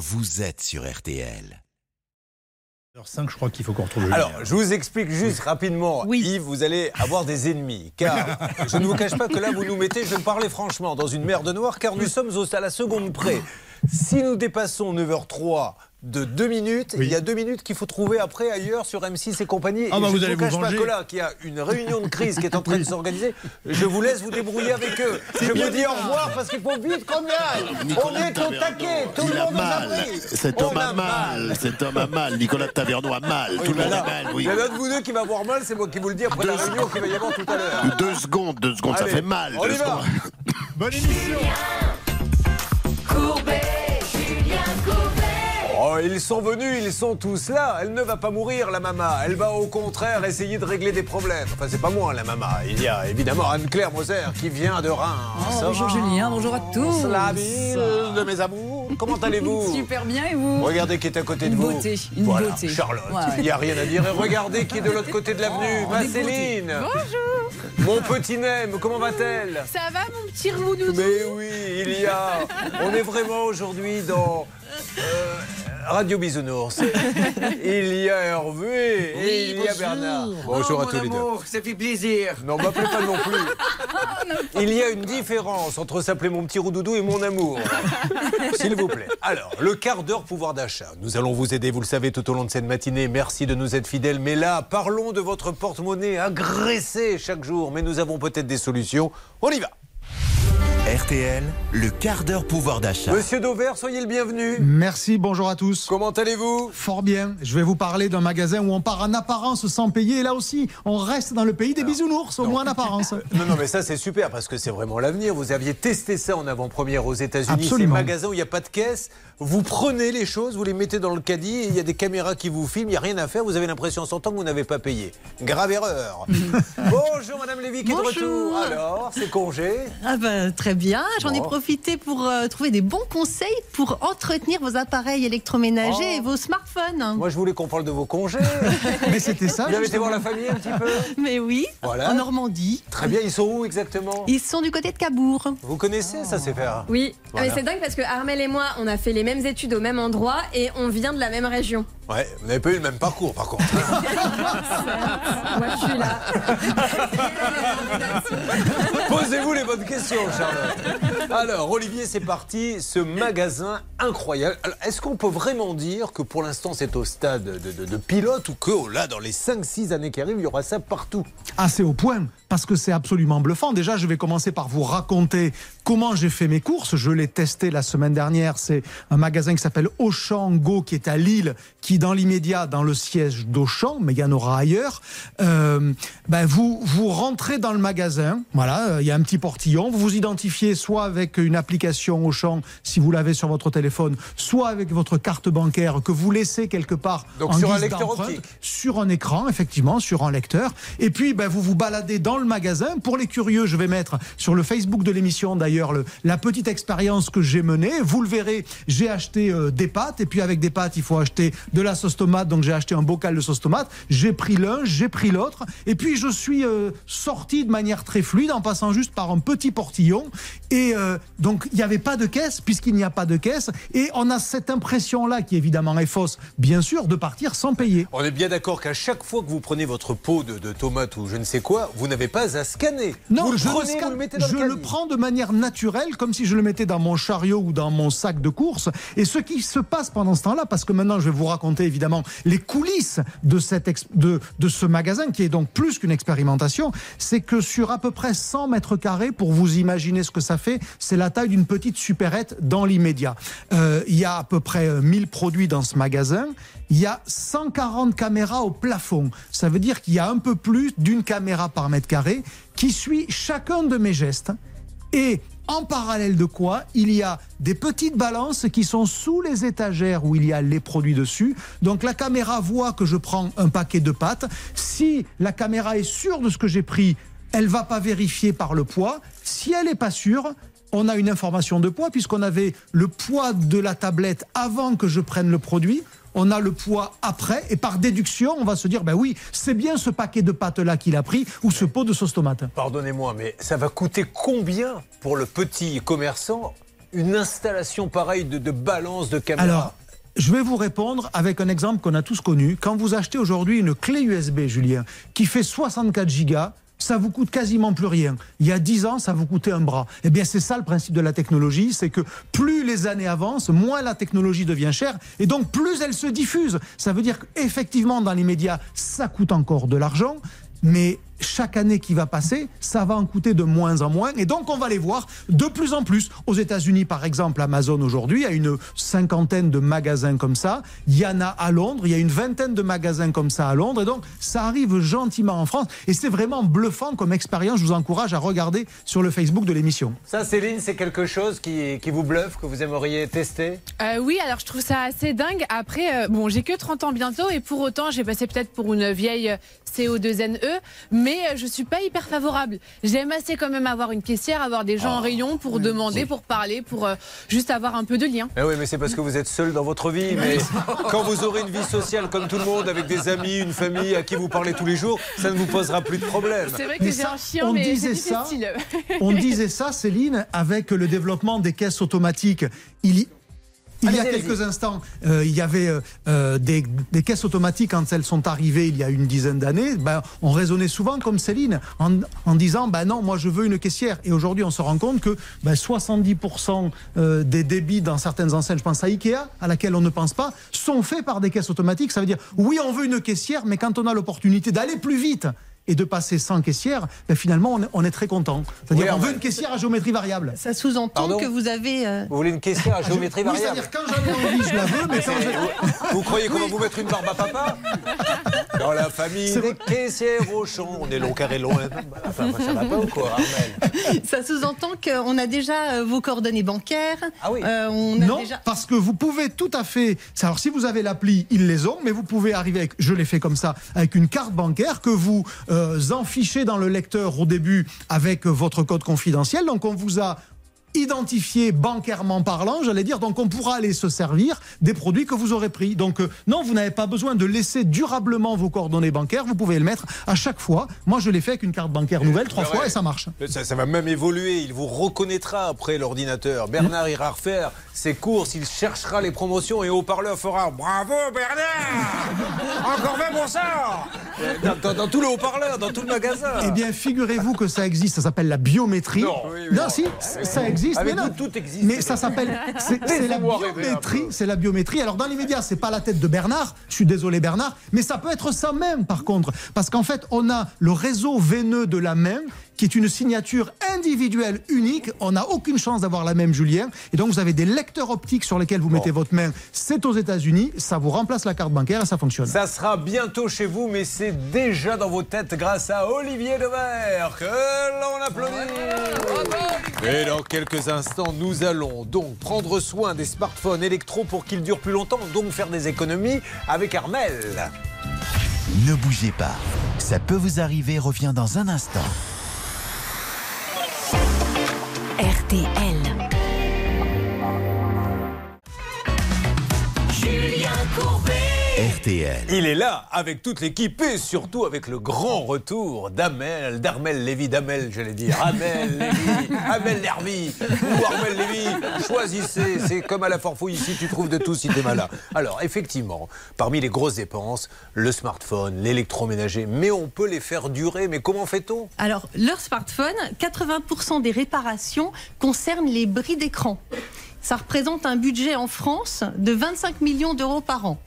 vous êtes sur RTL. 5 je crois qu'il faut qu'on retrouve le Alors, je vous explique juste rapidement. Oui. Yves, vous allez avoir des ennemis. Car je ne vous cache pas que là, vous nous mettez, je vais parler franchement, dans une mer de noir, car nous sommes à la seconde près. Si nous dépassons 9h03 de 2 minutes, Oui. il y a 2 minutes qu'il faut trouver après ailleurs sur M6 et compagnie. Ah et bah, je vous ne allez vous cache pas que là, qu'il y a une réunion de crise qui est en train de s'organiser. Je vous laisse vous débrouiller avec eux. Je vous dis au revoir parce qu'il faut vite qu'on y aille. On est au taquet. Tout le a monde est mal. abri. Cet On homme a mal. Cet homme a mal. Nicolas Taverneau a mal. Tout le monde a mal, oui. Il y en a de vous deux qui va avoir mal, c'est moi qui vous le dis après la Deux- réunion qu'il va y avoir tout à l'heure. Deux secondes, deux secondes, ça fait mal. on deux y va. secondes. Bonne émission Oh, ils sont venus, ils sont tous là. Elle ne va pas mourir, la maman. Elle va au contraire essayer de régler des problèmes. Enfin, c'est pas moi, la maman. Il y a évidemment Anne-Claire Moser qui vient de Reims. Oh, bonjour Julien, bonjour à tous. La ville de mes amours. Comment allez-vous Super bien et vous Regardez qui est à côté Une de vous. beauté, une Voilà, beauté. Charlotte. Ouais. Il n'y a rien à dire. Et regardez qui est de l'autre côté de l'avenue. Oh, Ma. Céline. Bonjour. Mon petit Nem, comment va-t-elle Ça va mon petit roudou Mais oui, il y a. On est vraiment aujourd'hui dans euh, Radio Bisounours. Il y a Hervé et il y a Bernard. Bonjour à tous les deux. ça fait plaisir. Non, m'appelez pas non plus. Il y a une différence entre s'appeler mon petit roudoudou et mon amour. S'il vous plaît. Alors, le quart d'heure pouvoir d'achat. Nous allons vous aider, vous le savez, tout au long de cette matinée. Merci de nous être fidèles. Mais là, parlons de votre porte-monnaie agressé chaque jour. Mais nous avons peut-être des solutions. On y va. RTL, le quart d'heure pouvoir d'achat. Monsieur Dauvert, soyez le bienvenu. Merci, bonjour à tous. Comment allez-vous? Fort bien. Je vais vous parler d'un magasin où on part en apparence sans payer. Et là aussi, on reste dans le pays des bisounours, au moins en apparence. Non, non, mais ça c'est super parce que c'est vraiment l'avenir. Vous aviez testé ça en avant-première aux États-Unis, ces magasins où il n'y a pas de caisse. Vous prenez les choses, vous les mettez dans le caddie et il y a des caméras qui vous filment, il n'y a rien à faire. Vous avez l'impression en sortant que vous n'avez pas payé. Grave erreur. Bonjour Madame Lévy qui est de Bonjour. retour. Alors, c'est congé Ah bah, très bien, j'en ai profité pour euh, trouver des bons conseils pour entretenir vos appareils électroménagers Oh. et vos smartphones. Moi je voulais qu'on parle de vos congés. Mais c'était ça. Vous avez été voir la famille un petit peu Mais oui, Voilà. en Normandie. Très bien, ils sont où exactement Ils sont du côté de Cabourg. Vous connaissez ça, c'est faire Oui, Ah, mais c'est dingue parce que Armel et moi, on a fait les mêmes études au même endroit et on vient de la même région. Ouais, vous n'avez pas eu le même parcours par contre. Moi, je suis là. Posez-vous les bonnes questions, Charlotte. Alors, Olivier, c'est parti. Ce magasin incroyable. Est-ce qu'on peut vraiment dire que pour l'instant, c'est au stade de, de- de pilote ou que oh là, dans les 5-6 années qui arrivent, il y aura ça partout? Assez au point parce que c'est absolument bluffant. Déjà, je vais commencer par vous raconter comment j'ai fait mes courses. Je l'ai testé la semaine dernière. C'est un magasin qui s'appelle Auchan Go qui est à Lille, qui dans l'immédiat dans le siège d'Auchan, mais il y en aura ailleurs. Euh, ben vous vous rentrez dans le magasin. Voilà, euh, il y a un petit portillon. Vous vous identifiez soit avec une application Auchan si vous l'avez sur votre téléphone, soit avec votre carte bancaire que vous laissez quelque part Donc en sur un guise optique. sur un écran, effectivement, sur un lecteur. Et puis, ben, vous vous baladez dans le magasin. Pour les curieux, je vais mettre sur le Facebook de l'émission, d'ailleurs, le- la petite expérience que j'ai menée. Vous le verrez, j'ai acheté euh, des pâtes. Et puis, avec des pâtes, il faut acheter de la sauce tomate. Donc, j'ai acheté un bocal de sauce tomate. J'ai pris l'un, j'ai pris l'autre. Et puis, je suis euh, sorti de manière très fluide en passant juste par un petit portillon. Et euh, donc, il n'y avait pas de caisse, puisqu'il n'y a pas de caisse. Et on a cette impression-là, qui évidemment est fausse, bien sûr, de partir sans payer. On est bien d'accord qu'à chaque fois que vous prenez votre pot de, de tomates ou je ne sais quoi, vous n'avez pas à scanner. Non, vous le je, le, vous le mettez dans je le le caddie. prends de manière naturelle, comme si je le mettais dans mon chariot ou dans mon sac de course. Et ce qui se passe pendant ce temps-là, parce que maintenant je vais vous raconter évidemment les coulisses de, cette de, de ce magasin, qui est donc plus qu'une expérimentation, c'est que sur à peu près 100 mètres carrés, pour vous imaginer ce que ça fait, c'est la taille d'une petite supérette dans l'immédiat. Euh, Il y a à peu près euh, 1000 produits dans ce magasin. Il y a 140 caméras au plafond. Ça veut dire qu'il y a un peu plus d'une caméra par mètre carré qui suit chacun de mes gestes. Et en parallèle de quoi, il y a des petites balances qui sont sous les étagères où il y a les produits dessus. Donc la caméra voit que je prends un paquet de pâtes. Si la caméra est sûre de ce que j'ai pris, elle va pas vérifier par le poids. Si elle n'est pas sûre, on a une information de poids puisqu'on avait le poids de la tablette avant que je prenne le produit. On a le poids après et par déduction, on va se dire ben oui, c'est bien ce paquet de pâtes là qu'il a pris ou ce pot de sauce tomate. Pardonnez-moi, mais ça va coûter combien pour le petit commerçant une installation pareille de, de balance de caméra Alors, je vais vous répondre avec un exemple qu'on a tous connu. Quand vous achetez aujourd'hui une clé USB, Julien, qui fait 64 gigas, ça vous coûte quasiment plus rien. Il y a 10 ans, ça vous coûtait un bras. Eh bien, c'est ça le principe de la technologie, c'est que plus les années avancent, moins la technologie devient chère, et donc plus elle se diffuse. Ça veut dire qu'effectivement, dans les médias, ça coûte encore de l'argent, mais chaque année qui va passer, ça va en coûter de moins en moins. Et donc, on va les voir de plus en plus. Aux États-Unis, par exemple, Amazon aujourd'hui a une cinquantaine de magasins comme ça. Il y en a à Londres. Il y a une vingtaine de magasins comme ça à Londres. Et donc, ça arrive gentiment en France. Et c'est vraiment bluffant comme expérience. Je vous encourage à regarder sur le Facebook de l'émission. Ça, Céline, c'est quelque chose qui, qui vous bluffe, que vous aimeriez tester? Euh, oui, alors je trouve ça assez dingue. Après, euh, bon, j'ai que 30 ans bientôt et pour autant, j'ai passé peut-être pour une vieille euh, CO2NE, mais euh, je suis pas hyper favorable. J'aime assez quand même avoir une caissière, avoir des gens en rayon pour demander, pour parler, pour euh, juste avoir un peu de lien. Eh oui, mais c'est parce que vous êtes seul dans votre vie. Mais quand vous aurez une vie sociale comme tout le monde, avec des amis, une famille à qui vous parlez tous les jours, ça ne vous posera plus de problème. C'est vrai que Mais j'ai un chien, on mais disait ça. On disait ça, Céline, avec le développement des caisses automatiques. Il y, il y a quelques instants, euh, il y avait euh, euh, des, des caisses automatiques quand elles sont arrivées il y a une dizaine d'années. Ben, on raisonnait souvent comme Céline en, en disant ben non, moi je veux une caissière. Et aujourd'hui, on se rend compte que ben, 70% euh, des débits dans certaines enseignes, je pense à Ikea, à laquelle on ne pense pas, sont faits par des caisses automatiques. Ça veut dire oui, on veut une caissière, mais quand on a l'opportunité d'aller plus vite et de passer sans caissière, ben finalement on est, on est très content. C'est-à-dire Oui, on veut une caissière à géométrie variable. Ça sous-entend que vous avez. euh, Vous voulez une caissière à géométrie Oui, variable c'est-à-dire quand j'en ai envie, je la veux, mais quand je... Vous croyez qu'on va vous mettre une barbe à papa Dans la famille des caissières au champ, on est long carré loin. Enfin, ça va pas ou quoi, Armel Ça sous-entend qu'on a déjà euh, vos coordonnées bancaires. Ah oui. euh, on a Non, déjà. parce que vous pouvez tout à fait. Alors, si vous avez l'appli, ils les ont, mais vous pouvez arriver avec, je l'ai fait comme ça, avec une carte bancaire que vous euh, enfichez dans le lecteur au début avec votre code confidentiel. Donc, on vous a identifié bancairement parlant, j'allais dire, donc on pourra aller se servir des produits que vous aurez pris. Donc euh, non, vous n'avez pas besoin de laisser durablement vos coordonnées bancaires, vous pouvez le mettre à chaque fois. Moi, je l'ai fait avec une carte bancaire nouvelle trois Ouais. fois et ça marche. ça, ça va même évoluer, il vous reconnaîtra après l'ordinateur. Bernard ira refaire ses courses, il cherchera les promotions et au haut-parleur fera Bravo Bernard Encore 20% dans, dans- dans tout le haut-parleur, dans tout le magasin. Eh bien, figurez-vous que ça existe, ça s'appelle la biométrie. Non. Oui, oui, non, non. si, ça existe. Avec mais non. tout existe. Mais ça s'appelle. C'est la biométrie. C'est la biométrie. Alors, dans les médias, c'est pas la tête de Bernard. Je suis désolé, Bernard. Mais ça peut être ça même, par contre. Parce qu'en fait, on a le réseau veineux de la main qui est une signature individuelle unique. On n'a aucune chance d'avoir la même, Julien. Et donc, vous avez des lecteurs optiques sur lesquels vous mettez votre main. C'est aux États-Unis. Ça vous remplace la carte bancaire et ça fonctionne. Ça sera bientôt chez vous, mais c'est déjà dans vos têtes grâce à Olivier Devers que l'on applaudit. Et dans quelques instants, nous allons donc prendre soin des smartphones électro pour qu'ils durent plus longtemps, donc faire des économies avec Armel. Ne bougez pas. Ça peut vous arriver, revient dans un instant. RTL. RTL. Il est là avec toute l'équipe et surtout avec le grand retour d'Amel, d'Armel Lévy, d'Amel, j'allais dire. Amel Lévy, Amel Lervy ou Armel Lévy. Choisissez, c'est comme à la forfouille ici, tu trouves de tout si t'es malin. Alors, effectivement, parmi les grosses dépenses, le smartphone, l'électroménager, mais on peut les faire durer. Mais comment fait-on? Alors, leur smartphone, 80% des réparations concernent les bris d'écran. Ça représente un budget en France de 25 millions d'euros par an.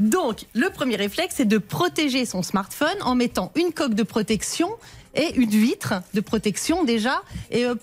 Donc, le premier réflexe, c'est de protéger son smartphone en mettant une coque de protection et une vitre de protection déjà. Euh,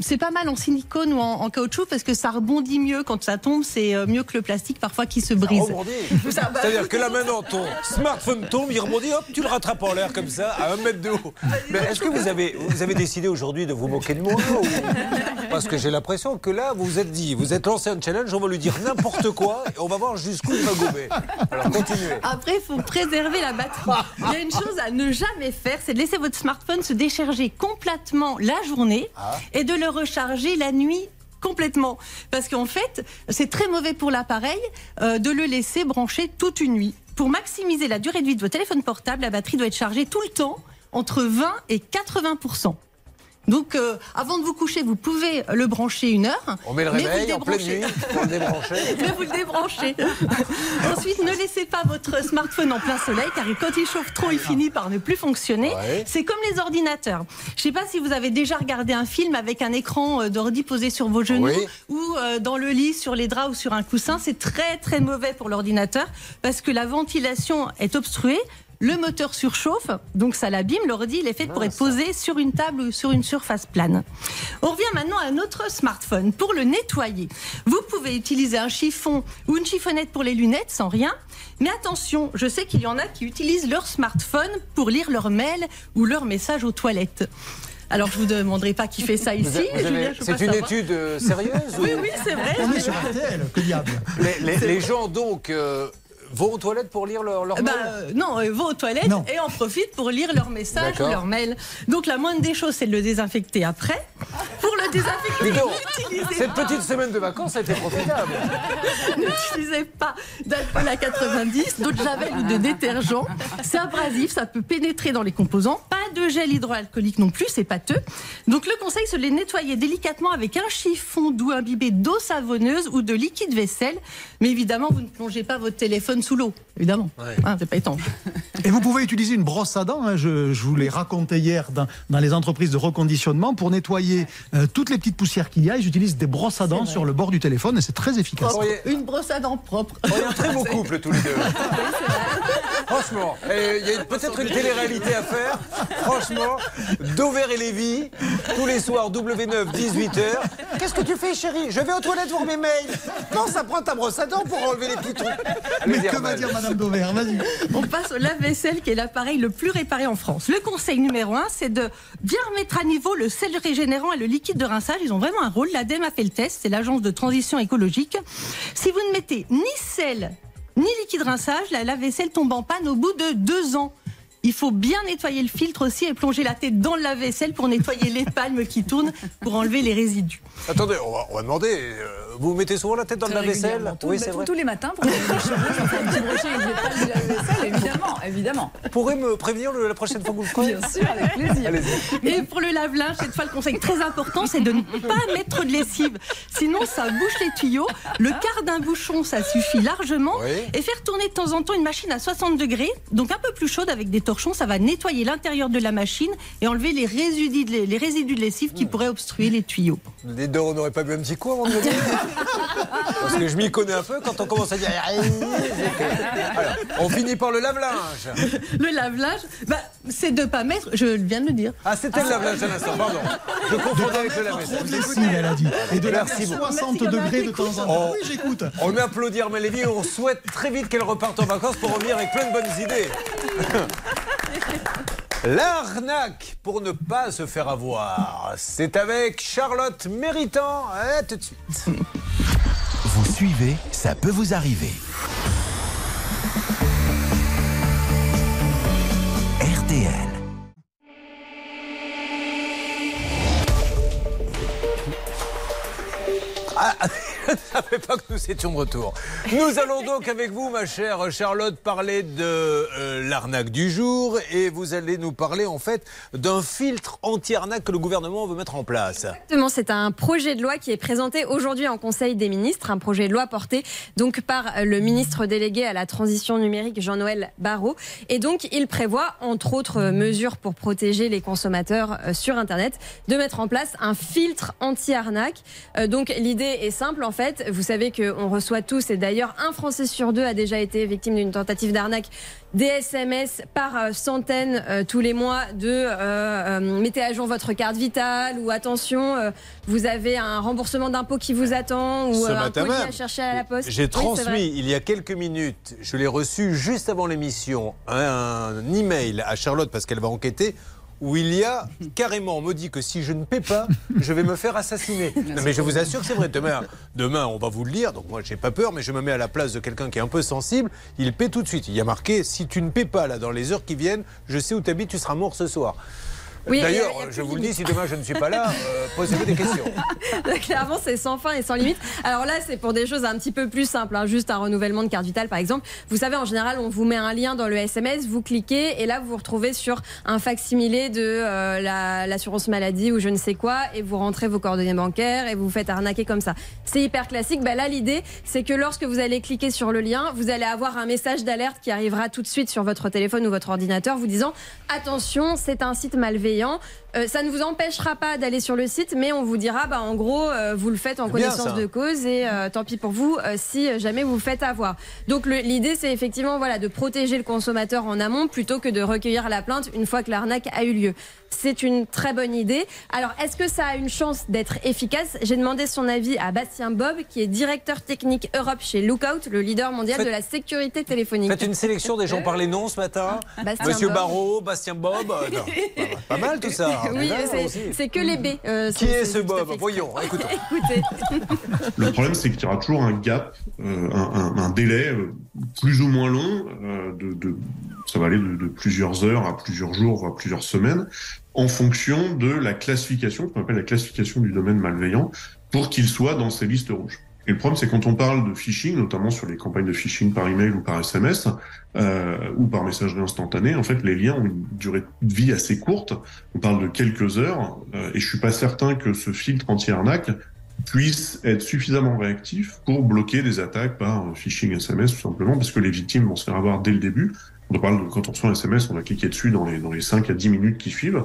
c'est pas mal en silicone ou en, en caoutchouc parce que ça rebondit mieux quand ça tombe. C'est euh, mieux que le plastique parfois qui se brise. Rebondit. Ça, bah, C'est-à-dire que là maintenant, ton smartphone tombe, il rebondit, hop, tu le rattrapes en l'air comme ça, à un mètre de haut. Mais est-ce que vous avez, vous avez décidé aujourd'hui de vous moquer de moi ou- Parce que j'ai l'impression que là, vous vous êtes dit, vous êtes lancé un challenge, on va lui dire n'importe quoi et on va voir jusqu'où il va gober. Alors continuez. Après, il faut préserver la batterie. Il y a une chose à ne jamais faire, c'est de laisser votre smartphone se décharger complètement la journée et de le recharger la nuit complètement. Parce qu'en fait, c'est très mauvais pour l'appareil euh, de le laisser brancher toute une nuit. Pour maximiser la durée de vie de votre téléphone portable, la batterie doit être chargée tout le temps entre 20 et 80 Donc, euh, avant de vous coucher, vous pouvez le brancher une heure. On met le mais vous en pleine débranchez. nuit pour le débrancher. Mais vous le débranchez. Ensuite, ne laissez pas votre smartphone en plein soleil, car quand il chauffe trop, il finit par ne plus fonctionner. Ouais. C'est comme les ordinateurs. Je ne sais pas si vous avez déjà regardé un film avec un écran euh, d'ordi posé sur vos genoux Oui. ou euh, dans le lit, sur les draps ou sur un coussin. C'est très très mauvais pour l'ordinateur parce que la ventilation est obstruée. Le moteur surchauffe, donc ça l'abîme. L'ordi, il est fait pour être posé sur une table ou sur une surface plane. On revient maintenant à notre smartphone. Pour le nettoyer, vous pouvez utiliser un chiffon ou une chiffonnette pour les lunettes sans rien. Mais attention, je sais qu'il y en a qui utilisent leur smartphone pour lire leurs mails ou leurs messages aux toilettes. Alors je vous demanderai pas qui fait ça ici. C'est pas une savoir. étude euh, sérieuse Oui, ou- oui, c'est vrai. On est sur RTL, que diable. Les, les- les gens donc euh, vont aux toilettes pour lire leur, leur Bah, mail euh, non, euh, vont aux toilettes Non. et en profitent pour lire leurs messages ou leurs mails. Donc la moindre des choses, c'est de le désinfecter après. Pour le désinfecter, n'utilisez Cette petite semaine de vacances a été profitable. N'utilisez pas d'alcool à 90, d'eau de javel ou de détergent. C'est abrasif, ça peut pénétrer dans les composants. Pas de gel hydroalcoolique non plus, c'est pâteux. Donc le conseil, c'est de les nettoyer délicatement avec un chiffon doux imbibé d'eau savonneuse ou de liquide vaisselle. Mais évidemment, vous ne plongez pas votre téléphone sous l'eau, évidemment. Ouais. Hein, c'est pas étanche. Et vous pouvez utiliser une brosse à dents, hein, je, je vous l'ai raconté hier dans, dans les entreprises de reconditionnement, pour nettoyer euh, toutes les petites poussières qu'il y a. Ils utilisent des brosses à dents sur le bord du téléphone et c'est très efficace. Une brosse à dents propre. On est un très beau couple tous les deux. Franchement, il y a peut-être une télé-réalité à faire. Franchement, Dover et Lévy, tous les soirs, W9, 18h. Qu'est-ce que tu fais, chérie? Je vais aux toilettes voir mes mails. Non, ça prend ta brosse à dents pour enlever les petits trucs? Mais que va dire Madame Vas-y. On passe au lave-vaisselle qui est l'appareil le plus réparé en France. Le conseil numéro un, c'est de bien remettre à niveau le sel régénérant et le liquide de rinçage. Ils ont vraiment un rôle. L'ADEME a fait le test, c'est l'agence de transition écologique. Si vous ne mettez ni sel ni liquide rinçage, la lave-vaisselle tombe en panne au bout de deux ans. Il faut bien nettoyer le filtre aussi et plonger la tête dans le lave-vaisselle pour nettoyer les palmes qui tournent pour enlever les résidus. Attendez, on va, on va demander. euh, vous mettez souvent la tête dans le lave-vaisselle Oui, c'est vrai. Tous les matins pour laver les lave-vaisselle, évidemment, évidemment. Vous pourrez me prévenir le- la prochaine fois que vous le ferez? Bien sûr, avec plaisir. Et pour le lave-linge, cette fois, le conseil très important, c'est de ne pas mettre de lessive. Sinon, ça bouche les tuyaux. Le quart d'un bouchon, ça suffit largement. Oui. Et faire tourner de temps en temps une machine à 60 degrés, donc un peu plus chaude avec des torchons, ça va nettoyer l'intérieur de la machine et enlever les résidus de, les résidus de lessive qui pourraient obstruer les tuyaux. Les deux, on n'aurait pas bu un petit coup avant de le dire Parce que je m'y connais un peu quand on commence à dire. Alors, on finit par le lave-linge. Le lave-linge, bah, c'est de pas mettre, je viens de le dire. Ah, c'était le lave-linge à l'instant, pardon. Je confondais avec le lessive, elle a dit. Et de la Merci beaucoup. 60 Merci, degrés de temps en temps. Oh. Oui, j'écoute. On applaudit Armel Lévy et on souhaite très vite qu'elle reparte en vacances pour revenir avec plein de bonnes idées. L'arnaque pour ne pas se faire avoir. C'est avec Charlotte Méritant. À tout de suite. Vous suivez, ça peut vous arriver. RTL. Ah, je ne pas que nous étions de retour. Nous allons donc avec vous, ma chère Charlotte, parler de euh, l'arnaque du jour et vous allez nous parler en fait d'un filtre anti-arnaque que le gouvernement veut mettre en place. Exactement, c'est un projet de loi qui est présenté aujourd'hui en Conseil des ministres, un projet de loi porté donc par le ministre délégué à la transition numérique Jean-Noël Barrot. Et donc, il prévoit, entre autres mesures pour protéger les consommateurs euh, sur Internet, de mettre en place un filtre anti-arnaque. Euh, Donc, l'idée est simple en fait. Vous savez qu'on reçoit tous, et d'ailleurs, un Français sur deux a déjà été victime d'une tentative d'arnaque des SMS par euh, centaines euh, tous les mois de euh, mettez à jour votre carte vitale ou attention vous avez un remboursement d'impôt qui vous attend ou Ce un matin même, à chercher à la poste. J'ai Oui, transmis il y a quelques minutes, je l'ai reçu juste avant l'émission, un email à Charlotte parce qu'elle va enquêter où il y a carrément, on me dit que si je ne paie pas, je vais me faire assassiner. Non, mais je vous assure que c'est vrai. Demain, demain, on va vous le lire. Donc moi, j'ai pas peur, mais je me mets à la place de quelqu'un qui est un peu sensible. Il paie tout de suite. Il y a marqué si tu ne paies pas là dans les heures qui viennent, je sais où tu habites, tu seras mort ce soir. Oui, D'ailleurs, je vous le dis, si demain je ne suis pas là, euh, posez-vous des questions. Clairement, c'est sans fin et sans limite. Alors là, c'est pour des choses un petit peu plus simples, hein, juste un renouvellement de carte vitale, par exemple. Vous savez, en général, on vous met un lien dans le SMS, vous cliquez et là, vous vous retrouvez sur un facsimilé de euh, la- l'assurance maladie ou je ne sais quoi, et vous rentrez vos coordonnées bancaires et vous vous faites arnaquer comme ça. C'est hyper classique. Bah, là, l'idée, c'est que lorsque vous allez cliquer sur le lien, vous allez avoir un message d'alerte qui arrivera tout de suite sur votre téléphone ou votre ordinateur, vous disant attention, c'est un site malveillant bienveillant euh, ça ne vous empêchera pas d'aller sur le site, mais on vous dira, bah, en gros, euh, vous le faites en connaissance ça. de cause et euh, tant pis pour vous euh, si jamais vous vous faites avoir. Donc le- l'idée, c'est effectivement voilà de protéger le consommateur en amont plutôt que de recueillir la plainte une fois que l'arnaque a eu lieu. C'est une très bonne idée. Alors, est-ce que ça a une chance d'être efficace? J'ai demandé son avis à Bastien Bob, qui est directeur technique Europe chez Lookout, le leader mondial Faites- de la sécurité téléphonique. Faites une sélection des gens par les noms ce matin. Bastien Monsieur Bob. Barrault, Bastien Bob. euh, non, pas mal tout ça. Oui, Pas mal, c'est- que les B. euh, Qui est ce à Bob Voyons, écoutons. Écoutez. Le problème, c'est qu'il y aura toujours un gap, euh, un, un- un délai euh, plus ou moins long, euh, de, de- ça va aller de, de plusieurs heures à plusieurs jours, voire plusieurs semaines, en fonction de la classification, qu'on appelle la classification du domaine malveillant, pour qu'il soit dans ces listes rouges. Et le problème, c'est quand on parle de phishing, notamment sur les campagnes de phishing par email ou par SMS, euh, ou par messagerie instantanée, en fait, les liens ont une durée de vie assez courte. On parle de quelques heures, euh, et je suis pas certain que ce filtre anti-arnaque puisse être suffisamment réactif pour bloquer des attaques par phishing SMS, tout simplement, parce que les victimes vont se faire avoir dès le début. On parle de quand on reçoit un SMS, on va cliquer dessus dans les, dans les 5 à 10 minutes qui suivent.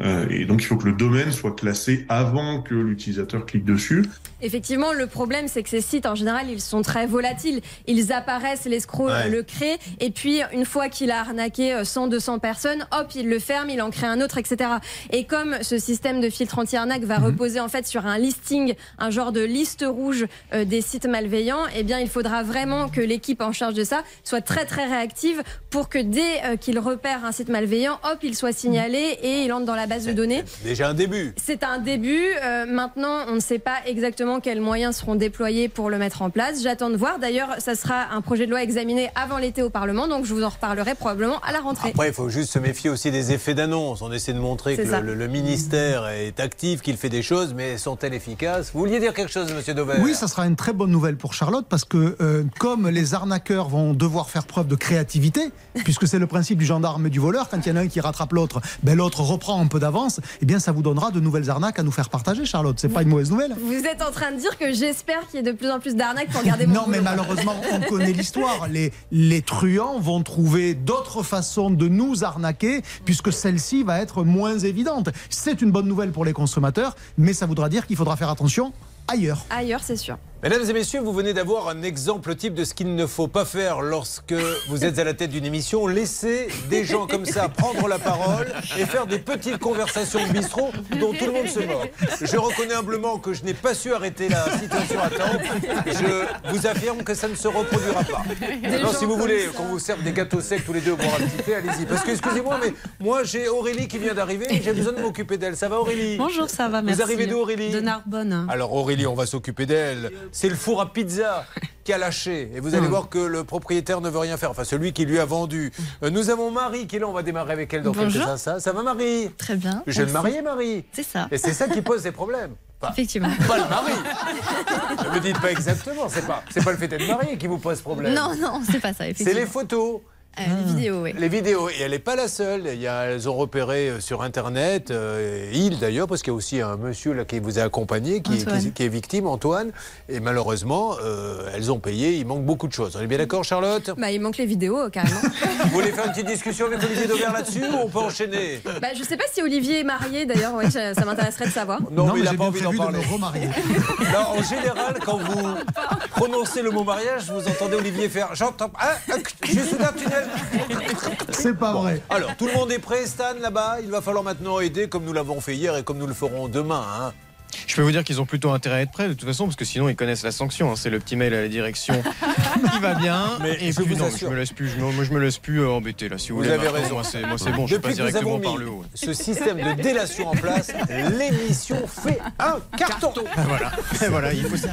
Euh, et donc, il faut que le domaine soit classé avant que l'utilisateur clique dessus. Effectivement, le problème, c'est que ces sites, en général, ils sont très volatiles. Ils apparaissent, l'escroc Ouais. euh, le crée, et puis une fois qu'il a arnaqué euh, 100, 200 personnes, hop, il le ferme, il en crée un autre, etc. Et comme ce système de filtre anti-arnaque va reposer en fait sur un listing, un genre de liste rouge euh, des sites malveillants, eh bien, il faudra vraiment que l'équipe en charge de ça soit très très réactive pour que dès euh, qu'il repère un site malveillant, hop, il soit signalé et il entre dans la base de données. Déjà un début. C'est un début. Euh, maintenant, on ne sait pas exactement quels moyens seront déployés pour le mettre en place. J'attends de voir. D'ailleurs, ça sera un projet de loi examiné avant l'été au Parlement, donc je vous en reparlerai probablement à la rentrée. Après, il faut juste se méfier aussi des effets d'annonce. On essaie de montrer que le, le ministère est actif, qu'il fait des choses, mais sont-elles efficaces? Vous vouliez dire quelque chose, monsieur Dauvert Oui, ça sera une très bonne nouvelle pour Charlotte parce que euh, comme les arnaqueurs vont devoir faire preuve de créativité, puisque c'est le principe du gendarme et du voleur, quand il y en a un qui rattrape l'autre, ben l'autre reprend un peu d'avance, eh bien ça vous donnera de nouvelles arnaques à nous faire partager, Charlotte. C'est pas une mauvaise nouvelle. Vous êtes en train de dire que j'espère qu'il y ait de plus en plus d'arnaques pour garder mon Non, mais malheureusement, on connaît l'histoire. Les, les truands vont trouver d'autres façons de nous arnaquer, puisque celle-ci va être moins évidente. C'est une bonne nouvelle pour les consommateurs, mais ça voudra dire qu'il faudra faire attention ailleurs. Ailleurs, c'est sûr. Mesdames et messieurs, vous venez d'avoir un exemple type de ce qu'il ne faut pas faire lorsque vous êtes à la tête d'une émission. Laissez des gens comme ça prendre la parole et faire des petites conversations de bistrot dont tout le monde se moque. Je reconnais humblement que je n'ai pas su arrêter la situation à temps. Je vous affirme que ça ne se reproduira pas. Alors, si vous voulez qu'on vous serve des gâteaux secs tous les deux pour un petit thé, allez-y. Parce que, excusez-moi, mais moi, j'ai Aurélie qui vient d'arriver et j'ai besoin de m'occuper d'elle. Ça va, Aurélie? Bonjour, ça va, Vous merci. arrivez d'où, Aurélie? De Narbonne. alors Aurélie, on va s'occuper d'elle. C'est le four à pizza qui a lâché. Et vous allez Hmm. voir que le propriétaire ne veut rien faire. Enfin, celui qui lui a vendu. Euh, Nous avons Marie qui est là. On va démarrer avec elle dans Bonjour. quelques instants. Ça va Marie Très bien. Jeune merci. mariée Marie. C'est ça. Et c'est ça qui pose des problèmes. Enfin, Effectivement. pas le mari. Ne me dites pas exactement. C'est pas, c'est pas le fait d'être marié qui vous pose problème. Non, non, c'est pas ça, C'est les photos. Euh, les vidéos, oui. Les vidéos, et elle n'est pas la seule. Il y a, elles ont repéré euh, sur Internet, euh, il d'ailleurs, parce qu'il y a aussi un monsieur là, qui vous a accompagné, qui, Antoine. qui- qui est victime, Antoine. Et malheureusement, euh, elles ont payé. Il manque beaucoup de choses. On est bien d'accord, Charlotte? Bah, il manque les vidéos, carrément. Vous voulez faire une petite discussion avec Olivier Dauvert là-dessus ou on peut enchaîner? Bah, je sais pas si Olivier est marié, d'ailleurs, ouais, ça m'intéresserait de savoir. Non, mais il n'a pas envie d'en de parler. Non, en général, quand vous prononcez le mot mariage, vous entendez Olivier faire J'entends. Ah, ah, je suis sous un tunnel. C'est pas vrai. Alors, tout le monde est prêt, Stan, là-bas? Il va falloir maintenant aider, comme nous l'avons fait hier et comme nous le ferons demain. hein. Je peux vous dire qu'ils ont plutôt intérêt à être prêts de toute façon, parce que sinon ils connaissent la sanction. hein. C'est le petit mail à la direction qui va bien. Mais et je puis non, je me laisse plus, je me, moi je me laisse plus euh, embêter là. Si vous, Vous voulez, avez raison. Moi c'est, bon, je Depuis passe que nous avons directement par mis le haut. ce système de délation en place, l'émission fait un carton. Ah, voilà, Et voilà, il faut ça.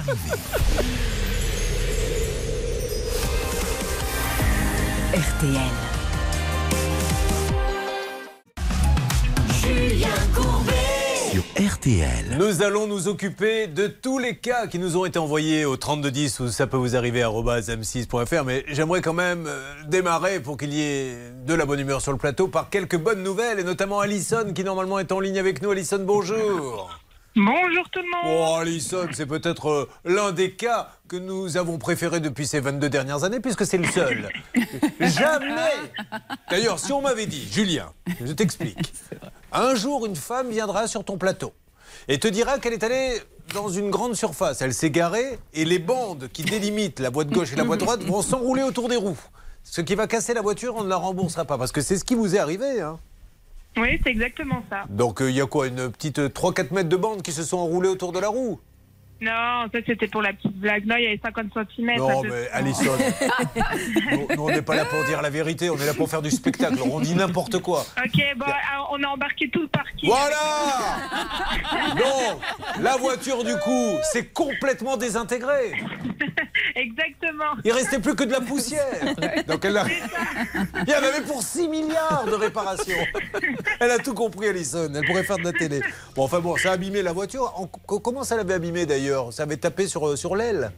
RTL. Julien RTL. Nous allons nous occuper de tous les cas qui nous ont été envoyés au 3210 ou ça peut vous arriver à m6.fr. Mais j'aimerais quand même euh, démarrer pour qu'il y ait de la bonne humeur sur le plateau par quelques bonnes nouvelles et notamment Alison qui normalement est en ligne avec nous. Alison, bonjour. Bonjour tout le monde. Oh, Alison, c'est peut-être euh, l'un des cas que nous avons préféré depuis ces 22 dernières années, puisque c'est le seul. Jamais D'ailleurs, si on m'avait dit, Julien, je t'explique, un jour une femme viendra sur ton plateau et te dira qu'elle est allée dans une grande surface, elle s'est garée et les bandes qui délimitent la voie de gauche et la voie de droite vont s'enrouler autour des roues. Ce qui va casser la voiture, on ne la remboursera pas, parce que c'est ce qui vous est arrivé. Hein. Oui, c'est exactement ça. Donc euh, il y a quoi Une petite 3-4 mètres de bandes qui se sont enroulées autour de la roue? Non, ça c'était pour la petite blague. Non, il y avait 50 cm. Non, mais Alison, nous, nous, on n'est pas là pour dire la vérité, on est là pour faire du spectacle. On dit n'importe quoi. Ok, bon, on a embarqué tout le parking. Voilà Donc, la voiture, du coup, c'est complètement désintégré. Exactement. Il restait plus que de la poussière. Donc elle a... Il y en avait pour 6 milliards de réparations. Elle a tout compris, Alison. Elle pourrait faire de la télé. Bon, enfin bon, ça a abîmé la voiture. En- Comment ça l'avait abîmé d'ailleurs? Ça avait tapé sur, sur l'aile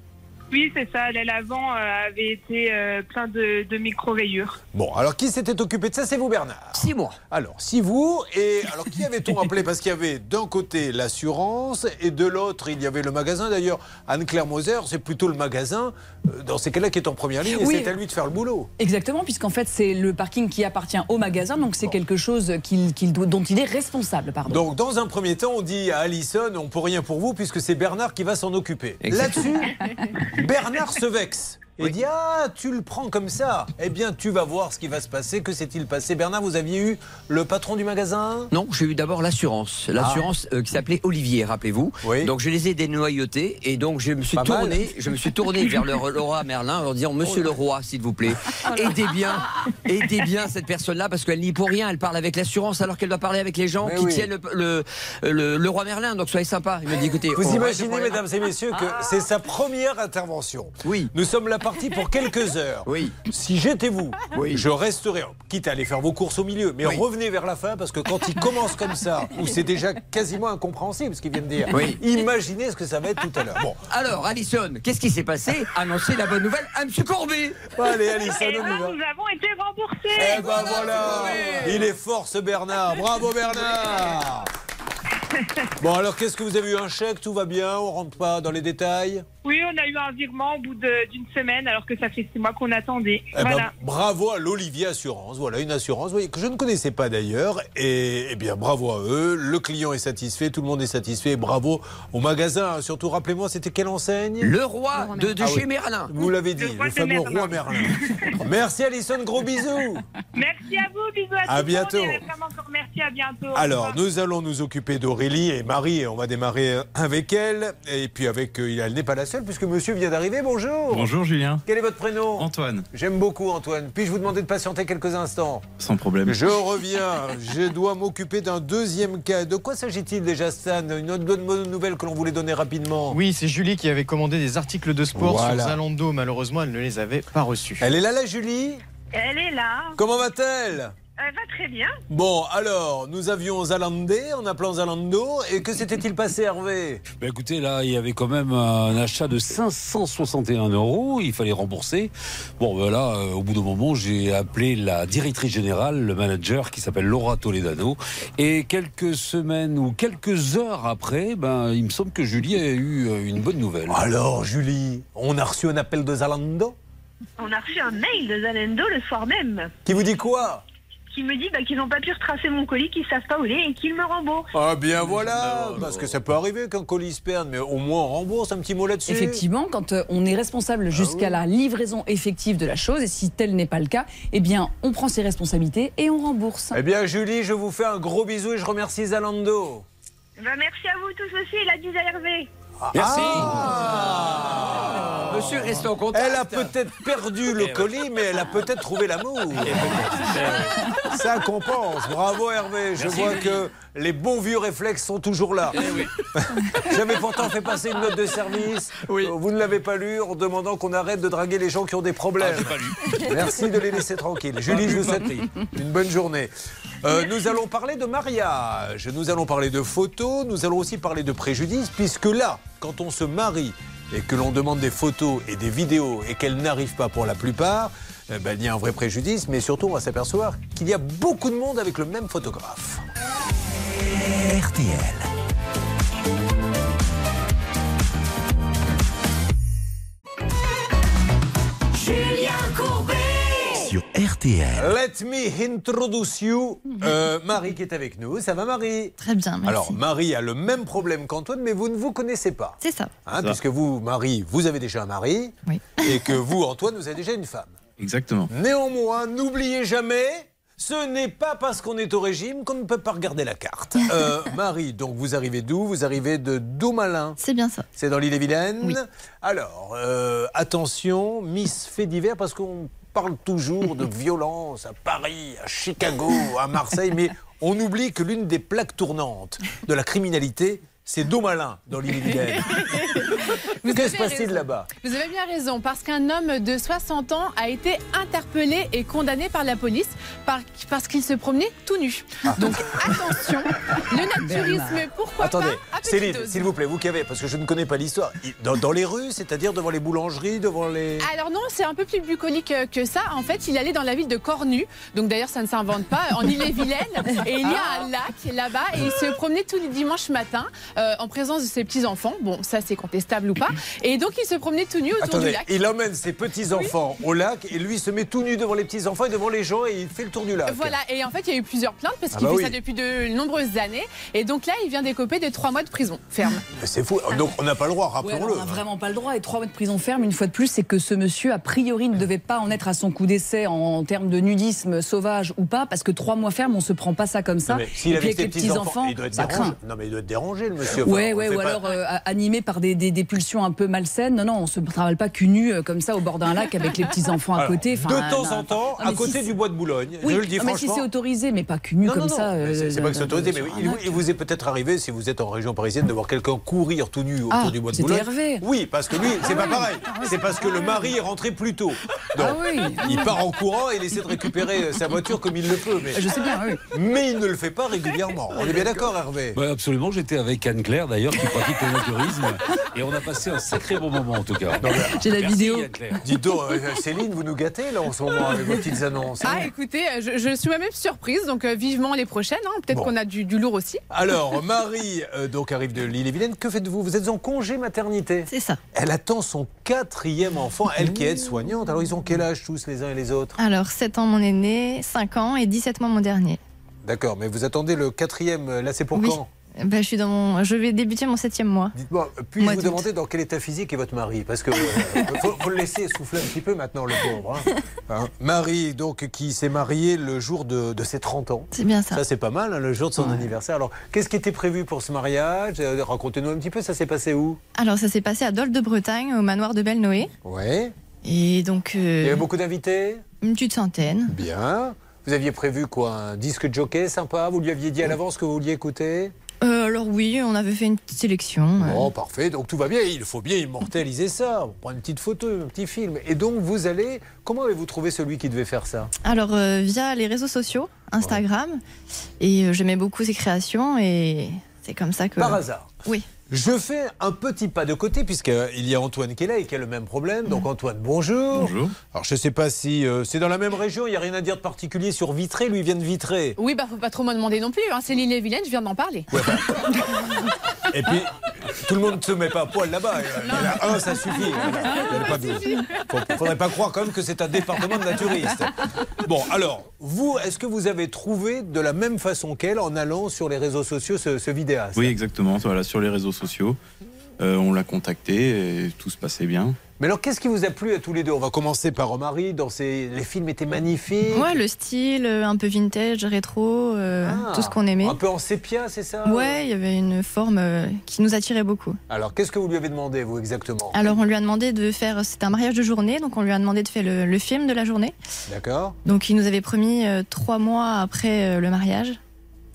Oui, c'est ça. L'aile avant euh, avait été euh, plein de, de micro-rayures. Bon, alors qui s'était occupé de ça? C'est vous, Bernard Si, moi. Alors, si vous, et alors qui avait-on appelé? Parce qu'il y avait d'un côté l'assurance et de l'autre, il y avait le magasin. D'ailleurs, Anne-Claire Moser, c'est plutôt le magasin, euh, dans ces cas-là, qui est en première ligne, et c'est à lui de faire le boulot. Exactement, puisqu'en fait, c'est le parking qui appartient au magasin, donc c'est quelque chose qu'il- qu'il doit- dont il est responsable. Pardon. Donc, dans un premier temps, on dit à Alison, on peut rien pour vous, puisque c'est Bernard qui va s'en occuper. Là-dessus, Bernard se vexe. Et dit Ah, tu le prends comme ça. Eh bien, tu vas voir ce qui va se passer. Que s'est-il passé? Bernard, vous aviez eu le patron du magasin? Non, j'ai eu d'abord l'assurance. L'assurance euh, qui s'appelait Olivier, rappelez-vous. Donc je les ai dénoyautés et donc je me suis Pas mal. tourné, je me suis tourné vers le roi Merlin en leur disant Monsieur le roi, s'il vous plaît, aidez bien, aidez bien cette personne-là parce qu'elle n'y pour rien. Elle parle avec l'assurance alors qu'elle doit parler avec les gens Mais qui oui. tiennent le, le, le- le roi Merlin. Donc soyez sympa. Il m'a dit écoutez, Vous le imaginez, mesdames et messieurs, que c'est sa première intervention. Oui. Nous sommes là partis pour quelques heures. Oui. Si j'étais vous, Oui. je resterais, quitte à aller faire vos courses au milieu, mais Oui. revenez vers la fin parce que quand il commence comme ça, où c'est déjà quasiment incompréhensible ce qu'il vient de dire, Oui. imaginez ce que ça va être tout à l'heure. Bon, Alors, Alison, qu'est-ce qui s'est passé Annoncez la bonne nouvelle à M. Courbet. allez, Alison, Et on y ben, va. nous avons été remboursés. Eh ben voilà, il est fort ce Bernard. Bravo Bernard. Bon alors qu'est-ce que vous avez eu un chèque Tout va bien On rentre pas dans les détails Oui, on a eu un virement au bout de- d'une semaine, alors que ça fait six mois qu'on attendait. Eh ben, bravo à l'Olivier Assurance. Voilà une assurance voyez, que je ne connaissais pas d'ailleurs. Et eh bien bravo à eux. Le client est satisfait, tout le monde est satisfait. Bravo au magasin. Surtout rappelez-moi, c'était quelle enseigne? Le roi de, de Ah chez oui. Merlin. Vous l'avez dit, Le de fameux Merlin. roi Merlin. Merci Alison, gros bisous. Merci à vous, bisous à, À le monde, bientôt. et vraiment encore merci, à bientôt. Alors, nous allons nous occuper d'Aurélie et Marie, et on va démarrer euh, avec elle. Et puis avec, euh, elle n'est pas la seule, puisque monsieur vient d'arriver. Bonjour. Bonjour Julien. Quel est votre prénom? Antoine, J'aime beaucoup Antoine. Puis-je vous demander de patienter quelques instants? Sans problème. Je reviens. Je dois m'occuper d'un deuxième cas. De quoi s'agit-il déjà, Stan? Une autre bonne nouvelle que l'on voulait donner rapidement? Oui, c'est Julie qui avait commandé des articles de sport Voilà. sur Zalando. Malheureusement, elle ne les avait pas reçus. Elle est là, la Julie? Elle est là. Comment va-t-elle? Elle va très bien. Bon, alors, nous avions Zalandé en appelant Zalando. Et que s'était-il passé, Hervé? Bah écoutez, là, il y avait quand même un achat de 561 euros. Il fallait rembourser. Bon, ben là, euh, au bout d'un moment, j'ai appelé la directrice générale, le manager qui s'appelle Laura Toledano. Et quelques semaines ou quelques heures après, ben, il me semble que Julie a eu euh, une bonne nouvelle. Alors, Julie, on a reçu un appel de Zalando? On a reçu un mail de Zalendo le soir même Qui vous dit quoi? Qui me dit bah, qu'ils n'ont pas pu retracer mon colis, qu'ils savent pas où il est et qu'ils me remboursent. Ah bien voilà, parce que ça peut arriver qu'un colis se perde, mais au moins on rembourse un petit mot là-dessus. Effectivement, quand euh, on est responsable jusqu'à la livraison effective de la chose, et si tel n'est pas le cas, eh bien, on prend ses responsabilités et on rembourse. Eh bien Julie, je vous fais un gros bisou et je remercie Zalando. Bah, merci à vous tous aussi, il a dit à Hervé. Merci. Ah. Monsieur, restons en contact. Elle a peut-être perdu le colis, mais elle a peut-être trouvé l'amour. Ça compense. Bravo Hervé. Je Merci, vois Julie. que les bons vieux réflexes sont toujours là. J'avais pourtant fait passer une note de service. Vous ne l'avez pas lu en demandant qu'on arrête de draguer les gens qui ont des problèmes. Merci de les laisser tranquilles. Julie, je vous souhaite une bonne journée. Euh, nous allons parler de mariage, nous allons parler de photos, nous allons aussi parler de préjudice, puisque là, quand on se marie et que l'on demande des photos et des vidéos et qu'elles n'arrivent pas pour la plupart, eh ben, il y a un vrai préjudice, mais surtout on va s'apercevoir qu'il y a beaucoup de monde avec le même photographe. RTL. Sur RTL. Let me introduce you. Euh, Marie qui est avec nous. Ça va Marie? Très bien, merci. Alors Marie a le même problème qu'Antoine, mais vous ne vous connaissez pas. C'est ça. Hein, puisque vous, Marie, vous avez déjà un mari. Et que vous, Antoine, vous avez déjà une femme. Exactement. Néanmoins, n'oubliez jamais, ce n'est pas parce qu'on est au régime qu'on ne peut pas regarder la carte. Euh, Marie, donc vous arrivez d'où? Vous arrivez de Domalin. C'est bien ça. C'est dans l'île-et-Vilaine. Alors, euh, attention, Miss fait divers parce qu'on parle toujours de violence à Paris, à Chicago, à Marseille, mais on oublie que l'une des plaques tournantes de la criminalité, c'est Domalin dans l'île-et-Vilaine. Vous Que se passe-t-il là-bas? Vous avez bien raison, parce qu'un homme de 60 ans a été interpellé et condamné par la police par- parce qu'il se promenait tout nu. Donc attention, le naturisme, pourquoi Attendez, pas à Céline, s'il vous plaît, vous qui avez, parce que je ne connais pas l'histoire, dans, dans les rues, c'est-à-dire devant les boulangeries, devant les... Alors non, c'est un peu plus bucolique euh, que ça. En fait, il allait dans la ville de Cornu. Donc d'ailleurs, ça ne s'invente pas. En Ille-et-Vilaine. Et il y a un lac là-bas. Et il se promenait tous les dimanches matins euh, en présence de ses petits-enfants. Bon, ça c'est contestable ou pas. Et donc il se promenait tout nu autour du Attendez, lac. il emmène ses petits-enfants au lac et lui se met tout nu devant les petits-enfants et devant les gens et il fait le tour du lac. Voilà, et en fait, il y a eu plusieurs plaintes parce Ah qu'il bah fait oui. ça depuis de nombreuses années. Et donc là, il vient d'écoper de trois mois de prison ferme. C'est fou. Donc on n'a pas le droit, Ouais, rappelons-le. on n'a vraiment pas le droit. Et trois mois de prison ferme, une fois de plus, c'est que ce monsieur, a priori, ne devait pas en être à son coup d'essai en termes de nudisme sauvage ou pas, parce que trois mois ferme, on se prend pas ça comme ça. Non, mais s'il avait ses petits-enfants, il doit être ça dérangé. craint. Non, mais il doit être dérangé, le monsieur. Enfin, Ouais, ou pas- alors euh, animé par des, des- des pulsions un peu malsaines. Non, non, on se travaille pas cul nu euh, comme ça au bord d'un lac avec les petits enfants à côté. de temps non, en temps, non, à côté si du bois de Boulogne, Oui, je le dis non, mais si c'est autorisé, mais pas cul nu Non, comme non, non, ça. c'est- euh, c'est pas que c'est autorisé, mais il, vous- lac. il vous est peut-être arrivé, si vous êtes en région parisienne, de voir quelqu'un courir tout nu autour Ah, du bois de Boulogne. Hervé. Oui, parce que lui, c'est Ah pas oui. pareil. C'est parce que le mari est rentré plus tôt. Donc, Ah oui. il part en courant et il essaie de récupérer sa voiture comme il le peut. Mais, Je sais bien, oui. mais il ne le fait pas régulièrement. On est bien d'accord, Hervé Ouais, absolument, j'étais avec Anne-Claire d'ailleurs qui pratique le naturisme et on a passé un sacré bon moment en tout cas. J'ai la vidéo. Dites donc, euh, Céline, vous nous gâtez là en ce moment avec vos petites annonces. hein. Ah, écoutez, euh, je, je suis moi-même surprise, donc euh, vivement les prochaines. hein. Peut-être Bon. qu'on a du, du lourd aussi. Alors, Marie, euh, donc arrive de l'île-et-Vilaine. Que faites-vous? Vous êtes en congé maternité? C'est ça. Elle attend son quatrième enfant, elle qui est aide-soignante. Alors, ils ont quel âge tous les uns et les autres? Alors, 7 ans mon aîné, 5 ans et 17 mois mon dernier. D'accord, mais vous attendez le quatrième, là c'est pour Oui. quand? Ben, je, suis dans mon... je vais débuter mon septième mois. Dites-moi, puis-je vous demander dans quel état physique est votre mari? Parce que euh, faut, faut le laisser souffler un petit peu maintenant, le pauvre. hein. Hein, Marie, donc, qui s'est mariée le jour de, de ses 30 ans. C'est bien ça. Ça, c'est pas mal, hein, le jour de son anniversaire. Alors, qu'est-ce qui était prévu pour ce mariage? Euh, Racontez-nous un petit peu, ça s'est passé où? Alors, ça s'est passé à Dole de Bretagne, au manoir de Belle-Noé. Ouais. Et donc, euh, Il y avait beaucoup d'invités? une petite centaine. Bien. Vous aviez prévu quoi? Un disque jockey sympa? Vous lui aviez dit à l'avance que vous vouliez écouter? Euh, alors oui, on avait fait une petite sélection. euh. Bon, parfait. Donc tout va bien. Il faut bien immortaliser ça. On prend une petite photo, un petit film. Et donc vous allez. Comment avez-vous trouvé celui qui devait faire ça? Alors, euh, via les réseaux sociaux, Instagram, et euh, j'aimais beaucoup ses créations, et c'est comme ça que... Par hasard. Oui. Je fais un petit pas de côté puisqu'il y a Antoine qui est là et qui a le même problème. Donc Antoine, bonjour. Bonjour. Alors je ne sais pas si euh, c'est dans la même région, il n'y a rien à dire de particulier sur Vitré, lui vient de Vitré. Oui, bah faut pas trop m'en demander non plus. Hein. C'est l'île et Vilaine, je viens d'en parler. Et puis, tout le monde ne se met pas à poil là-bas. Il y en a un, ça suffit. Il y en a pas deux. Faut- faudrait pas croire quand même que c'est un département de naturistes. Bon, alors, vous, est-ce que vous avez trouvé de la même façon qu'elle en allant sur les réseaux sociaux ce, ce vidéaste? Oui, exactement. Voilà, sur les réseaux sociaux. Euh, on l'a contacté et tout se passait bien. Mais alors, qu'est-ce qui vous a plu à tous les deux? On va commencer par Romary. Dans ses... Les films étaient magnifiques. Ouais, le style, euh, un peu vintage, rétro, euh, Ah, tout ce qu'on aimait. Un peu en sépia, c'est ça? Ouais, il y avait une forme euh, qui nous attirait beaucoup. Alors, qu'est-ce que vous lui avez demandé, vous, exactement? Alors, on lui a demandé de faire. C'était un mariage de journée, donc on lui a demandé de faire le, le film de la journée. D'accord Donc, il nous avait promis euh, trois mois après euh, le mariage.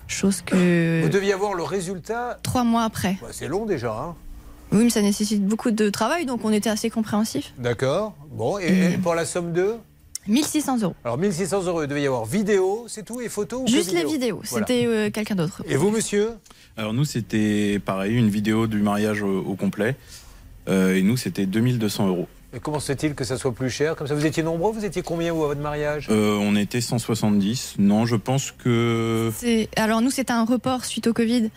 Chose que. Vous deviez avoir le résultat. Trois mois après. Bah, c'est long déjà, hein Oui, mais ça nécessite beaucoup de travail, donc on était assez compréhensifs. D'accord. Bon, et, et pour la somme 2 1600 euros. Alors 1600 euros, il devait y avoir vidéo, c'est tout, et photo ou Juste les vidéo vidéos. Voilà. C'était euh, quelqu'un d'autre. Et vous, monsieur Alors nous, c'était pareil, une vidéo du mariage au, au complet. Euh, et nous, c'était 2200 euros. Et comment se fait-il que ça soit plus cher Comme ça, vous étiez nombreux Vous étiez combien, vous, à votre mariage Euh, on était 170. Non, je pense que... Alors nous, c'était un report suite au Covid.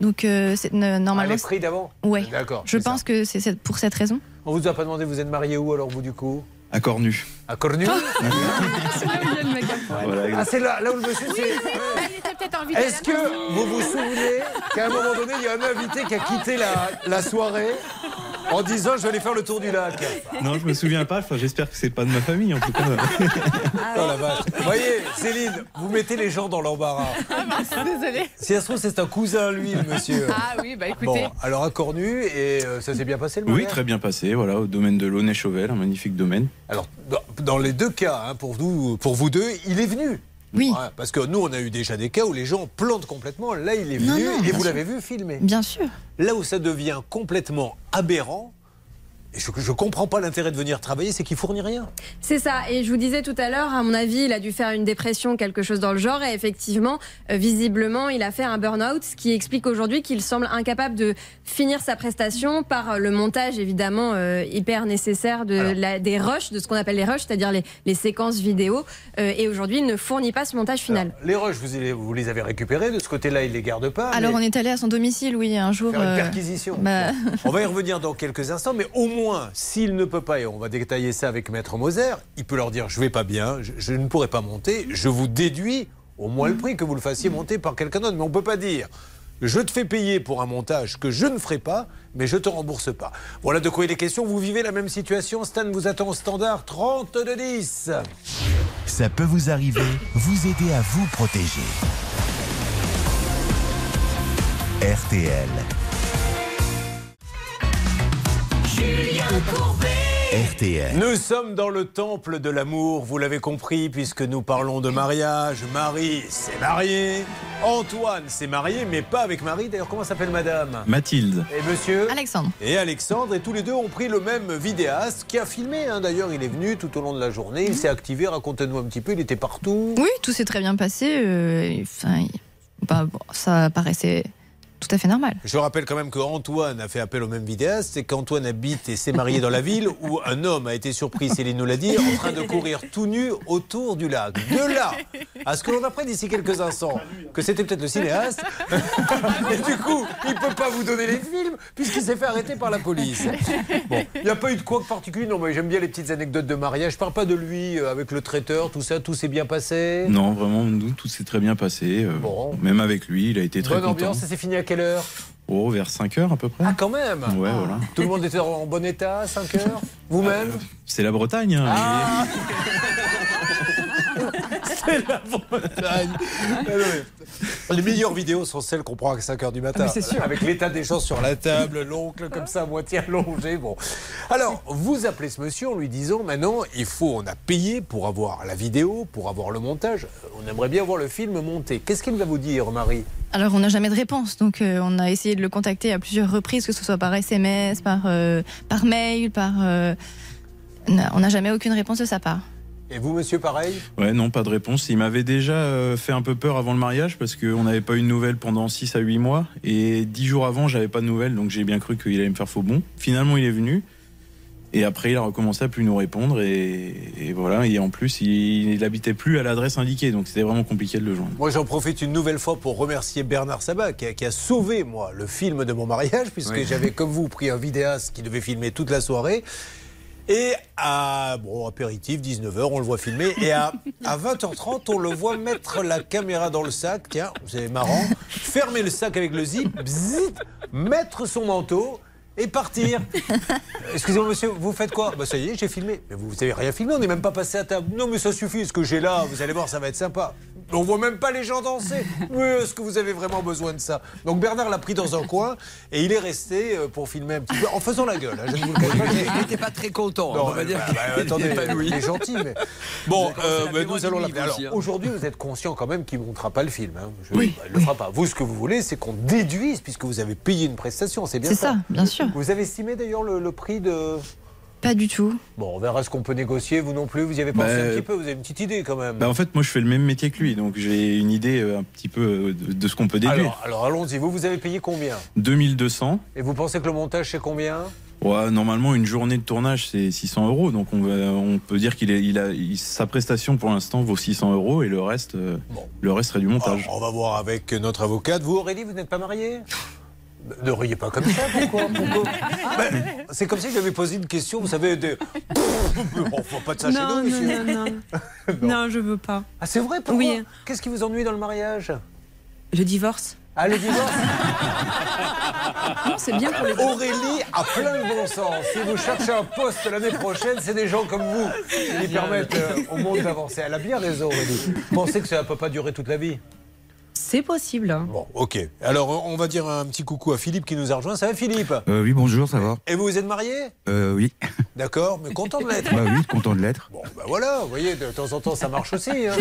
Donc euh, c'est- ne- Ah, normalement. les prix d'avant Ouais. D'accord. Je ça. pense que c'est pour cette raison. On vous a pas demandé, vous êtes marié où alors, vous, du coup À Cornu. À Cornu Ah, c'est là, là où le monsieur s'est. Peut-être Est-ce que vous vous souvenez qu'à un moment donné, il y a un invité qui a quitté la, la soirée en disant je vais aller faire le tour du lac Non, je me souviens pas. Enfin, j'espère que c'est pas de ma famille, en tout cas. Oh la vache. Vous voyez, Céline, vous mettez les gens dans l'embarras. Désolée. Si ça se trouve, c'est un cousin, lui, le monsieur. Ah oui, bah écoutez. Bon, alors à Cornu, et euh, ça s'est bien passé le Oui, très bien passé. Voilà, au domaine de Launay-Chauvel, un magnifique domaine. Alors, dans, dans les deux cas, hein, pour, vous, pour vous deux, il est venu. Oui. Ouais, parce que nous, on a eu déjà des cas où les gens plantent complètement. Là, il est venu non, et vous l'avez vu filmer. Bien sûr. Là où ça devient complètement aberrant, je ne comprends pas l'intérêt de venir travailler, c'est qu'il fournit rien. C'est ça. Et je vous disais tout à l'heure, à mon avis, il a dû faire une dépression, quelque chose dans le genre. Et effectivement, euh, visiblement, il a fait un burn-out, ce qui explique aujourd'hui qu'il semble incapable de finir sa prestation par le montage, évidemment, euh, hyper nécessaire de la- des rushs, de ce qu'on appelle les rushs, c'est-à-dire les, les séquences vidéo. Euh, et aujourd'hui, il ne fournit pas ce montage final. Les rushs, vous, les- vous les avez récupérés. De ce côté-là, il les garde pas. Alors mais on est allé à son domicile, oui, un jour. faire une euh, perquisition. bah, On va y revenir dans quelques instants, mais au moins, s'il ne peut pas, et on va détailler ça avec Maître Moser, il peut leur dire je vais pas bien, je, je ne pourrai pas monter, je vous déduis au moins le prix que vous le fassiez monter par quelqu'un d'autre. Mais on peut pas dire je te fais payer pour un montage que je ne ferai pas, mais je te rembourse pas. Voilà de quoi il est question. Vous vivez la même situation. Stan vous attend au standard 30 de 10. Ça peut vous arriver, vous aider à vous protéger. RTL. Julien Courbet. RTL. Nous sommes dans le temple de l'amour, vous l'avez compris, puisque nous parlons de mariage. Marie s'est mariée, Antoine s'est marié, mais pas avec Marie. D'ailleurs, comment s'appelle madame? Mathilde. Et monsieur? Alexandre. Et Alexandre, et tous les deux ont pris le même vidéaste qui a filmé. hein. D'ailleurs, il est venu tout au long de la journée, il s'est activé, racontez-nous un petit peu, il était partout. Oui, tout s'est très bien passé. euh, enfin, bah, bon, ça paraissait tout à fait normal. Je rappelle quand même que Antoine a fait appel au même vidéaste, c'est qu'Antoine habite et s'est marié dans la ville où un homme a été surpris, Céline nous l'a dit, en train de courir tout nu autour du lac. De là à ce que l'on apprenne d'ici quelques instants que c'était peut-être le cinéaste, et du coup, il ne peut pas vous donner les films puisqu'il s'est fait arrêter par la police. Bon, il n'y a pas eu de quoi de particulier, non, mais j'aime bien les petites anecdotes de mariage. Je parle pas de lui euh, avec le traiteur, tout ça, tout s'est bien passé? Non, vraiment, nous, tout s'est très bien passé. euh, Bon. Même avec lui, il a été très Bonne content. ambiance, ça s'est fini à quelle heure? Oh, vers 5 heures à peu près. Ah, quand même Ouais, voilà. Tout le monde était en bon état, à 5 heures? Vous-même? C'est la Bretagne. hein, Ah C'est la Bretagne Les meilleures vidéos sont celles qu'on prend à 5h du matin. Ah, mais c'est sûr. Avec l'état des gens sur la table, l'oncle comme ça, à moitié allongé. Bon. Alors, vous appelez ce monsieur en lui disant maintenant, il faut, on a payé pour avoir la vidéo, pour avoir le montage. On aimerait bien voir le film monté. Qu'est-ce qu'il va vous dire, Marie? Alors on n'a jamais de réponse, donc euh, on a essayé de le contacter à plusieurs reprises, que ce soit par SMS, par, euh, par mail, par... euh, on n'a jamais aucune réponse de sa part. Et vous, monsieur, pareil Ouais, non, pas de réponse. Il m'avait déjà euh, fait un peu peur avant le mariage parce qu'on n'avait pas eu de nouvelles pendant 6 à 8 mois. Et 10 jours avant, j'avais pas de nouvelles, donc j'ai bien cru qu'il allait me faire faux bon. Finalement, il est venu. Et après, il a recommencé à plus nous répondre. Et, et voilà. Et en plus, il, il habitait plus à l'adresse indiquée, donc c'était vraiment compliqué de le joindre. Moi, j'en profite une nouvelle fois pour remercier Bernard Sabat, qui a, qui a sauvé, moi, le film de mon mariage, puisque Oui. j'avais, comme vous, pris un vidéaste qui devait filmer toute la soirée. Et à, bon, apéritif, 19h, on le voit filmer. Et à, à 20h30, on le voit mettre la caméra dans le sac. Tiens, c'est marrant. Fermer le sac avec le zip, bzzzt, mettre son manteau et partir. Excusez-moi, monsieur, vous faites quoi? Bah, ça y est, j'ai filmé. Mais vous n'avez rien filmé, on n'est même pas passé à table. Non, mais ça suffit, ce que j'ai là, vous allez voir, ça va être sympa. On voit même pas les gens danser. Mais est-ce que vous avez vraiment besoin de ça? Donc Bernard l'a pris dans un coin et il est resté euh, pour filmer un petit peu en faisant la gueule. hein, je ne vous le cache pas. Il n'était pas très content. Non, on va dire bah, qu'il bah, était attendez, il est gentil, mais bon, euh, bah, nous faire allons l'appeler. Alors hein. aujourd'hui, vous êtes conscient quand même qu'il ne montrera pas le film. hein. Je- bah, il ne le fera pas. Vous, ce que vous voulez, c'est qu'on déduise puisque vous avez payé une prestation. C'est bien C'est ça. ça, bien sûr. Vous avez estimé d'ailleurs le, le prix de Pas du tout. Bon, on verra ce qu'on peut négocier. Vous non plus, vous y avez pensé Bah, un petit peu. Vous avez une petite idée quand même. Bah, en fait, moi, je fais le même métier que lui, donc j'ai une idée euh, un petit peu euh, de, de ce qu'on peut déduire. alors, alors allons-y. Vous, vous avez payé combien? 2200. Et vous pensez que le montage, c'est combien? Ouais, normalement, une journée de tournage, c'est 600 euros. Donc, on, peut dire qu'il est, il a, il- sa prestation pour l'instant vaut 600 euros et le reste, euh, le reste serait du montage. On va voir avec notre avocate. Vous, Aurélie, vous n'êtes pas mariée? Ne riez pas comme ça, pourquoi, Pourquoi Ben, C'est comme si je lui avais posé une question, vous savez, de... On faut pas de ça chez Non, nous, non, monsieur. non, non. Non, je veux pas. Ah, c'est vrai Pourquoi Oui. Qu'est-ce qui vous ennuie dans le mariage Le divorce. Ah, le divorce Non, c'est bien pour les Aurélie a plein de bon sens. Si vous cherchez un poste l'année prochaine, c'est des gens comme vous qui lui permettent euh, au monde d'avancer. Elle a bien raison, Aurélie. Vous pensez que ça ne peut pas durer toute la vie C'est possible. Bon, ok. Alors, on va dire un petit coucou à Philippe qui nous a rejoint. Ça va, Philippe? Euh, oui, bonjour, ça va Et vous, vous êtes marié? Euh, Oui. D'accord, mais content de l'être. Bah oui, content de l'être. Bon, ben voilà, vous voyez, de temps en temps, ça marche aussi. hein.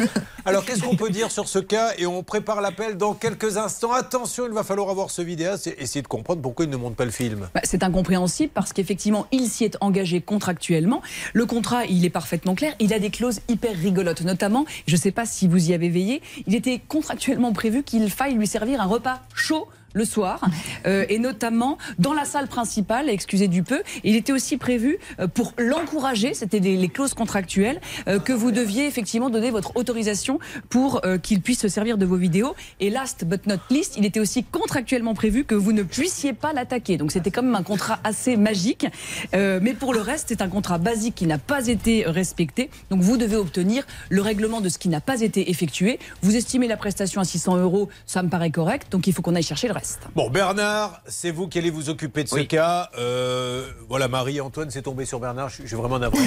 Alors, qu'est-ce qu'on peut dire sur ce cas? Et on prépare l'appel dans quelques instants. Attention, il va falloir avoir ce vidéaste et essayer de comprendre pourquoi il ne monte pas le film. Bah, C'est incompréhensible parce qu'effectivement, il s'y est engagé contractuellement. Le contrat, il est parfaitement clair. Il a des clauses hyper rigolotes, notamment, je ne sais pas si vous y avez veillé, il était contractuellement prévu qu'il faille lui servir un repas chaud le soir, euh, et notamment dans la salle principale, excusez du peu. Il était aussi prévu euh, pour l'encourager, c'était les clauses contractuelles, euh, que vous deviez effectivement donner votre autorisation pour euh, qu'il puisse se servir de vos vidéos. Et last but not least, il était aussi contractuellement prévu que vous ne puissiez pas l'attaquer. Donc c'était quand même un contrat assez magique. Euh, mais pour le reste, c'est un contrat basique qui n'a pas été respecté. Donc vous devez obtenir le règlement de ce qui n'a pas été effectué. Vous estimez la prestation à 600 euros, ça me paraît correct. Donc il faut qu'on aille chercher le reste. Bon, Bernard, c'est vous qui allez vous occuper de ce cas. Euh, voilà, Marie-Antoine s'est tombée sur Bernard. Je suis, je suis vraiment navré.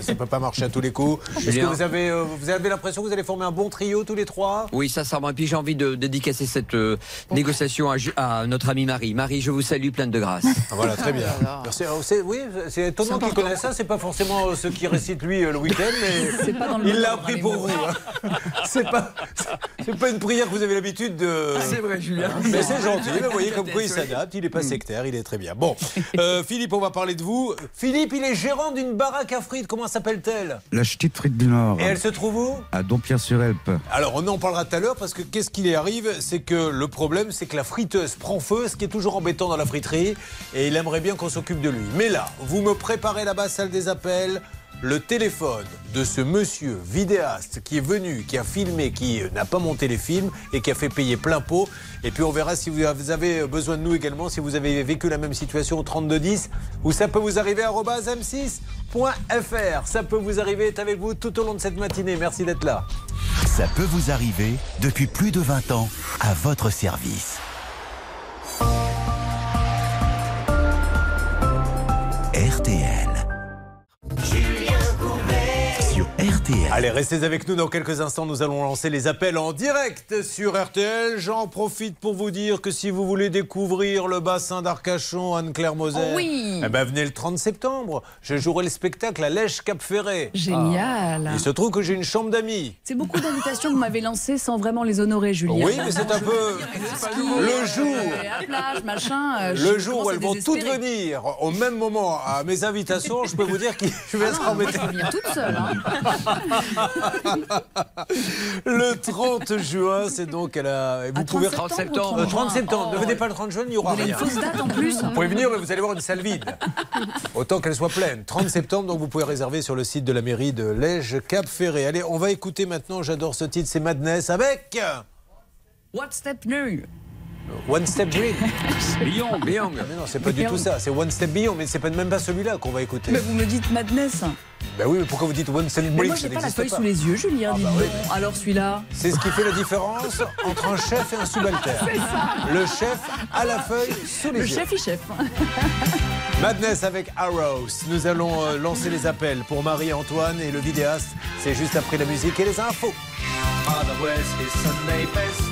ça ne peut pas marcher à tous les coups. Est-ce que Julien. vous avez, euh, vous avez l'impression que vous allez former un bon trio tous les trois? Oui, ça, ça Et puis j'ai envie de dédicacer cette euh, négociation à, notre amie Marie. Marie, je vous salue pleine de grâce. Ah, Voilà, très bien. Merci. Alors, c'est- oui, c'est étonnant qu'il connaisse ça. C'est pas forcément ceux qui récitent lui euh, le week-end, C'est mais pas dans le il l'a appris pour vous. hein. C'est pas, c'est pas une prière que vous avez l'habitude de. C'est vrai, Julien. Mais c'est gentil. Vous voyez comme quoi il s'adapte. Il est pas sectaire. Il est très bien. Bon, euh, Philippe, on va parler de vous. Philippe, il est gérant d'une baraque à frites. Comment s'appelle-t-elle? La Ch'tite Frite du Nord. Et elle se trouve où? À Dompierre-sur-Elpe. Alors, on en parlera tout à l'heure parce que qu'est-ce qui lui arrive? C'est que le problème, c'est que la friteuse prend feu, ce qui est toujours embêtant dans la friterie, et il aimerait bien qu'on s'occupe de lui. Mais là, vous me préparez là-bas, salle des appels, le téléphone de ce monsieur vidéaste qui est venu, qui a filmé, qui euh, n'a pas monté les films et qui a fait payer plein pot. Et puis on verra si vous avez besoin de nous également, si vous avez vécu la même situation au 3210, ou ça peut vous arriver à arobase m6.fr. Ça peut vous arriver, est avec vous tout au long de cette matinée. Merci d'être là. Ça peut vous arriver depuis plus de 20 ans à votre service. RTL. RTL. Allez, restez avec nous dans quelques instants. Nous allons lancer les appels en direct sur RTL. J'en profite pour vous dire que si vous voulez découvrir le bassin d'Arcachon, Anne-Claire Moser, Oh oui. eh ben, venez le 30 septembre. Je jouerai le spectacle à Lèche Cap Ferré. Génial. Il se trouve que j'ai une chambre d'amis. C'est beaucoup d'invitations que vous m'avez lancées sans vraiment les honorer, Julien. Oui, mais c'est un peu le jour. À plage, machin. euh, Le jour où elles vont toutes venir au même moment à mes invitations, je peux vous dire que je vais Ah être embêté. je peux venir toute seule. hein. Le 30 juin, c'est donc à la. Vous 30 septembre septembre. 30 Euh, 30 juin septembre. Oh, ne venez pas le 30 juin, il n'y aura rien. une fausse date en plus Vous pouvez venir, mais vous allez voir une salle vide. Autant qu'elle soit pleine. 30 septembre, donc vous pouvez réserver sur le site de la mairie de Lège Cap Ferré. Allez, on va écouter maintenant, j'adore ce titre, c'est Madness avec What step new? One Step Dream. Beyond, Beyond. Mais non, c'est pas du tout ça. C'est One Step Beyond, mais c'est pas même pas celui-là qu'on va écouter. Mais vous me dites madness. Ben oui, mais pourquoi vous dites One Step Dream moi, j'ai pas la feuille sous les yeux, Julien. dites donc. Alors celui-là. C'est ce qui fait la différence entre un chef et un subalterne. Le chef a la feuille sous les Le yeux. chef, il chef. Madness avec Arrows. Nous allons euh, lancer les appels pour Marie-Antoine et le vidéaste. C'est juste après la musique et les infos. Wears his Sunday best.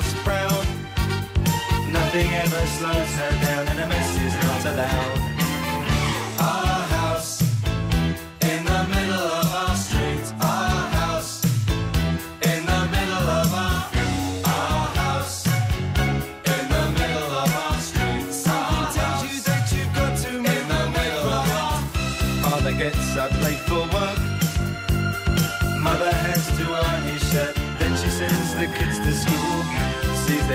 House proud. Nothing ever slows her down, and a mess is not allowed.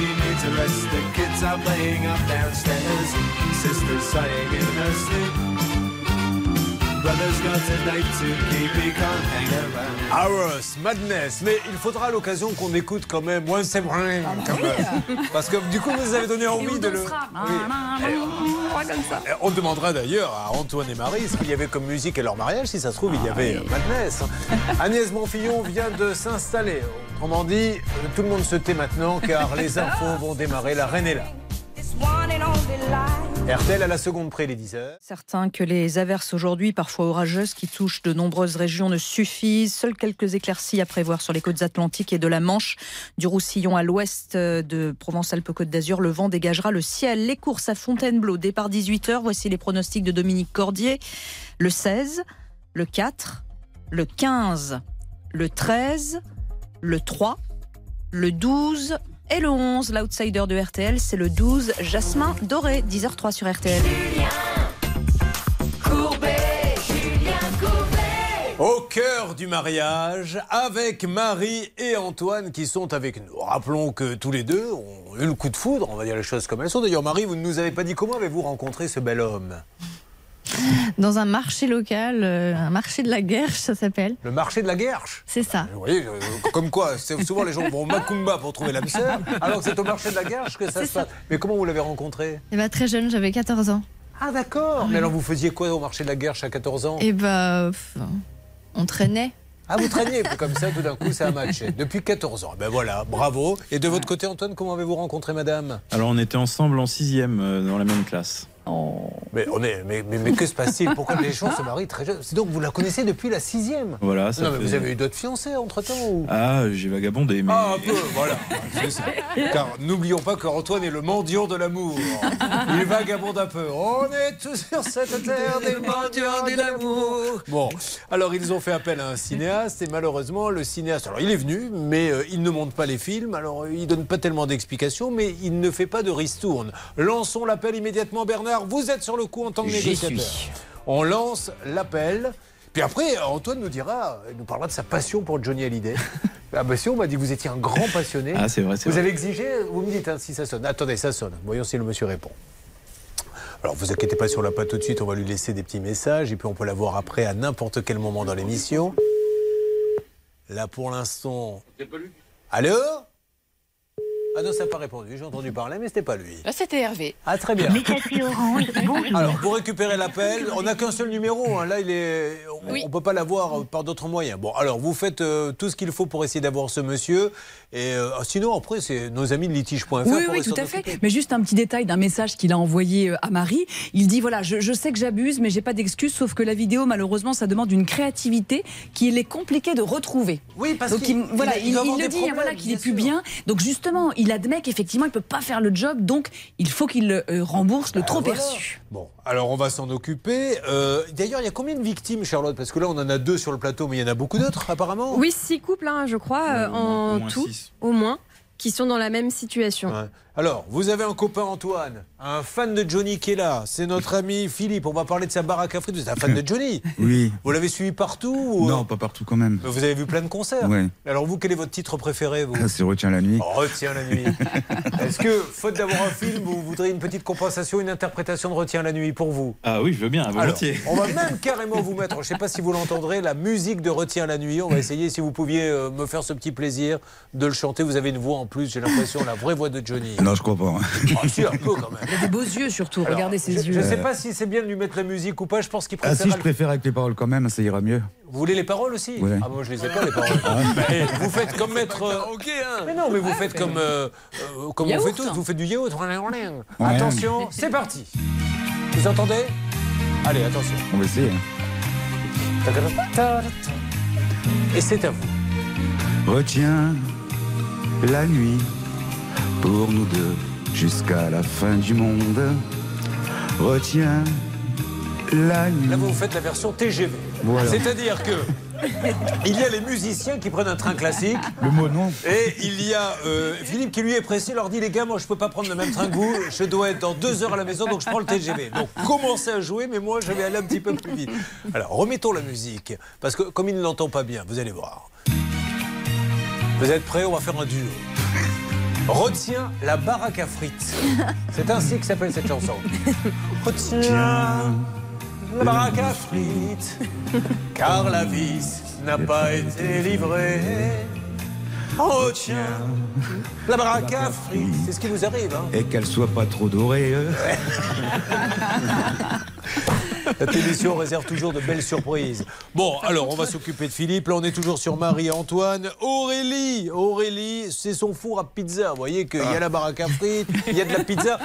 She needs a rest. The kids are playing up downstairs. Sister's sighing in her sleep. Hours, Madness. Mais il faudra à l'occasion qu'on écoute quand même One Step Ring, quand même. Parce que du coup, vous avez donné envie de le. On demandera d'ailleurs à Antoine et Marie ce qu'il y avait comme musique à leur mariage. Si ça se trouve, il y avait euh, Madness. Agnès Bonfillon vient de s'installer. Autrement dit, euh, tout le monde se tait maintenant car les infos vont démarrer. La reine est là. RTL à la seconde près, les 10 heures. Que les averses aujourd'hui, parfois orageuses, qui touchent de nombreuses régions ne suffisent. Seules quelques éclaircies à prévoir sur les côtes atlantiques et de la Manche. Du Roussillon à l'ouest de Provence-Alpes-Côte d'Azur, le vent dégagera le ciel. Les courses à Fontainebleau, départ 18h. Voici les pronostics de Dominique Cordier. Le 16, le 4, le 15, le 13, le 3, le 12 et le 11. L'outsider de RTL, c'est le 12, Jasmin Doré, 10h03 sur RTL. Au cœur du mariage, avec Marie et Antoine qui sont avec nous. Rappelons que tous les deux ont eu le coup de foudre, on va dire les choses comme elles sont. D'ailleurs, Marie, vous ne nous avez pas dit comment avez-vous rencontré ce bel homme? Dans un marché local, euh, un marché de la Guerche, ça s'appelle. Le marché de la Guerche C'est ça. Vous voyez, euh, comme quoi, souvent les gens vont au Macumba pour trouver l'âme sœur, alors que c'est au marché de la Guerche que ça se passe. Mais comment vous l'avez rencontré? Et bah, très jeune, j'avais 14 ans. Ah d'accord. Mais alors vous faisiez quoi au marché de la Guerche à 14 ans? Bah, pff, on traînait. Ah, vous traîniez comme ça, tout d'un coup, ça a matché. Depuis 14 ans. Ben voilà, bravo. Et de votre côté, Antoine, comment avez-vous rencontré madame? Alors on était ensemble en sixième euh, dans la même classe. Mais, on est, mais, mais, mais que se passe-t-il? Pourquoi les gens se marient très jeunes? C'est donc vous la connaissez depuis la sixième Voilà, ça Non, mais vous avez eu d'autres fiancés entre-temps ou... Ah, j'ai vagabondé, mais... Ah, un peu, voilà. Ça. Car n'oublions pas qu'Antoine est le mendiant de l'amour. Il vagabonde un peu. On est tous sur cette terre des mendiants de l'amour. Bon, alors ils ont fait appel à un cinéaste et malheureusement, le cinéaste, alors il est venu, mais euh, il ne monte pas les films, alors euh, il donne pas tellement d'explications, mais il ne fait pas de ristourne. Lançons l'appel immédiatement, Bernard. Vous êtes sur le coup en tant que négociateur. suis. On lance l'appel. Puis après, Antoine nous dira, il nous parlera de sa passion pour Johnny Hallyday. Ah bah si, on m'a dit que vous étiez un grand passionné. Ah, c'est vrai, c'est Vous vrai. avez exigé, vous me dites hein, si ça sonne. Attendez, ça sonne. Voyons si le monsieur répond. Alors, vous inquiétez pas sur la pas tout de suite, on va lui laisser des petits messages et puis on peut la voir après à n'importe quel moment dans l'émission. Là, pour l'instant. Allô? Ah non, ça n'a pas répondu. J'ai entendu parler, mais c'était pas lui. Là, c'était Hervé. Ah, très bien. Messagerie Orange, bonjour. Alors, pour récupérer l'appel, on n'a qu'un seul numéro. hein. Là, il est... on ne peut pas l'avoir par d'autres moyens. Bon, alors vous faites euh, tout ce qu'il faut pour essayer d'avoir ce monsieur. Et euh, sinon, après, c'est nos amis de litige.fr. Oui, oui, tout à fait. occuper. Mais juste un petit détail d'un message qu'il a envoyé euh, à Marie. Il dit voilà, je, je sais que j'abuse, mais j'ai pas d'excuse, sauf que la vidéo, malheureusement, ça demande une créativité qu'il est compliqué de retrouver. Oui, parce qu'il- il, voilà, il- le dit, hein, voilà, qu'il est plus bien. Donc justement, il admet qu'effectivement, il peut pas faire le job, donc il faut qu'il euh, rembourse le trop voilà. perçu. Bon, alors on va s'en occuper. Euh, D'ailleurs, il y a combien de victimes, Charlotte? Parce que là, on en a deux sur le plateau, mais il y en a beaucoup d'autres, apparemment. Oui, six couples, hein, je crois, euh, en au moins tout, six. au moins, qui sont dans la même situation. Ouais. Alors, vous avez un copain Antoine, un fan de Johnny qui est là. C'est notre ami Philippe. On va parler de sa baraque à frites. Vous êtes un fan de Johnny Oui. Vous l'avez suivi partout ou- Non, pas partout quand même. Vous avez vu plein de concerts. Ouais. Alors vous, quel est votre titre préféré vous Ah, c'est Retiens la nuit. Retiens la nuit. Est-ce que, faute d'avoir un film, vous voudriez une petite compensation, une interprétation de Retiens la nuit pour vous? Ah oui, je veux bien, Alors, on va même carrément vous mettre, je ne sais pas si vous l'entendrez, la musique de Retiens la nuit. On va essayer, si vous pouviez euh, me faire ce petit plaisir de le chanter. Vous avez une voix en plus, j'ai l'impression, la vraie voix de Johnny. Non, je crois pas. Ah, si, un peu quand même. Il a des beaux yeux surtout, Alors, regardez ses je, yeux. Je ne sais pas si c'est bien de lui mettre la musique ou pas, je pense qu'il Ah préfère. si, je préfère avec les paroles quand même, ça ira mieux. Vous voulez les paroles aussi Ouais. Ah, moi je les ai pas les paroles. Vous faites comme maître. euh, Mais non, mais vous faites comme, euh, euh, comme on fait tous, vous faites du yaourt. Attention, c'est parti. Vous entendez Allez, attention. On va essayer. Et c'est à vous. Retiens la nuit pour nous deux jusqu'à la fin du monde. Retiens la nuit. Là, vous faites la version TGV. Voilà. C'est-à-dire que il y a les musiciens qui prennent un train classique. Le mot non. Et il y a euh, Philippe qui lui est pressé, leur dit les gars, moi je peux pas prendre le même train que vous, je dois être dans deux heures à la maison, donc je prends le TGV. Donc commencez à jouer, mais moi je vais aller un petit peu plus vite. Alors remettons la musique, parce que comme il ne l'entend pas bien, vous allez voir. Vous êtes prêts? On va faire un duo. Retiens la baraque à frites. C'est ainsi que s'appelle cette chanson. Retiens la baraque à frites, car la vis n'a pas été livrée. Retiens la baraque à frites. C'est ce qui nous arrive. Hein. Et qu'elle soit pas trop dorée. Cette émission réserve toujours de belles surprises. Bon, alors on va s'occuper de Philippe. Là, on est toujours sur Marie-Antoine. Aurélie, Aurélie, c'est son four à pizza. Vous voyez qu'il y a la baraque à frites, il y a de la pizza.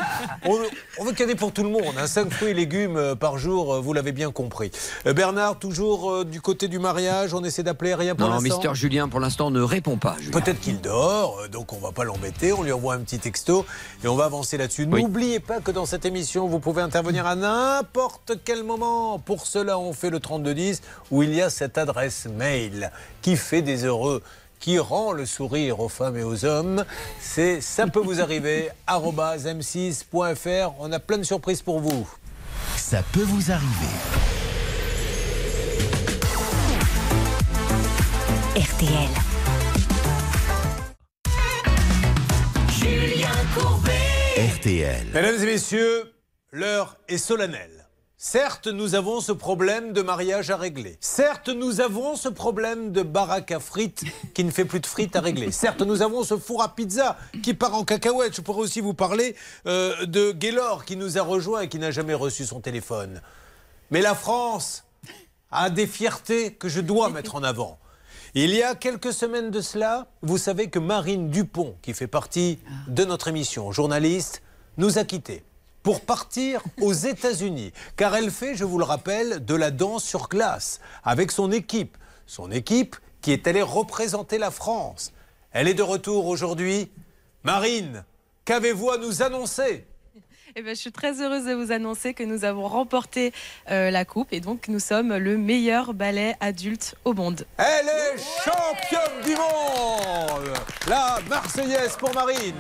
On, on veut qu'il y en ait pour tout le monde. Hein. 5 fruits et légumes euh, par jour, euh, vous l'avez bien compris. Euh, Bernard, toujours euh, du côté du mariage, on essaie d'appeler rien pour Non, l'instant. Mister Julien, pour l'instant, ne répond pas. Peut-être qu'il dort, donc on va pas l'embêter. On lui envoie un petit texto et on va avancer là-dessus. Oui. N'oubliez pas que dans cette émission, vous pouvez intervenir à n'importe quel moment. Pour cela, on fait le 3210 où il y a cette adresse mail qui fait des heureux qui rend le sourire aux femmes et aux hommes. C'est ça peut vous arriver arobase m6.fr. On a plein de surprises pour vous. Ça peut vous arriver. RTL. Julien Courbet. RTL. Mesdames et messieurs, l'heure est solennelle. Certes, nous avons ce problème de mariage à régler. Certes, nous avons ce problème de baraque à frites qui ne fait plus de frites à régler. Certes, nous avons ce four à pizza qui part en cacahuète. Je pourrais aussi vous parler euh, de Gaylor qui nous a rejoint et qui n'a jamais reçu son téléphone. Mais la France a des fiertés que je dois mettre en avant. Il y a quelques semaines de cela, vous savez que Marine Dupont, qui fait partie de notre émission, journaliste, nous a quittés pour partir aux États-Unis, car elle fait, je vous le rappelle, de la danse sur glace avec son équipe, son équipe qui est allée représenter la France. Elle est de retour aujourd'hui. Marine, qu'avez-vous à nous annoncer? Eh ben, je suis très heureuse de vous annoncer que nous avons remporté euh, la coupe et donc nous sommes le meilleur ballet adulte au monde. Elle est championne du monde La Marseillaise pour Marine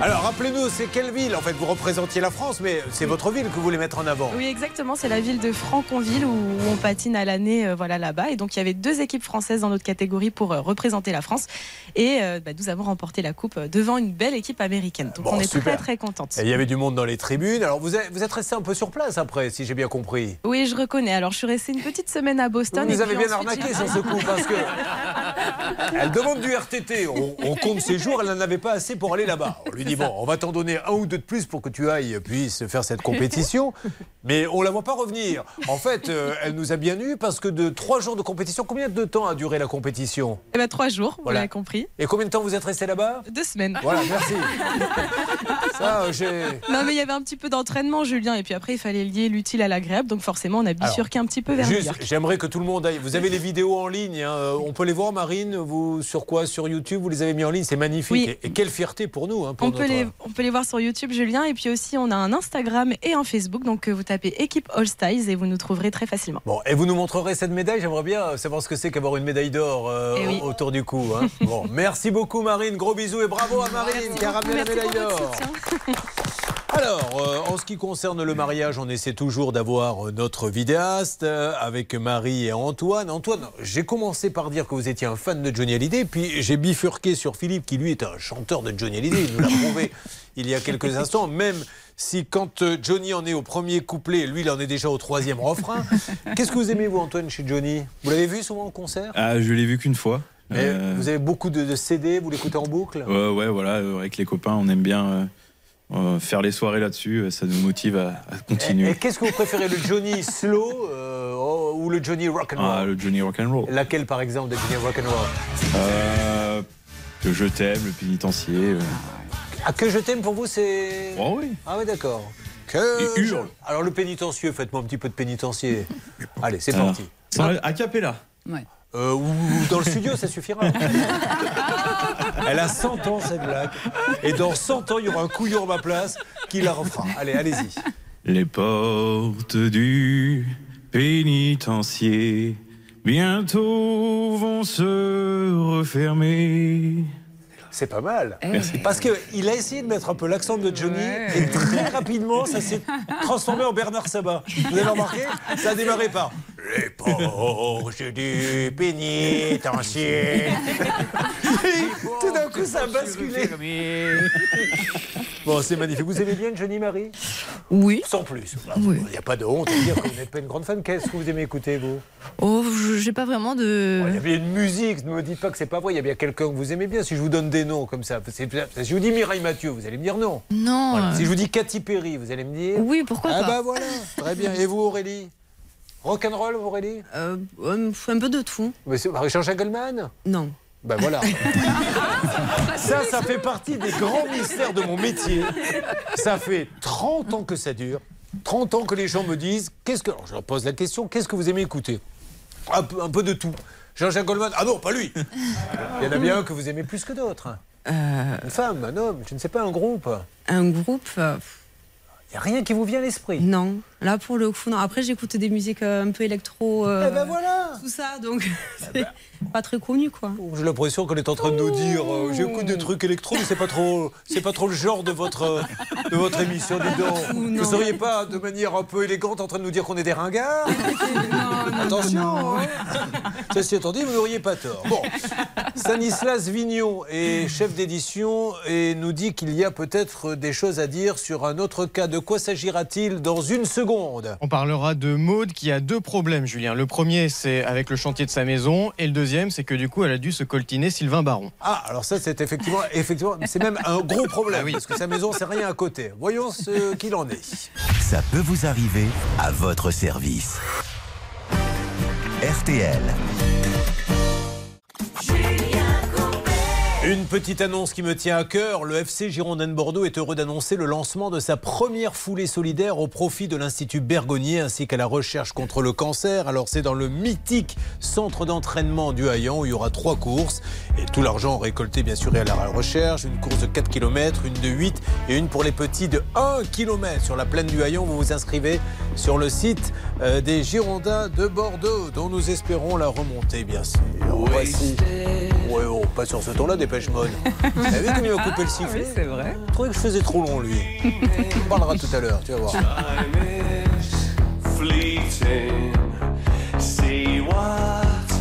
alors rappelez-nous, c'est quelle ville? En fait, vous représentiez la France, mais c'est votre ville que vous voulez mettre en avant. Oui, exactement. C'est la ville de Franconville où on patine à l'année euh, voilà, là-bas. Et donc, il y avait deux équipes françaises dans notre catégorie pour euh, représenter la France. Et euh, bah, nous avons remporté la coupe devant une belle équipe américaine. Donc, Bon, on est super. très, très Et il y avait du monde dans les tribunes. Alors vous êtes, vous êtes resté un peu sur place après, si j'ai bien compris. Oui, je reconnais. Alors, je suis restée une petite semaine à Boston. Vous et nous avez bien ensuite, arnaqué sur ce coup, parce que Elle demande du RTT. On, on compte ses jours, elle n'en avait pas assez pour aller là-bas. On lui dit bon, on va t'en donner un ou deux de plus pour que tu ailles puisses faire cette compétition. Mais on la voit pas revenir. En fait, euh, elle nous a bien eu parce que de trois jours de compétition, combien de temps a duré la compétition? Eh ben, trois jours, vous Voilà. l'avez compris. Et combien de temps vous êtes resté là-bas? Deux semaines. Voilà, merci. Ça, euh, j'ai. Non, mais il y avait un petit peu d'entraînement, Julien, et puis après, il fallait lier l'utile à l'agréable, donc forcément, on a bifurqué un petit peu vers Juste, j'aimerais que tout le monde aille. Vous avez les vidéos en ligne. hein. Euh, On peut les voir, Marine. Vous sur quoi? Sur YouTube Vous les avez mis en ligne. C'est magnifique. Oui. Et, et quelle fierté pour nous. hein, pour On peut, notre- les, on peut les voir sur YouTube, Julien, et puis aussi, on a un Instagram et un Facebook, donc euh, vous tapez équipe All Styles et vous nous trouverez très facilement. Bon, et vous nous montrerez cette médaille? J'aimerais bien savoir ce que c'est qu'avoir une médaille d'or euh, Eh oui. autour du cou. hein. Bon, merci beaucoup, Marine. Gros bisous et bravo à Marine qui a ramené la médaille d'or. Alors, euh, en ce qui concerne le mariage, on essaie toujours d'avoir euh, notre vidéaste euh, avec Marie et Antoine. Antoine, j'ai commencé par dire que vous étiez un fan de Johnny Hallyday, puis j'ai bifurqué sur Philippe qui lui est un chanteur de Johnny Hallyday. Il nous l'a prouvé il y a quelques instants, même si quand Johnny en est au premier couplet, lui il en est déjà au troisième refrain. Qu'est-ce que vous aimez vous Antoine chez Johnny? Vous l'avez vu souvent en concert? Ah, je l'ai vu qu'une fois. Euh, Vous avez beaucoup de, de CD, vous l'écoutez en boucle? Ouais, ouais, voilà, avec les copains, on aime bien euh, faire les soirées là-dessus. euh, Ça nous motive à, continuer. et qu'est-ce que vous préférez, le Johnny slow euh, oh, ou le Johnny rock'n'roll Ah, le Johnny Rock'n'Roll. Laquelle, par exemple, de Johnny Rock'n'Roll Euh, que je t'aime, le pénitencier. euh. Ah, que je t'aime pour vous, c'est. Oh oui. Ah, oui, d'accord. Que Et je- hurle. Alors, le pénitencieux, faites-moi un petit peu de pénitencier. Allez, c'est parti. A cappella. Euh, ou, dans le studio, ça suffira. Elle a 100 ans, cette blague. Et dans 100 ans, il y aura un couillon à ma place qui la refera. Allez, allez-y. Les portes du pénitencier bientôt vont se refermer. C'est pas mal. Eh. Merci. Parce qu'il a essayé de mettre un peu l'accent de Johnny et très rapidement, ça s'est transformé en Bernard Sabat. Vous avez remarqué Ça a démarré par Les portes du pénitencier. Tout d'un coup, ça a basculé. Bon, c'est magnifique. Vous aimez bien Johnny Marie? Oui. Sans plus. Il n'y a pas de honte à dire que vous n'êtes pas une grande fan. Qu'est-ce que vous aimez écouter, vous? Oh, je- j'ai pas vraiment de. Il y a bien une musique, ne me dites pas que c'est pas vrai. Il y a bien quelqu'un que vous aimez bien. Si je vous donne des noms comme ça, si je vous dis Mireille Mathieu, vous allez me dire non. Non. Voilà. euh, Si je vous dis Katy Perry, vous allez me dire Oui, pourquoi ah pas. bah voilà, très bien. Et vous, Aurélie? Rock'n'roll, Aurélie? Euh, Un peu de tout. Mais c'est Jean-Jacques Goldman Non. Ben voilà. ça, ça fait partie des grands mystères de mon métier. Ça fait 30 ans que ça dure. 30 ans que les gens me disent qu'est-ce que. Alors, je leur pose la question qu'est-ce que vous aimez écouter? Un peu, un peu de tout. Jean-Jacques Goldman Ah non, pas lui Il y en a bien un que vous aimez plus que d'autres. Une femme, un homme, je ne sais pas, un groupe. Euh, Un groupe. euh, Il n'y a rien qui vous vient à l'esprit Non. Là, pour le coup, non. Après, j'écoute des musiques euh, un peu électro. euh, Eh ben voilà Tout ça, donc c'est pas très connu, quoi. J'ai l'impression qu'on est en train de nous dire euh, j'écoute des trucs électro, mais c'est pas trop, c'est pas trop le genre de votre, de votre émission. Dis donc. Vous seriez pas de manière un peu élégante en train de nous dire qu'on est des ringards? Attention. hein. Ceci étant dit, vous n'auriez pas tort. Bon, Stanislas Vignon est chef d'édition et nous dit qu'il y a peut-être des choses à dire sur un autre cas. De quoi s'agira-t-il dans une seconde? On parlera de Maude qui a deux problèmes, Julien. Le premier, c'est avec le chantier de sa maison. Et le deuxième, c'est que du coup, elle a dû se coltiner Sylvain Baron. Ah, alors ça, c'est effectivement, effectivement, c'est même un gros problème, parce que sa maison, c'est rien à côté. Voyons ce qu'il en est. Ça peut vous arriver à votre service. RTL. Une petite annonce qui me tient à cœur. Le FC Girondin de Bordeaux est heureux d'annoncer le lancement de sa première foulée solidaire au profit de l'Institut Bergonier ainsi qu'à la recherche contre le cancer. Alors c'est dans le mythique centre d'entraînement du Hayan où il y aura trois courses et tout l'argent récolté bien sûr est à la recherche. Une course de 4 km, une de 8 et une pour les petits de 1 km sur la plaine du Hayan. Vous vous inscrivez sur le site euh, des Girondins de Bordeaux dont nous espérons la remontée bien sûr. Voici. Ouais, oh, pas sur ce ton-là, dépêche mode. Vous avez vu comme il m'a coupé le sifflet c'est vrai. Je trouvais que je faisais trop long, lui. On parlera tout à l'heure, tu vas voir. fleeting. See what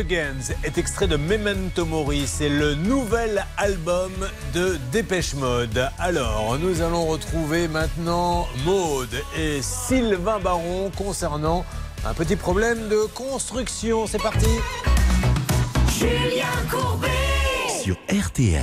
Against est extrait de Memento Mori. C'est le nouvel album de Dépêche Mode. Alors, nous allons retrouver maintenant Maude et Sylvain Baron concernant un petit problème de construction. C'est parti.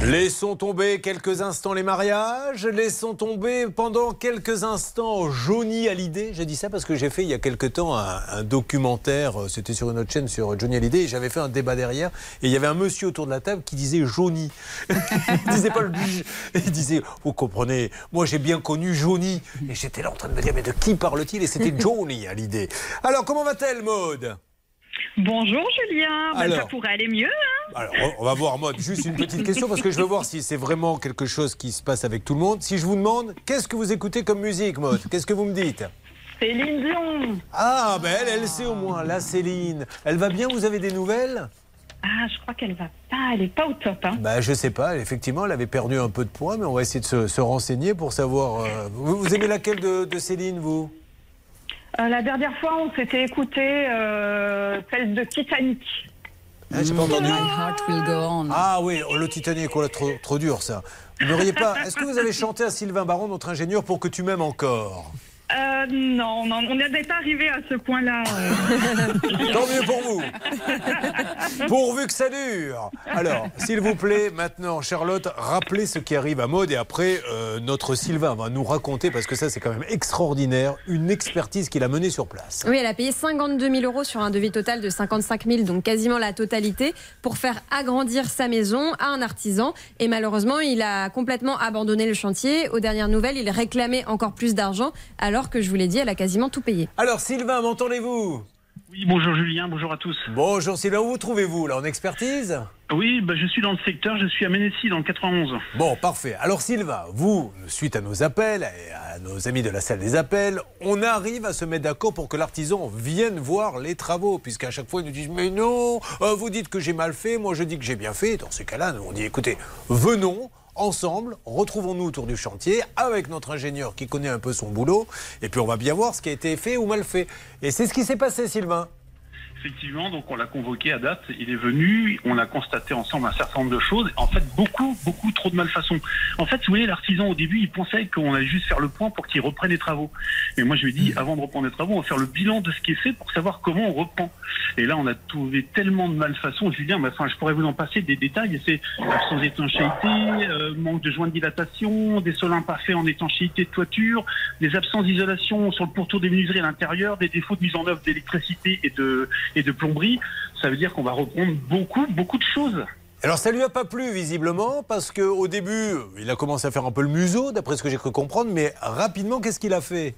Laissons tomber quelques instants les mariages, laissons tomber pendant quelques instants Johnny Hallyday. J'ai dit ça parce que j'ai fait il y a quelque temps un, documentaire, euh, c'était sur une autre chaîne sur Johnny Hallyday, et j'avais fait un débat derrière, et il y avait un monsieur autour de la table qui disait Johnny. il disait pas le bûche, il disait, vous comprenez, moi j'ai bien connu Johnny, et j'étais là en train de me dire, mais de qui parle-t-il? Et c'était Johnny Hallyday. Alors, comment va-t-elle, Maude? Bonjour Julien, Alors. ça pourrait aller mieux. hein Alors, on- va voir, mode. Juste une petite question parce que je veux voir si c'est vraiment quelque chose qui se passe avec tout le monde. Si je vous demande, qu'est-ce que vous écoutez comme musique, mode Qu'est-ce que vous me dites? Céline Dion. Ah, ben elle, elle sait au moins. La Céline. Elle va bien? Vous avez des nouvelles? Ah, je crois qu'elle va pas, elle est pas au top. Hein. Bah, je sais pas. Effectivement, elle avait perdu un peu de poids, mais on va essayer de se, se renseigner pour savoir. euh, vous, vous aimez laquelle de, de Céline, vous? Euh, la dernière fois, on s'était écouté euh, celle de Titanic. Ah, J'ai pas entendu. My heart will go on. Ah oui, oh, le Titanic, oh là, trop, trop dur ça. Vous n'auriez pas. Est-ce que vous avez chanté à Sylvain Baron, notre ingénieur, pour que tu m'aimes encore? Euh, non, non, on n'est pas arrivé à ce point-là. euh. Tant mieux pour vous. Pourvu que ça dure. Alors, s'il vous plaît, maintenant, Charlotte, rappelez ce qui arrive à Maude et après, euh, notre Sylvain va nous raconter, parce que ça, c'est quand même extraordinaire, une expertise qu'il a menée sur place. Oui, elle a payé 52 000 euros sur un devis total de 55 000, donc quasiment la totalité, pour faire agrandir sa maison à un artisan. Et malheureusement, il a complètement abandonné le chantier. Aux dernières nouvelles, il réclamait encore plus d'argent, alors que je vous l'ai dit, elle a quasiment tout payé. Alors, Sylvain, m'entendez-vous? Oui, bonjour Julien, bonjour à tous. Bonjour Sylvain, où vous trouvez-vous là En expertise? Oui, bah, je suis dans le secteur, je suis à Ménécy dans le 91. Bon, parfait. Alors Sylvain, vous, suite à nos appels et à nos amis de la salle des appels, on arrive à se mettre d'accord pour que l'artisan vienne voir les travaux, puisqu'à chaque fois ils nous disent mais non, euh, vous dites que j'ai mal fait, moi je dis que j'ai bien fait. Dans ces cas-là, nous, on dit écoutez, venons. Ensemble, retrouvons-nous autour du chantier avec notre ingénieur qui connaît un peu son boulot, et puis on va bien voir ce qui a été fait ou mal fait. Et c'est ce qui s'est passé, Sylvain. Effectivement, donc on l'a convoqué à date, il est venu, on a constaté ensemble un certain nombre de choses, en fait beaucoup, beaucoup trop de malfaçons. En fait, vous voyez, l'artisan au début, il pensait qu'on allait juste faire le point pour qu'il reprenne les travaux. Mais moi je lui ai dit, avant de reprendre les travaux, on va faire le bilan de ce qui est fait pour savoir comment on reprend. Et là, on a trouvé tellement de malfaçons, Julien, mais enfin, je pourrais vous en passer des détails, c'est absence d'étanchéité, euh, manque de joints de dilatation, des sols imparfaits en étanchéité de toiture, des absences d'isolation sur le pourtour des menuiseries à l'intérieur, des défauts de mise en œuvre d'électricité et de, et de plomberie. Ça veut dire qu'on va reprendre beaucoup, beaucoup de choses. Alors ça lui a pas plu visiblement parce que au début il a commencé à faire un peu le museau d'après ce que j'ai cru comprendre mais rapidement qu'est-ce qu'il a fait?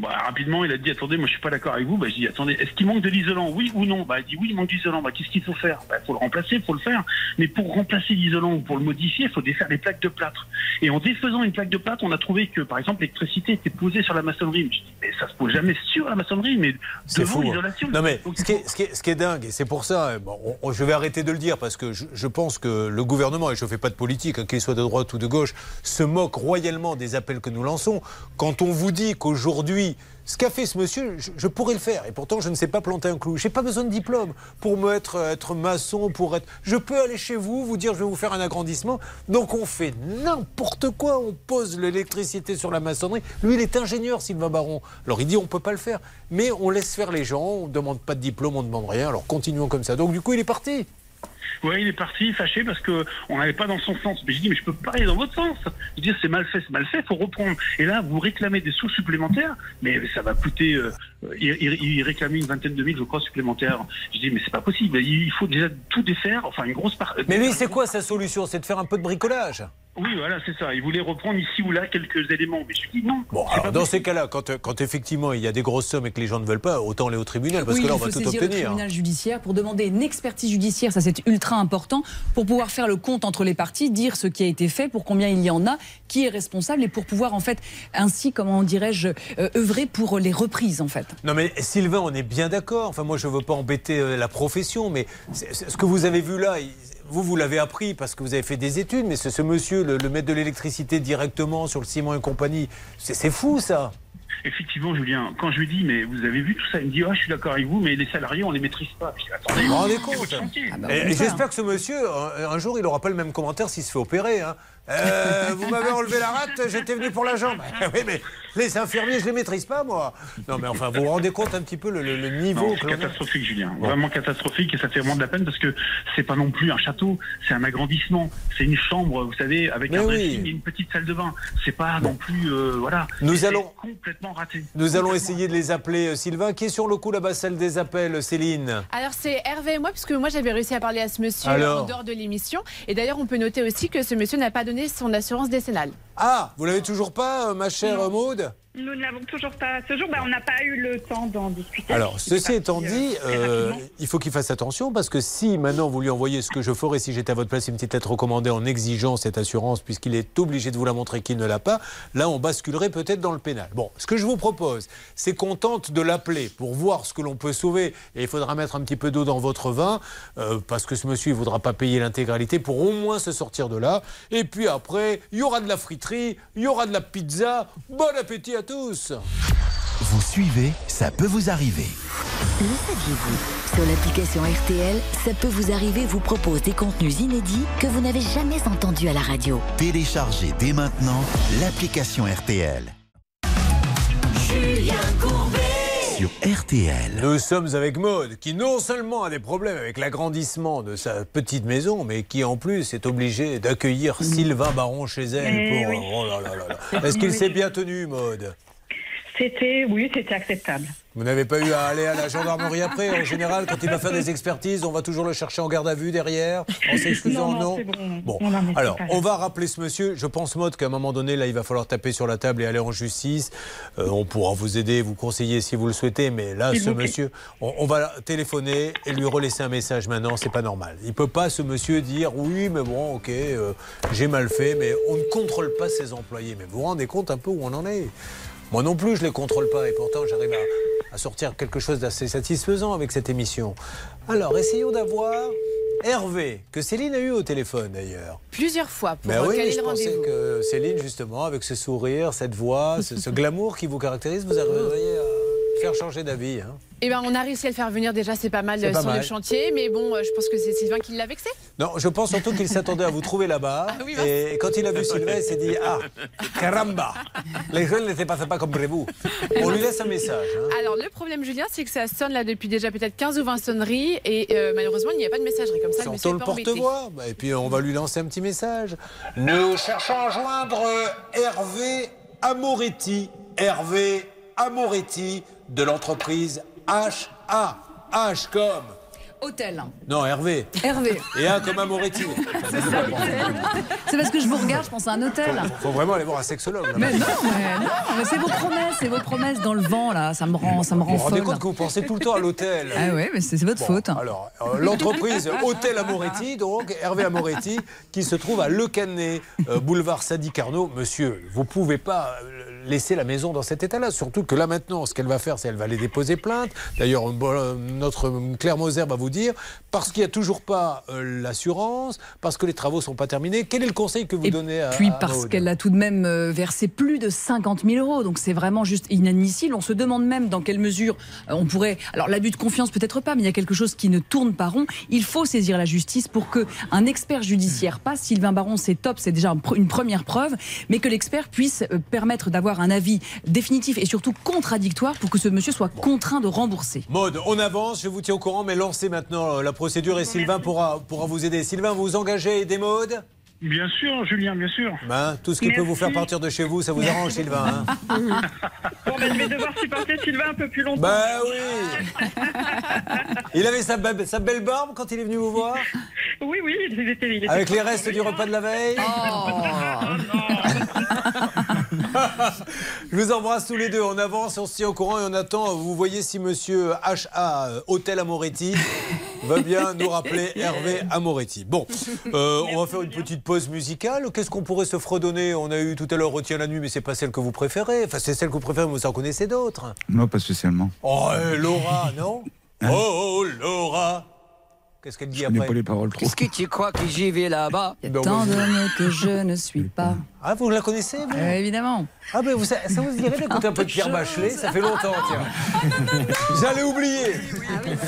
Bah, rapidement, il a dit attendez, moi je suis pas d'accord avec vous. Bah, je dis attendez, est-ce qu'il manque de l'isolant? Oui ou non? Bah, il dit oui, il manque d'isolant. Bah, qu'est-ce qu'il faut faire? Bah, faut le remplacer, faut le faire. Mais pour remplacer l'isolant ou pour le modifier, il faut défaire les plaques de plâtre. Et en défaisant une plaque de plâtre, on a trouvé que par exemple l'électricité était posée sur la maçonnerie. Mais je dis mais ça se pose jamais sur la maçonnerie, mais C'est devant hein. l'isolation. Non mais ce qui, est, ce qui est- ce qui est dingue, et c'est pour ça, bon, on- on- je vais arrêter de le dire parce que je, je pense que le gouvernement, et je ne fais pas de politique, hein, qu'il soit de droite ou de gauche, se moque royalement des appels que nous lançons. Quand on vous dit qu'aujourd'hui, ce qu'a fait ce monsieur, je, pourrais le faire, et pourtant je ne sais pas planter un clou. Je n'ai pas besoin de diplôme pour me être, être maçon, pour être... Je peux aller chez vous, vous dire je vais vous faire un agrandissement. Donc on fait n'importe quoi, on pose l'électricité sur la maçonnerie. Lui, il est ingénieur, Sylvain Baron. Alors il dit on ne peut pas le faire, mais on laisse faire les gens, on ne demande pas de diplôme, on ne demande rien, alors continuons comme ça. Donc du coup, il est parti. Ouais, il est parti fâché parce que on n'allait pas dans son sens. Mais je dis, mais je peux pas aller dans votre sens. Je dis, c'est mal fait, c'est mal fait, faut reprendre. Et là, vous réclamez des sous supplémentaires, mais ça va coûter. Euh, il, il- il réclamait une vingtaine de mille, je crois, supplémentaires. Je dis, mais c'est pas possible. Il faut déjà tout défaire, enfin une grosse part. Mais lui, c'est quoi sa solution? C'est de faire un peu de bricolage? Oui, voilà, c'est ça. Il voulait reprendre ici ou là quelques éléments, mais je dis non. Bon, alors dans possible. ces cas-là, quand, quand effectivement il y a des grosses sommes et que les gens ne veulent pas, autant aller au tribunal, parce oui, que là on il va faut tout saisir le obtenir. tribunal judiciaire pour demander une expertise judiciaire, ça c'est ultra important, pour pouvoir faire le compte entre les parties, dire ce qui a été fait, pour combien il y en a, qui est responsable, et pour pouvoir en fait ainsi, comment dirais-je, euh, œuvrer pour les reprises en fait. Non mais Sylvain, on est bien d'accord. Enfin moi je veux pas embêter euh, la profession, mais ce que vous avez vu là, il- vous vous l'avez appris parce que vous avez fait des études, mais ce, ce monsieur, le, le maître de l'électricité directement sur le ciment et compagnie, c'est c'est fou ça. Effectivement, Julien, quand je lui dis, mais vous avez vu tout ça, il me dit, ah, je suis d'accord avec vous, mais les salariés, on les maîtrise pas. Puis, attendez, Vous vous rendez compte. Et, et j'espère que ce monsieur, un, un jour, il n'aura pas le même commentaire s'il se fait opérer. hein. Euh, vous m'avez enlevé la rate, j'étais venu pour la jambe. oui, mais les infirmiers, je les maîtrise pas, moi. Non, mais enfin, vous vous rendez compte un petit peu le, le- le niveau Non, catastrophique, Julien. Vraiment catastrophique et ça fait vraiment de la peine parce que c'est pas non plus un château, c'est un agrandissement. C'est une chambre, vous savez, avec Mais un oui. dressing et une petite salle de bain. C'est pas non plus, euh, voilà. Nous allons- complètement raté. Nous allons essayer de les appeler. euh, Sylvain, qui est sur le coup là-bas, celle des appels, Céline? Alors c'est Hervé et moi, puisque moi j'avais réussi à parler à ce monsieur Alors en dehors de l'émission. Et d'ailleurs, on peut noter aussi que ce monsieur n'a pas donné son assurance décennale. Ah, vous l'avez toujours pas, euh, ma chère Maude? Nous ne l'avons toujours pas ce jour. Ben, on n'a pas eu le temps d'en discuter. Alors, ceci étant parti, dit, euh, euh, il faut qu'il fasse attention parce que si maintenant vous lui envoyez ce que je ferais si j'étais à votre place, une petite lettre recommandée en exigeant cette assurance puisqu'il est obligé de vous la montrer qu'il ne l'a pas, là on basculerait peut-être dans le pénal. Bon, ce que je vous propose, c'est qu'on tente de l'appeler pour voir ce que l'on peut sauver et il faudra mettre un petit peu d'eau dans votre vin euh, parce que ce monsieur il voudra pas payer l'intégralité pour au moins se sortir de là. Et puis après, il y aura de la friterie, il y aura de la pizza. Bon appétit à tous. Vous suivez, ça peut vous arriver. Le saviez-vous? Sur l'application RTL, ça peut vous arriver vous propose des contenus inédits que vous n'avez jamais entendus à la radio. Téléchargez dès maintenant l'application RTL. Julien Courbet Sur RTL. Nous sommes avec Maude, qui non seulement a des problèmes avec l'agrandissement de sa petite maison, mais qui en plus est obligée d'accueillir Sylvain Baron chez elle. Pour- oui. oh là là là là. Est-ce qu'il Oui. s'est bien tenu, Maude? C'était, oui, c'était acceptable. Vous n'avez pas eu à aller à la gendarmerie après En général, quand il va faire des expertises, on va toujours le chercher en garde à vue derrière, en s'excusant, Non, non, non bon. Bon, Non, alors, on va rappeler ce monsieur. Je pense, Maude, qu'à un moment donné, là, il va falloir taper sur la table et aller en justice. Euh, on pourra vous aider, vous conseiller si vous le souhaitez, mais là, ce monsieur, on, on va téléphoner et lui relaisser un message maintenant. C'est pas normal. Il peut pas, ce monsieur, dire oui, mais bon, ok, euh, j'ai mal fait, mais on ne contrôle pas ses employés. Mais vous vous rendez compte un peu où on en est moi non plus, je les contrôle pas et pourtant j'arrive à, à sortir quelque chose d'assez satisfaisant avec cette émission. Alors, essayons d'avoir Hervé, que Céline a eu au téléphone d'ailleurs. Plusieurs fois pour Mais oui, je pensais que Céline, justement, avec ce sourire, cette voix, ce, ce glamour qui vous caractérise, vous arriveriez à faire changer d'avis. hein. Eh ben, on a réussi à le faire venir déjà, c'est pas mal euh, pas sur le chantier. Mais bon, euh, je pense que c'est Sylvain qui l'a vexé. Non, je pense surtout qu'il s'attendait à vous trouver là-bas. Ah oui, et quand il a vu Sylvain, il s'est dit Ah, caramba Les jeunes n'étaient pas pas comme vous. On lui laisse un message. hein. Alors, le problème, Julien, c'est que ça sonne là depuis déjà peut-être 15 ou 20 sonneries. Et euh, malheureusement, il n'y a pas de messagerie comme ça. Le Surtout le embêté. porte-voix. Bah, Et puis on va lui lancer un petit message. Nous cherchons à joindre Hervé Amoretti. Hervé Amoretti de l'entreprise HA. H comme. Hôtel. Non, Hervé. Hervé. Et A comme Amoretti. C'est parce que je vous regarde, je pense à un hôtel. Faut, faut vraiment aller voir un sexologue. Mais non, mais non, mais c'est vos promesses, c'est vos promesses dans le vent là, ça me rend, ça me Vous rend vous rendez compte que vous pensez tout le temps à l'hôtel Ah ouais, mais c'est c'est votre faute. Alors, euh, l'entreprise Hôtel Amoretti, donc Hervé Amoretti, qui se trouve à Le Canet, euh, boulevard Sadi Carnot. Monsieur, vous pouvez pas euh, laisser la maison dans cet état-là. Surtout que là maintenant, ce qu'elle va faire, c'est qu'elle va aller déposer plainte. D'ailleurs, notre Claire Moser va vous dire, parce qu'il n'y a toujours pas euh, l'assurance, parce que les travaux sont pas terminés. Quel est le conseil que vous donnez à Puis à parce qu'elle a tout de même euh, versé plus de 50 000 euros, donc c'est vraiment juste inadmissible. On se demande même dans quelle mesure euh, on pourrait. Alors l'abus de confiance peut-être pas, mais il y a quelque chose qui ne tourne pas rond. Il faut saisir la justice pour que un expert judiciaire passe. Sylvain Baron, c'est top, c'est déjà une première preuve, mais que l'expert puisse euh, permettre d'avoir un avis définitif et surtout contradictoire pour que ce monsieur soit contraint de rembourser. Maude, on avance, je vous tiens au courant, mais lancez maintenant la procédure et Sylvain pourra, pourra vous aider. Sylvain, vous vous engagez à aider Maude? Bien sûr, Julien, bien sûr. Ben, tout ce qui peut vous faire partir de chez vous, ça vous arrange, Sylvain. hein Bon, ben, je vais devoir supporter Sylvain un peu plus longtemps. bah oui Il avait sa, be- sa belle barbe quand il est venu vous voir? Oui, oui, il était. il était Avec les restes du repas de la veille? Je vous embrasse tous les deux. On avance, on se tient au courant et on attend. Vous voyez si monsieur HA, euh, Hôtel Amoretti, va bien nous rappeler Hervé Amoretti. Bon, euh, on va faire une petite pause musicale. Qu'est-ce qu'on pourrait se fredonner? On a eu tout à l'heure Retiens la nuit, mais c'est pas celle que vous préférez. Enfin, c'est celle que vous préférez, mais vous en connaissez d'autres. Non, pas spécialement. Oh, euh, Laura, non? Oh, Laura Qu'est-ce qu'elle dit Je après? pas les paroles trop. Qu'est-ce que tu crois que j'y vais là-bas? Y a tant d'hommes que je ne suis pas. Ah, vous la connaissez vous Euh, Évidemment. Ah, ben vous, ça, ça vous dirait d'écouter un peu de Pierre Bachelet Ça fait longtemps, tiens. J'allais oublier.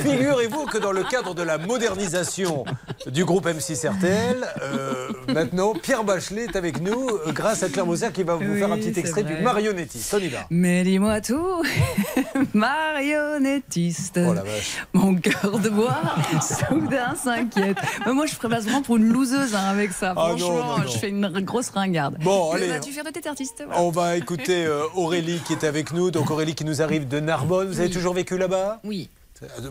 Figurez-vous que dans le cadre de la modernisation du groupe M6 RTL, euh, maintenant, Pierre Bachelet est avec nous euh, grâce à Claire Moser qui va vous Oui, faire un petit extrait vrai. du marionnettiste. On y va. Mais dis-moi tout, marionnettiste. Oh la vache. Mon cœur de bois, soudain s'inquiète. Moi, je ferais vraiment pour une loseuse hein, avec ça. Ah non, Franchement, non, non. je fais une grosse ringarde. Bon, allez. faire de voilà. On va écouter euh, Aurélie qui est avec nous. Donc Aurélie qui nous arrive de Narbonne. Vous avez toujours vécu là-bas? Oui.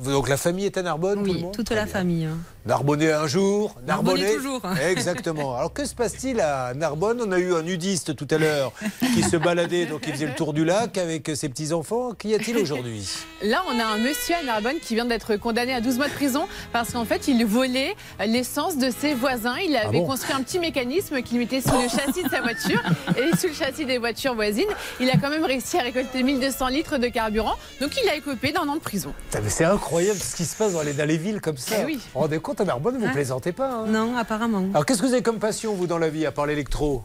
Donc la famille est à Narbonne tout le Oui, monde toute la famille. hein. Narbonnais un jour, Narbonnais Narbonnais toujours. Exactement. Alors que se passe-t-il à Narbonne? On a eu un nudiste tout à l'heure qui se baladait, donc il faisait le tour du lac avec ses petits-enfants. Qu'y a-t-il aujourd'hui? Là, on a un monsieur à Narbonne qui vient d'être condamné à 12 mois de prison parce qu'en fait, il volait l'essence de ses voisins. Il avait bon? construit un petit mécanisme qu'il mettait sous le châssis de sa voiture et sous le châssis des voitures voisines. Il a quand même réussi à récolter 1200 litres de carburant. Donc, il a écopé d'un an de prison. C'est incroyable ce qui se passe dans les, dans les villes comme ça. Eh oui. Vous vous rendez compte, à Narbonne, vous Hein plaisantez pas. hein Non, apparemment. Alors qu'est-ce que vous avez comme passion, vous, dans la vie, à part l'électro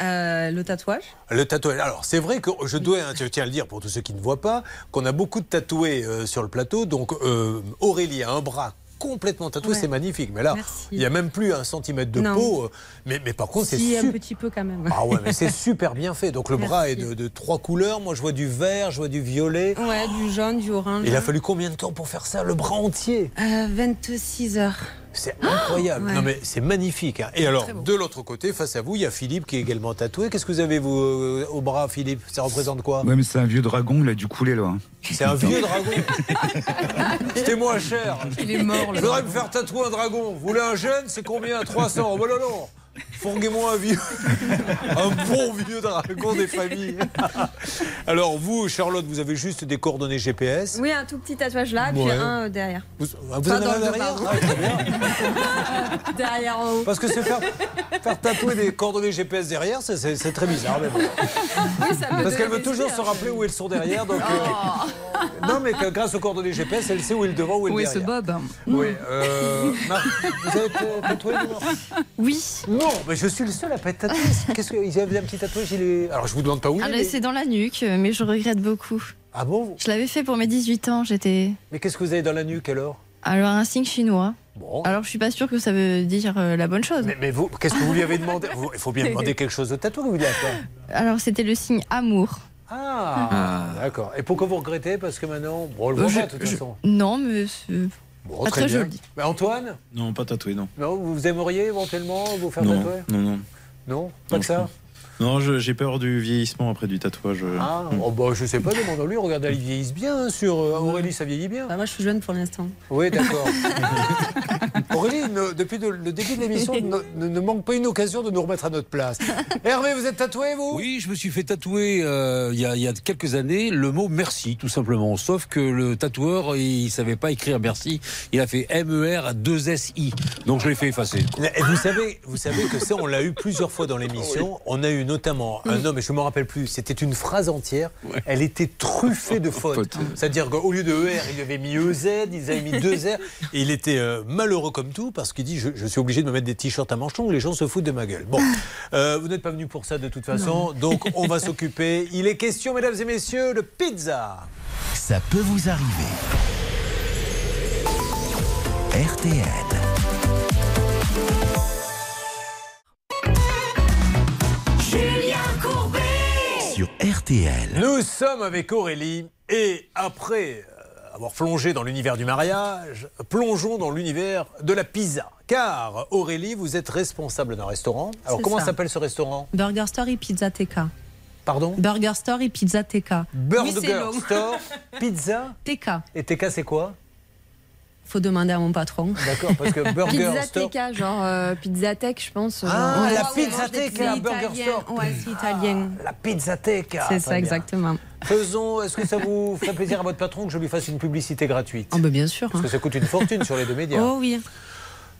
Euh, le tatouage. Le tatouage. Alors, c'est vrai que je dois, hein, je tiens à le dire pour tous ceux qui ne voient pas, qu'on a beaucoup de tatoués euh, sur le plateau. Donc, euh, Aurélie a un bras complètement tatoué, Ouais. c'est magnifique. Mais là, Merci. il n'y a même plus un centimètre de Non. peau. euh, Mais, mais par contre, c'est Si, un super. petit peu quand même. Ah ouais, mais c'est super bien fait. Donc, le bras est de trois couleurs. Moi, je vois du vert, je vois du violet. Ouais, du jaune, du orange. Il a fallu combien de temps pour faire ça Le bras entier? Euh, 26 heures. C'est incroyable. Ouais. Non mais c'est magnifique. hein. Et alors, de l'autre côté, face à vous, il y a Philippe qui est également tatoué. Qu'est-ce que vous avez vous euh, au bras, Philippe? Ça représente quoi? Ouais, mais c'est un vieux dragon, il a dû couler là. hein. C'est un vieux dragon. C'était moins cher. Il est mort, le Je voudrais me faire tatouer un dragon. Vous voulez un jeune? C'est combien? 300. Oh, bah non, non. Fourguez-moi un vieux. Un bon vieux dragon des familles. Alors, vous, Charlotte, vous avez juste des coordonnées GPS. Oui, un tout petit tatouage là, puis un euh, derrière. Vous, vous en avez un derrière. Ah, derrière en haut. Parce que se faire, faire tatouer des coordonnées GPS derrière, c'est- très bizarre. mais bon. Parce qu'elle veut toujours se rappeler où elles sont derrière. Donc, euh, Non, mais que grâce aux coordonnées GPS, elle sait où est le devant, où est le Oui, derrière. ce Bob. Oui. euh, vous avez tatoué Oui. Non, mais je suis le seul à pas être tatoué. Qu'est-ce que ils avaient un petit tatouage est... Alors je vous demande pas où. Ah, C'est dans la nuque, mais je regrette beaucoup. Ah bon? Je l'avais fait pour mes 18 ans. J'étais. Mais qu'est-ce que vous avez dans la nuque alors? Alors, un signe chinois. Bon. Alors, je suis pas sûre que ça veut dire euh, la bonne chose. Mais, mais vous, qu'est-ce que vous lui avez demandé? Il faut bien demander quelque chose de tatoué. Vous dites quoi Alors, c'était le signe amour. Ah, d'accord. Et pourquoi vous regrettez? Parce que maintenant, bon, on le voit Je- pas de toute je- façon. Non, mais. Bon, très, très bien. joli. Mais Antoine Non, pas tatoué, non. Non, vous aimeriez éventuellement vous faire Non, tatouer non, non. Non Pas Non, que ça Non, j'ai peur du vieillissement après du tatouage. euh. Ah, oh, bah, je sais pas, demandons-lui. Regardez, ils vieillissent bien hein, sur euh, Aurélie, ça vieillit bien. Bah, moi, je suis jeune pour l'instant. Oui, d'accord. Aurélie, ne- depuis de- le début de l'émission, ne, ne- ne manque pas une occasion de nous remettre à notre place. Hervé, vous êtes tatoué, vous? Oui, je me suis fait tatouer euh, il y, a, il y a quelques années le mot merci, tout simplement. Sauf que le tatoueur, il savait pas écrire merci. Il a fait M-E-R-2-S-I. Donc je l'ai fait effacer. Vous savez, vous savez que ça, on l'a eu plusieurs fois dans l'émission. On a eu notamment un homme, et je ne me rappelle plus, c'était une phrase entière. Elle était truffée de fautes. C'est-à-dire qu'au lieu de ER, il avait mis EZ, ils avaient mis deux R. Et il était euh, malheureux comme tout parce qu'il dit je, je suis obligé de me mettre des t-shirts à manches longues, les gens se foutent de ma gueule. Bon, euh, vous n'êtes pas venu pour ça de toute façon, donc on va s'occuper. Il est question, mesdames et messieurs, de pizza. Ça peut vous arriver. RTL. RTL. Nous sommes avec Aurélie et après euh, avoir plongé dans l'univers du mariage, plongeons dans l'univers de la pizza. Car Aurélie, vous êtes responsable d'un restaurant. Alors comment s'appelle ce restaurant? Burger Story Pizza TK. Pardon? Burger Story Pizza TK. Burger. Store Pizza. TK. Et TK c'est quoi? Faut demander à mon patron. D'accord, parce que Burger Pizza Store. TK, genre euh, Pizzatech, je pense. Ah, genre. la pizza TK, c'est Burger. Store. Ouais, c'est italien. La pizza TK. c'est ça, bien. exactement. Faisons, est-ce que ça vous ferait plaisir à votre patron que je lui fasse une publicité gratuite Oh, bah, bien sûr. Parce que ça coûte une fortune sur les deux médias. Oh oui.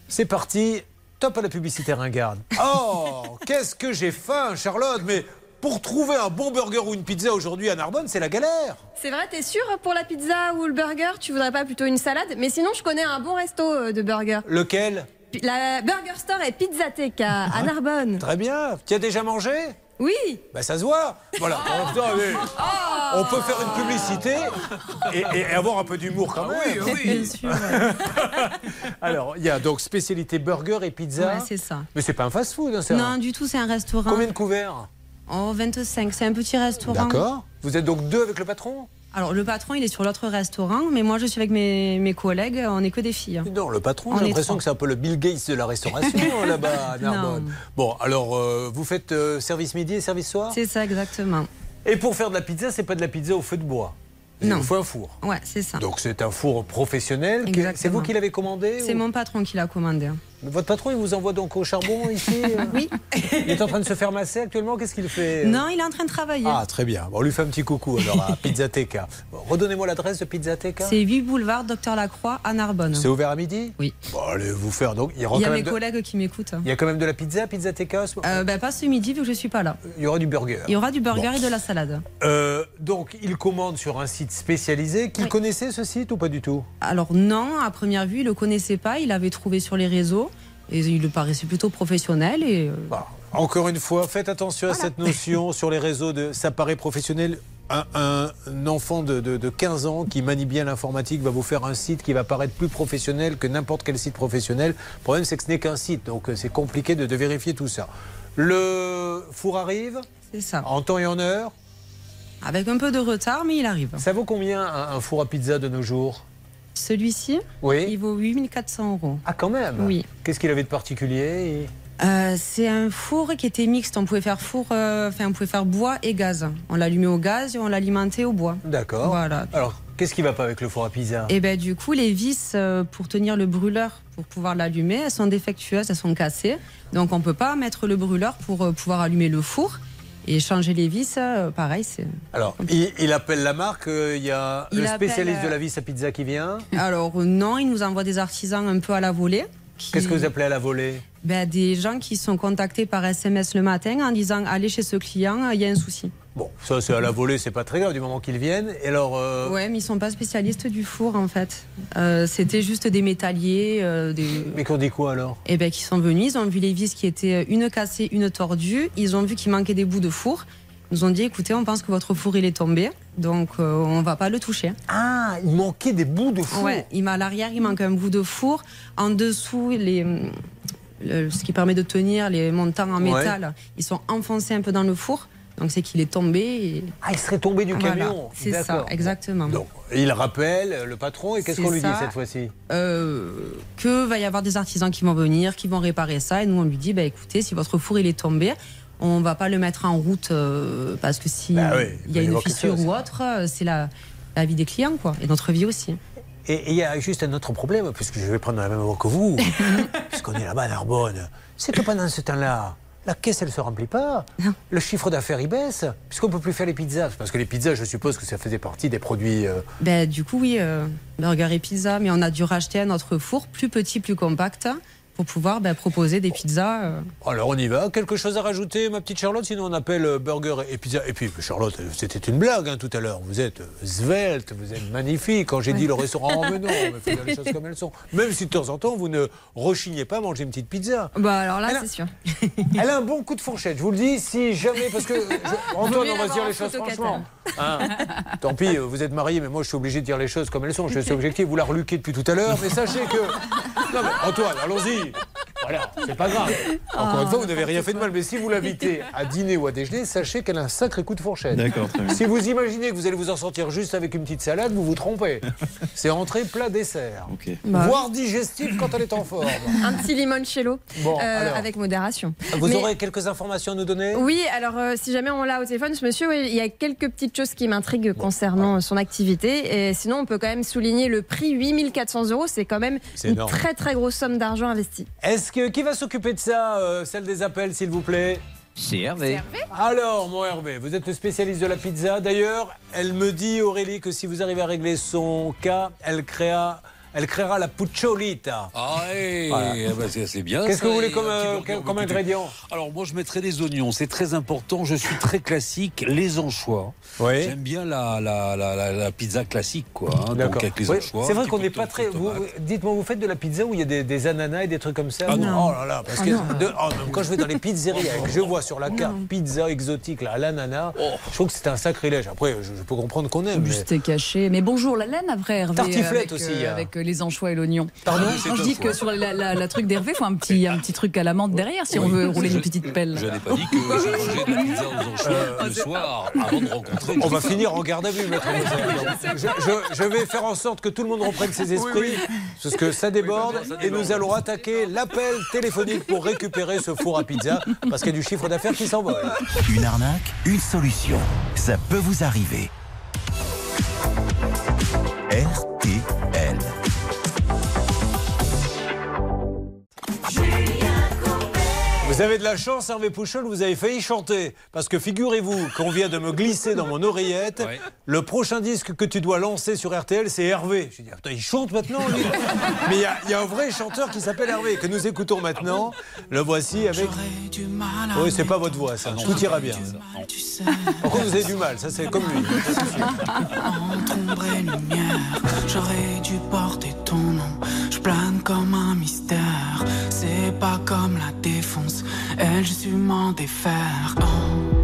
C'est parti, top à la publicité ringarde. Oh, qu'est-ce que j'ai faim, Charlotte, mais pour trouver un bon burger ou une pizza aujourd'hui à Narbonne, c'est la galère. C'est vrai, t'es sûr pour la pizza ou le burger? Tu voudrais pas plutôt une salade? Mais sinon, je connais un bon resto euh, de burger. Lequel? La Burger Store et Pizzateca à Narbonne. Très bien. Tu as déjà mangé? Oui. Bah ça se voit. Voilà. En même temps, allez, On peut faire une publicité et, et avoir un peu d'humour quand même. oui, oui. Bien sûr, Alors, il y a donc spécialité burger et pizza. Ouais, c'est ça. Mais c'est pas un fast-food, hein, c'est un- Non, du tout, c'est un restaurant. Combien de couverts? Oh, 25. C'est un petit restaurant. D'accord. Vous êtes donc deux avec le patron? Alors, le patron, il est sur l'autre restaurant, mais moi, je suis avec mes, mes collègues. On n'est que des filles. Non, le patron, On j'ai l'impression que c'est un peu le Bill Gates de la restauration là-bas à Narbonne. Non. Bon, alors euh, vous faites euh, service midi et service soir? C'est ça, exactement. Et pour faire de la pizza, c'est pas de la pizza au feu de bois? Non. Il faut un four. Ouais, c'est ça. Donc c'est un four professionnel. C'est vous qui l'avez commandé C'est ou- mon patron qui l'a commandé. Votre patron, il vous envoie donc au charbon ici euh Oui. Il est en train de se faire masser actuellement. Qu'est-ce qu'il fait euh Non, il est en train de travailler. Ah, très bien. Bon, on lui fait un petit coucou alors à Pizzateca. Bon, Redonnez-moi l'adresse de Pizzateca. C'est 8 boulevard Docteur Lacroix à Narbonne. C'est ouvert à midi Oui. Bon, allez vous faire donc. Il y aura Il y a mes de- collègues qui m'écoutent. Il y a quand même de la pizza à Pizzateca Euh, ben, pas ce midi vu que je suis pas là. Il y aura du burger. Il y aura du burger Bon. et de la salade. Euh, donc, il commande sur un site spécialisé. Qu'il connaissait ce site ou pas du tout? Alors non, à première vue, il le connaissait pas. Il avait trouvé sur les réseaux et il le paraissait plutôt professionnel. Et euh, Encore une fois, faites attention à cette notion sur les réseaux de ça paraît professionnel. Un, un enfant de, de- de 15 ans qui manie bien l'informatique va vous faire un site qui va paraître plus professionnel que n'importe quel site professionnel. Le problème, c'est que ce n'est qu'un site, donc euh, c'est compliqué de, de vérifier tout ça. Le four arrive c'est ça. en temps et en heure. Avec un peu de retard, mais il arrive. Ça vaut combien un, un four à pizza de nos jours? Celui-ci, Oui. il vaut 8400 euros. Ah, quand même Oui. Qu'est-ce qu'il avait de particulier Euh, c'est un four qui était mixte. On pouvait faire four, euh, enfin on pouvait faire bois et gaz. On l'allumait au gaz et on l'alimentait au bois. D'accord. Voilà. Alors, qu'est-ce qui va pas avec le four à pizza? Et ben du coup, les vis euh, pour tenir le brûleur, pour pouvoir l'allumer, elles sont défectueuses, elles sont cassées. Donc on peut pas mettre le brûleur pour pouvoir allumer le four. Et changer les vis, euh, pareil, c'est. Alors, il, il appelle la marque, euh, il y a Il le appelle, spécialiste de euh, la vis à pizza qui vient. Alors euh, non, il nous envoie des artisans un peu à la volée. qui- Qu'est-ce que vous appelez à la volée? Ben, Des gens qui sont contactés par SMS le matin en disant allez chez ce client, il y a un souci. Bon, ça c'est à la volée, c'est pas très grave du moment qu'ils viennent. Et alors, euh, Ouais, mais ils sont pas spécialistes du four en fait. Euh, C'était juste des métalliers, euh, des. mais qu'on dit quoi alors? Et ben qui sont venus, ils ont vu les vis qui étaient une cassée, une tordue. Ils ont vu qu'il manquait des bouts de four. Ils nous ont dit écoutez, on pense que votre four il est tombé, donc euh, on va pas le toucher. Ah, il manquait des bouts de four. Ouais, il à l'arrière, il manque un bout de four. En dessous, les le- ce qui permet de tenir les montants en Ouais. métal, ils sont enfoncés un peu dans le four. Donc c'est qu'il est tombé. Et... Ah, il serait tombé du Voilà, camion. c'est ça, exactement. Donc, il rappelle le patron et qu'est-ce qu'on lui dit cette fois-ci euh, que va y avoir des artisans qui vont venir, qui vont réparer ça. Et nous, on lui dit, bah, écoutez, si votre four il est tombé, on va pas le mettre en route euh, parce que si Bah oui, il y a une fissure ou autre, euh, c'est la, la vie des clients, quoi, et notre vie aussi. Et et il y a juste un autre problème, puisque je vais prendre la même voie que vous, puisqu'on est là-bas à Narbonne, c'est que pendant ce temps-là, la caisse, elle ne se remplit pas. Le chiffre d'affaires, il baisse, puisqu'on ne peut plus faire les pizzas. Parce que les pizzas, je suppose que ça faisait partie des produits... euh, Ben, du coup, oui, euh, burger et pizza, mais on a dû racheter un autre four plus petit, plus compact, pour pouvoir ben, proposer des pizzas. euh, Alors on y va. Quelque chose à rajouter, ma petite Charlotte? Sinon on appelle euh, burger et pizza. Et puis Charlotte, c'était une blague hein, tout à l'heure. Vous êtes euh, svelte, vous êtes magnifique. Quand j'ai dit le restaurant, oh, mais non, mais faut dire les choses comme elles sont. Même si de temps en temps vous ne rechignez pas à manger une petite pizza. Bah alors là, Elle a- c'est sûr. Elle a un bon coup de fourchette, je vous le dis, si jamais, parce que je- Antoine, on va se dire les choses franchement. Hein? Tant pis, vous êtes mariés, mais moi je suis obligé de dire les choses comme elles sont. Je suis objectif, vous la reluquez depuis tout à l'heure, mais sachez que. Non mais Antoine, allons-y. Voilà, c'est pas grave. Encore une fois, vous n'avez rien fait de mal, mais si vous l'invitez à dîner ou à déjeuner, sachez qu'elle a un sacré coup de fourchette. D'accord. Si vous imaginez que vous allez vous en sortir juste avec une petite salade, vous vous trompez. C'est entrée, plat, dessert. Bah. Voire digestif quand elle est en forme. Un petit limoncello Bon, euh, alors. avec modération. Vous Mais- aurez quelques informations à nous donner? Oui, alors euh, si jamais on l'a au téléphone, ce monsieur, oui, il y a quelques petites choses qui m'intriguent concernant son activité. Et sinon, on peut quand même souligner le prix 8400 euros. C'est quand même une énorme. très très grosse somme d'argent investie. Est-ce que qui va s'occuper de ça, euh, celle des appels, s'il vous plaît? C'est Hervé. Alors, mon Hervé, vous êtes le spécialiste de la pizza. D'ailleurs, elle me dit, Aurélie, que si vous arrivez à régler son cas, elle créera, Elle créera la pucciolita. Ah, ouais, Voilà. eh ben, c'est c'est bien. Qu'est-ce que vous voulez comme, euh, comme ingrédient Alors, moi, je mettrais des oignons. C'est très important. Je suis très classique. Les anchois. Oui. J'aime bien la, la, la, la- la pizza classique, quoi. hein, donc, D'accord. avec les Oui, anchois. c'est vrai qu'on n'est pas très. Dites-moi, vous faites de la pizza où il y a des, des ananas et des trucs comme ça Ah non. Oh là là, parce Ah que non. de- oh, quand je vais dans les pizzerias et que je vois sur la carte pizza exotique là, à l'ananas, je trouve que c'est un sacrilège. Après, je, je peux comprendre qu'on aime. mais- Juste caché. Mais bonjour, la laine après Hervé. Tartiflette avec, aussi, euh, avec euh, les anchois et l'oignon. Pardon je dis que sur la, la- la truc d'Hervé, il faut un petit, un petit truc à la menthe derrière si on veut rouler Je- une petite pelle. Je n'ai pas dit que je mangeais de la pizza aux anchois le soir avant de rencontrer. On va finir en garde à vue, maître je- je vais faire en sorte que tout le monde reprenne ses esprits, parce que ça déborde, et nous allons attaquer l'appel téléphonique pour récupérer ce four à pizza, parce qu'il y a du chiffre d'affaires qui s'envole. Une arnaque, une solution. Ça peut vous arriver. RTL. Vous avez de la chance, Hervé Pouchol, vous avez failli chanter. Parce que figurez-vous qu'on vient de me glisser dans mon oreillette. Le prochain disque que tu dois lancer sur RTL, c'est Hervé. J'ai dit, putain, il chante maintenant, lui. Mais il y, a- il y a un vrai chanteur qui s'appelle Hervé, que nous écoutons maintenant. Le voici avec. Oui, c'est pas votre voix, ça. Tout ira bien. Par contre, vous avez du mal, ça c'est comme lui. J'aurais dû porter ton nom. Je plane comme un mystère. C'est pas comme la elle, su m'en défaire. Oh.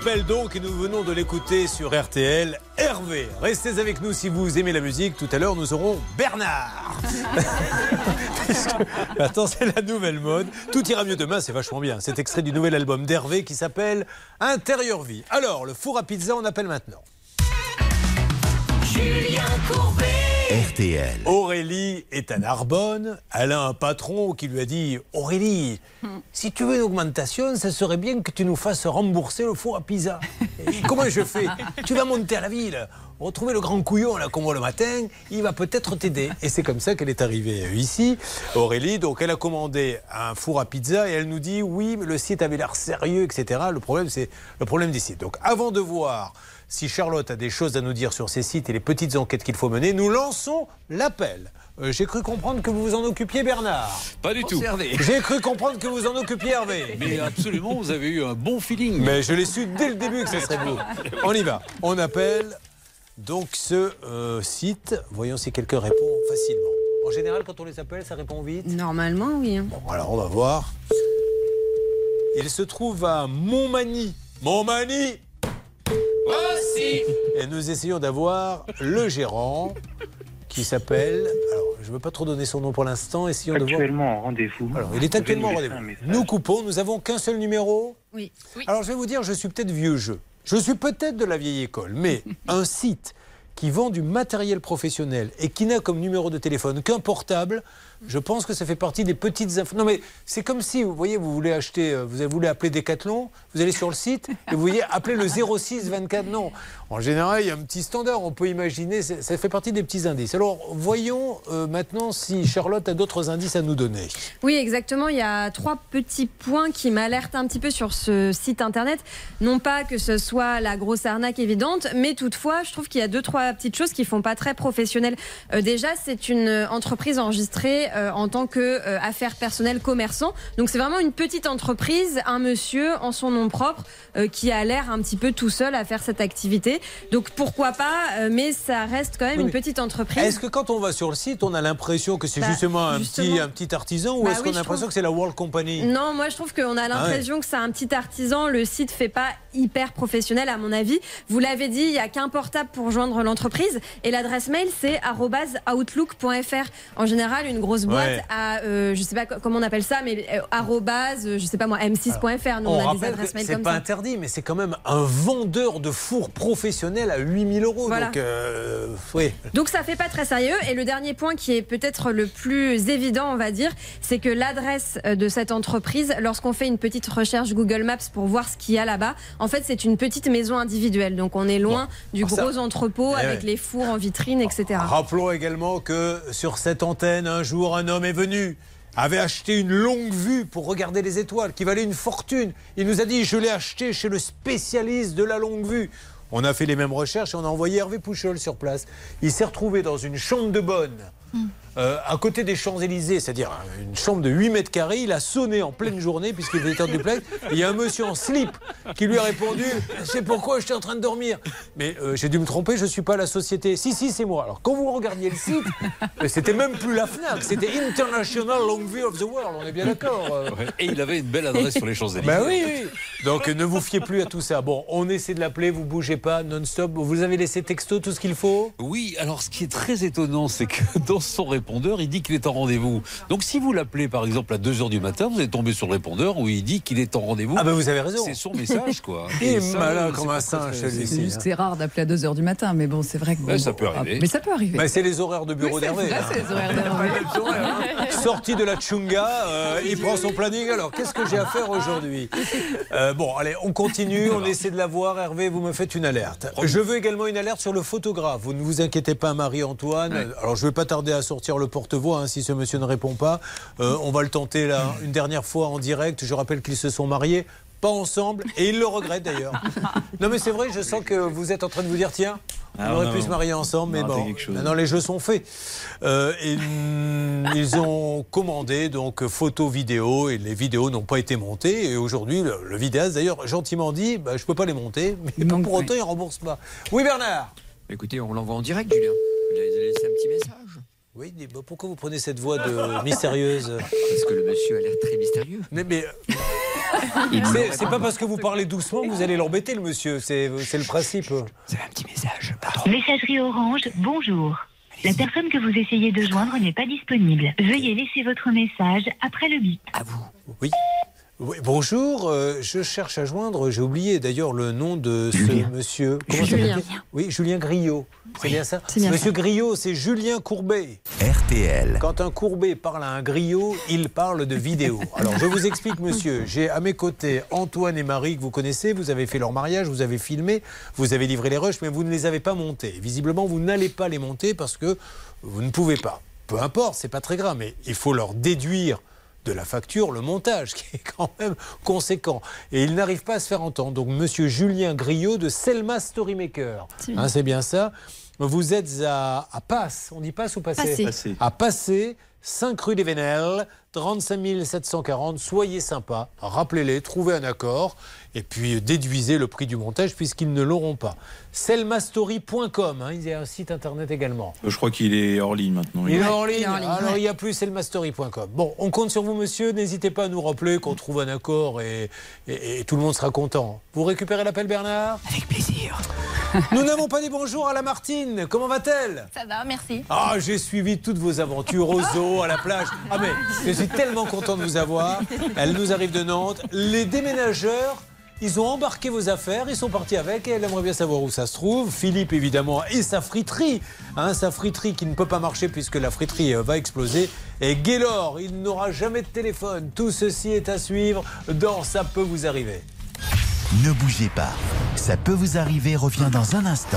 Il s'appelle donc, et nous venons de l'écouter sur RTL, Hervé. Restez avec nous si vous aimez la musique. Tout à l'heure, nous aurons Bernard. Attends, c'est la nouvelle mode. Tout ira mieux demain, c'est vachement bien. C'est extrait du nouvel album d'Hervé qui s'appelle Intérieur Vie. Alors, le four à pizza, on appelle maintenant. Julien Courbet. RTL. Aurélie est à Narbonne. Elle a un patron qui lui a dit Aurélie, si tu veux une augmentation, ça serait bien que tu nous fasses rembourser le four à pizza. Et comment je fais? Tu vas monter à la ville, retrouver le grand couillon là qu'on voit le matin, il va peut-être t'aider. Et c'est comme ça qu'elle est arrivée euh, ici. Aurélie, donc elle a commandé un four à pizza et elle nous dit oui, mais le site avait l'air sérieux, etc. Le problème, c'est le problème des sites. Donc avant de voir si Charlotte a des choses à nous dire sur ces sites et les petites enquêtes qu'il faut mener, nous lançons l'appel. Euh, J'ai cru comprendre que vous vous en occupiez, Bernard. Pas du tout. J'ai cru comprendre que vous en occupiez, Hervé. Mais absolument, vous avez eu un bon feeling. Mais je l'ai su dès le début que ce serait vous. On y va. On appelle donc ce euh, site. Voyons si quelqu'un répond facilement. En général, quand on les appelle, ça répond vite. Normalement, oui. hein. Bon, alors on va voir. Il se trouve à Montmagny. Montmagny Et nous essayons d'avoir le gérant qui s'appelle. Alors, je ne veux pas trop donner son nom pour l'instant. Essayons de voir. Actuellement en rendez-vous. Alors, il est actuellement en rendez-vous. Nous coupons. Nous avons qu'un seul numéro. Oui. Alors, je vais vous dire, je suis peut-être vieux jeu. Je suis peut-être de la vieille école, mais un site qui vend du matériel professionnel et qui n'a comme numéro de téléphone qu'un portable, je pense que ça fait partie des petites infos. Non, mais c'est comme si, vous voyez, vous voulez acheter, euh, vous voulez appeler Decathlon, vous allez sur le site et vous voyez appeler le 06 24. Non, en général, il y a un petit standard, on peut imaginer, ça fait partie des petits indices. Alors, voyons euh, maintenant si Charlotte a d'autres indices à nous donner. Oui, exactement. Il y a trois petits points qui m'alertent un petit peu sur ce site internet. Non pas que ce soit la grosse arnaque évidente, mais toutefois, je trouve qu'il y a deux, trois petites choses qui font pas très professionnel. Euh, déjà, c'est une euh, entreprise enregistrée en tant que affaire personnelle commerçant. Donc, c'est vraiment une petite entreprise, un monsieur en son nom propre qui a l'air un petit peu tout seul à faire cette activité. Donc, pourquoi pas, euh, mais ça reste quand même Oui, une petite entreprise. Est-ce que quand on va sur le site, on a l'impression que c'est Bah, justement, un, justement. Petit, un petit artisan ou Bah est-ce oui, qu'on a l'impression trouve. que c'est la World Company? Non, moi je trouve qu'on a l'impression que c'est un petit artisan. Le site fait pas hyper professionnel à mon avis. Vous l'avez dit, il y a qu'un portable pour joindre l'entreprise et l'adresse mail c'est @outlook.fr. En général, une grosse boîte Ouais. à, euh, je sais pas co- comment on appelle ça, mais euh, arobase, euh, je sais pas moi, m6.fr. Nous on, a des rappelle adresses que mail c'est pas interdit, mais c'est quand même un vendeur de fours professionnel à 8000 euros. Voilà. Donc, euh, oui. Donc ça fait pas très sérieux. Et le dernier point qui est peut-être le plus évident, on va dire, c'est que l'adresse euh, de cette entreprise, lorsqu'on fait une petite recherche Google Maps pour voir ce qu'il y a là-bas, en fait c'est une petite maison individuelle. Donc on est loin du ça- gros entrepôt Eh avec ouais. les fours en vitrine, etc. Rappelons également que sur cette antenne, un jour, un homme est venu avait acheté une longue vue pour regarder les étoiles qui valait une fortune. Il nous a dit je l'ai acheté chez le spécialiste de la longue vue. On a fait les mêmes recherches et on a envoyé Hervé Pouchol sur place. Il s'est retrouvé dans une chambre de bonne. Euh, à côté des Champs-Élysées, c'est-à-dire une chambre de 8 mètres carrés, il a sonné en pleine journée puisqu'il était en duplex. Il y a un monsieur en slip qui lui a répondu C'est pourquoi j'étais en train de dormir? Mais euh, j'ai dû me tromper, je ne suis pas la société. Si, si, c'est moi. Alors quand vous regardiez le site, euh, c'était même plus la Fnac, c'était International Long View of the World, on est bien d'accord. euh. Et il avait une belle adresse sur les Champs-Élysées. Ben oui, oui. Donc ne vous fiez plus à tout ça. Bon, on essaie de l'appeler, vous bougez pas, non-stop. Vous avez laissé texto tout ce qu'il faut? Oui, alors ce qui est très étonnant, c'est que dans son répondeur, il dit qu'il est en rendez-vous. Donc si vous l'appelez par exemple à 2h du matin, vous allez tomber sur le répondeur où il dit qu'il est en rendez-vous. Ah ben vous avez raison. C'est son message quoi. Il est Et ça, malin comme un singe, celui-ci. C'est juste que c'est rare d'appeler à 2h du matin, mais bon, c'est vrai que. Bon, ça peut bon, arriver. Mais ça peut arriver. Bah, c'est les horaires de bureau Oui, d'Hervé. ça, hein. c'est les horaires d'Hervé. Sorti de la Tchunga, euh, il prend son planning. Alors, qu'est-ce que j'ai à faire aujourd'hui Euh, Bon, allez, on continue, on essaie de la voir. Hervé, vous me faites une alerte. Je veux également une alerte sur le photographe. Vous ne vous inquiétez pas, Marie-Antoine. Alors, je ne vais pas tarder à sortir le porte-voix hein, si ce monsieur ne répond pas. Euh, on va le tenter là une dernière fois en direct. Je rappelle qu'ils se sont mariés. Pas ensemble, et ils le regrettent d'ailleurs. Non, mais c'est vrai, je sens que vous êtes en train de vous dire tiens, on Ah, aurait non, pu non. se marier ensemble, mais a bon, maintenant les jeux sont faits. Euh, et, mm, ils ont commandé donc photos, vidéos, et les vidéos n'ont pas été montées. Et aujourd'hui, le, le vidéaste d'ailleurs gentiment dit bah, je peux pas les monter, mais pas pour autant il rembourse pas. Oui, Bernard Écoutez, on l'envoie en direct, Julien. Vous lui avez laissé un petit message. Oui, mais bah, pourquoi vous prenez cette voix de mystérieuse Parce que le monsieur a l'air très mystérieux. Mais, mais c'est- c'est pas parce que vous parlez doucement que vous allez l'embêter, le monsieur. C'est c'est le principe. Messagerie Orange, bonjour. La personne que vous essayez de joindre n'est pas disponible. Veuillez laisser votre message après le bip. Oui. Oui, bonjour, euh, je cherche à joindre, j'ai oublié d'ailleurs le nom de ce monsieur. Comment Julien. Oui, Julien Griot. C'est bien ça? c'est bien Monsieur Griot, c'est Julien Courbet. RTL. Quand un Courbet parle à un Griot, il parle de vidéo. Alors je vous explique, monsieur. J'ai à mes côtés Antoine et Marie que vous connaissez. Vous avez fait leur mariage, vous avez filmé, vous avez livré les rushs, mais vous ne les avez pas montés. Visiblement, vous n'allez pas les monter parce que vous ne pouvez pas. Peu importe, c'est pas très grave, mais il faut leur déduire de la facture le montage, qui est quand même conséquent. Et il n'arrive pas à se faire entendre. Donc, monsieur Julien Griot de Selma Storymaker. C'est bien. Hein, C'est bien ça. Vous êtes à, à Passe, on dit Passe ou Passé. Passé. À Passer, 5 rue des Vénelles, 35 740. Soyez sympa, rappelez-les, trouvez un accord et puis euh, déduisez le prix du montage puisqu'ils ne l'auront pas. Selmastory.com, hein, il y a un site internet également. Je crois qu'il est hors ligne maintenant. Il est en ligne. Alors il n'y a plus, mastery.com. Bon, on compte sur vous, monsieur. N'hésitez pas à nous rappeler qu'on trouve un accord et, et- et tout le monde sera content. Vous récupérez l'appel, Bernard? Avec plaisir. Nous n'avons pas dit bonjour à la Martine. Comment va-t-elle? Ça va, merci. Ah, j'ai suivi toutes vos aventures au zoo, à la plage. Ah, mais je suis tellement content de vous avoir. Elle nous arrive de Nantes. Les déménageurs. Ils ont embarqué vos affaires, ils sont partis avec et elle aimerait bien savoir où ça se trouve. Philippe, évidemment, et sa friterie. Hein, sa friterie qui ne peut pas marcher puisque la friterie euh, va exploser. Et Gaylor, il n'aura jamais de téléphone. Tout ceci est à suivre dans Ça peut vous arriver. Ne bougez pas. Ça peut vous arriver revient dans un instant.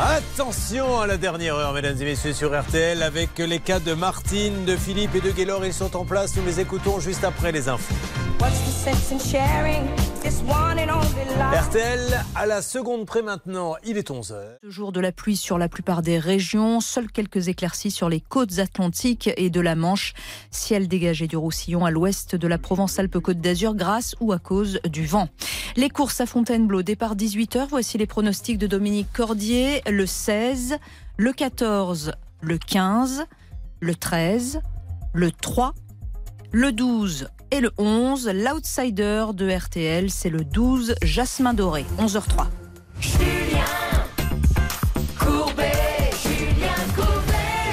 Attention à la dernière heure, mesdames et messieurs, sur RTL, avec les cas de Martine, de Philippe et de Gaylor. Ils sont en place. Nous les écoutons juste après les infos. RTL, à la seconde près maintenant, il est 11h. Ce jour de la pluie sur la plupart des régions, seules quelques éclaircies sur les côtes atlantiques et de la Manche. Ciel dégagé du Roussillon à l'ouest de la Provence-Alpes-Côte d'Azur grâce ou à cause du vent. Les courses à Fontainebleau, départ 18h. Voici les pronostics de Dominique Cordier. Le 16, le 14, le 15, le 13, le 3, le 12 et le 11. L'outsider de RTL, c'est le 12, Jasmin Doré, 11h03. Courbet,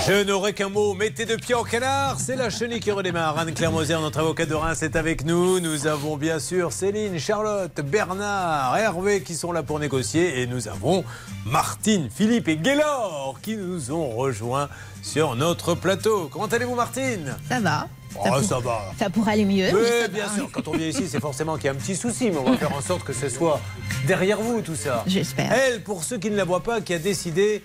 Je n'aurai qu'un mot, mettez de pied en canard, c'est la chenille qui redémarre. Anne-Claire Moser, notre avocat de Reims, est avec nous. Nous avons bien sûr Céline, Charlotte, Bernard, Hervé qui sont là pour négocier. Et nous avons Martine, Philippe et Gaylor qui nous ont rejoints sur notre plateau. Comment allez-vous Martine? Ça va. Oh, ça va. Ça pourrait aller mieux. mais Mais ça bien va. sûr, quand on vient ici, c'est forcément qu'il y a un petit souci, mais on va faire en sorte que ce soit derrière vous tout ça. J'espère. Elle, pour ceux qui ne la voient pas, qui a décidé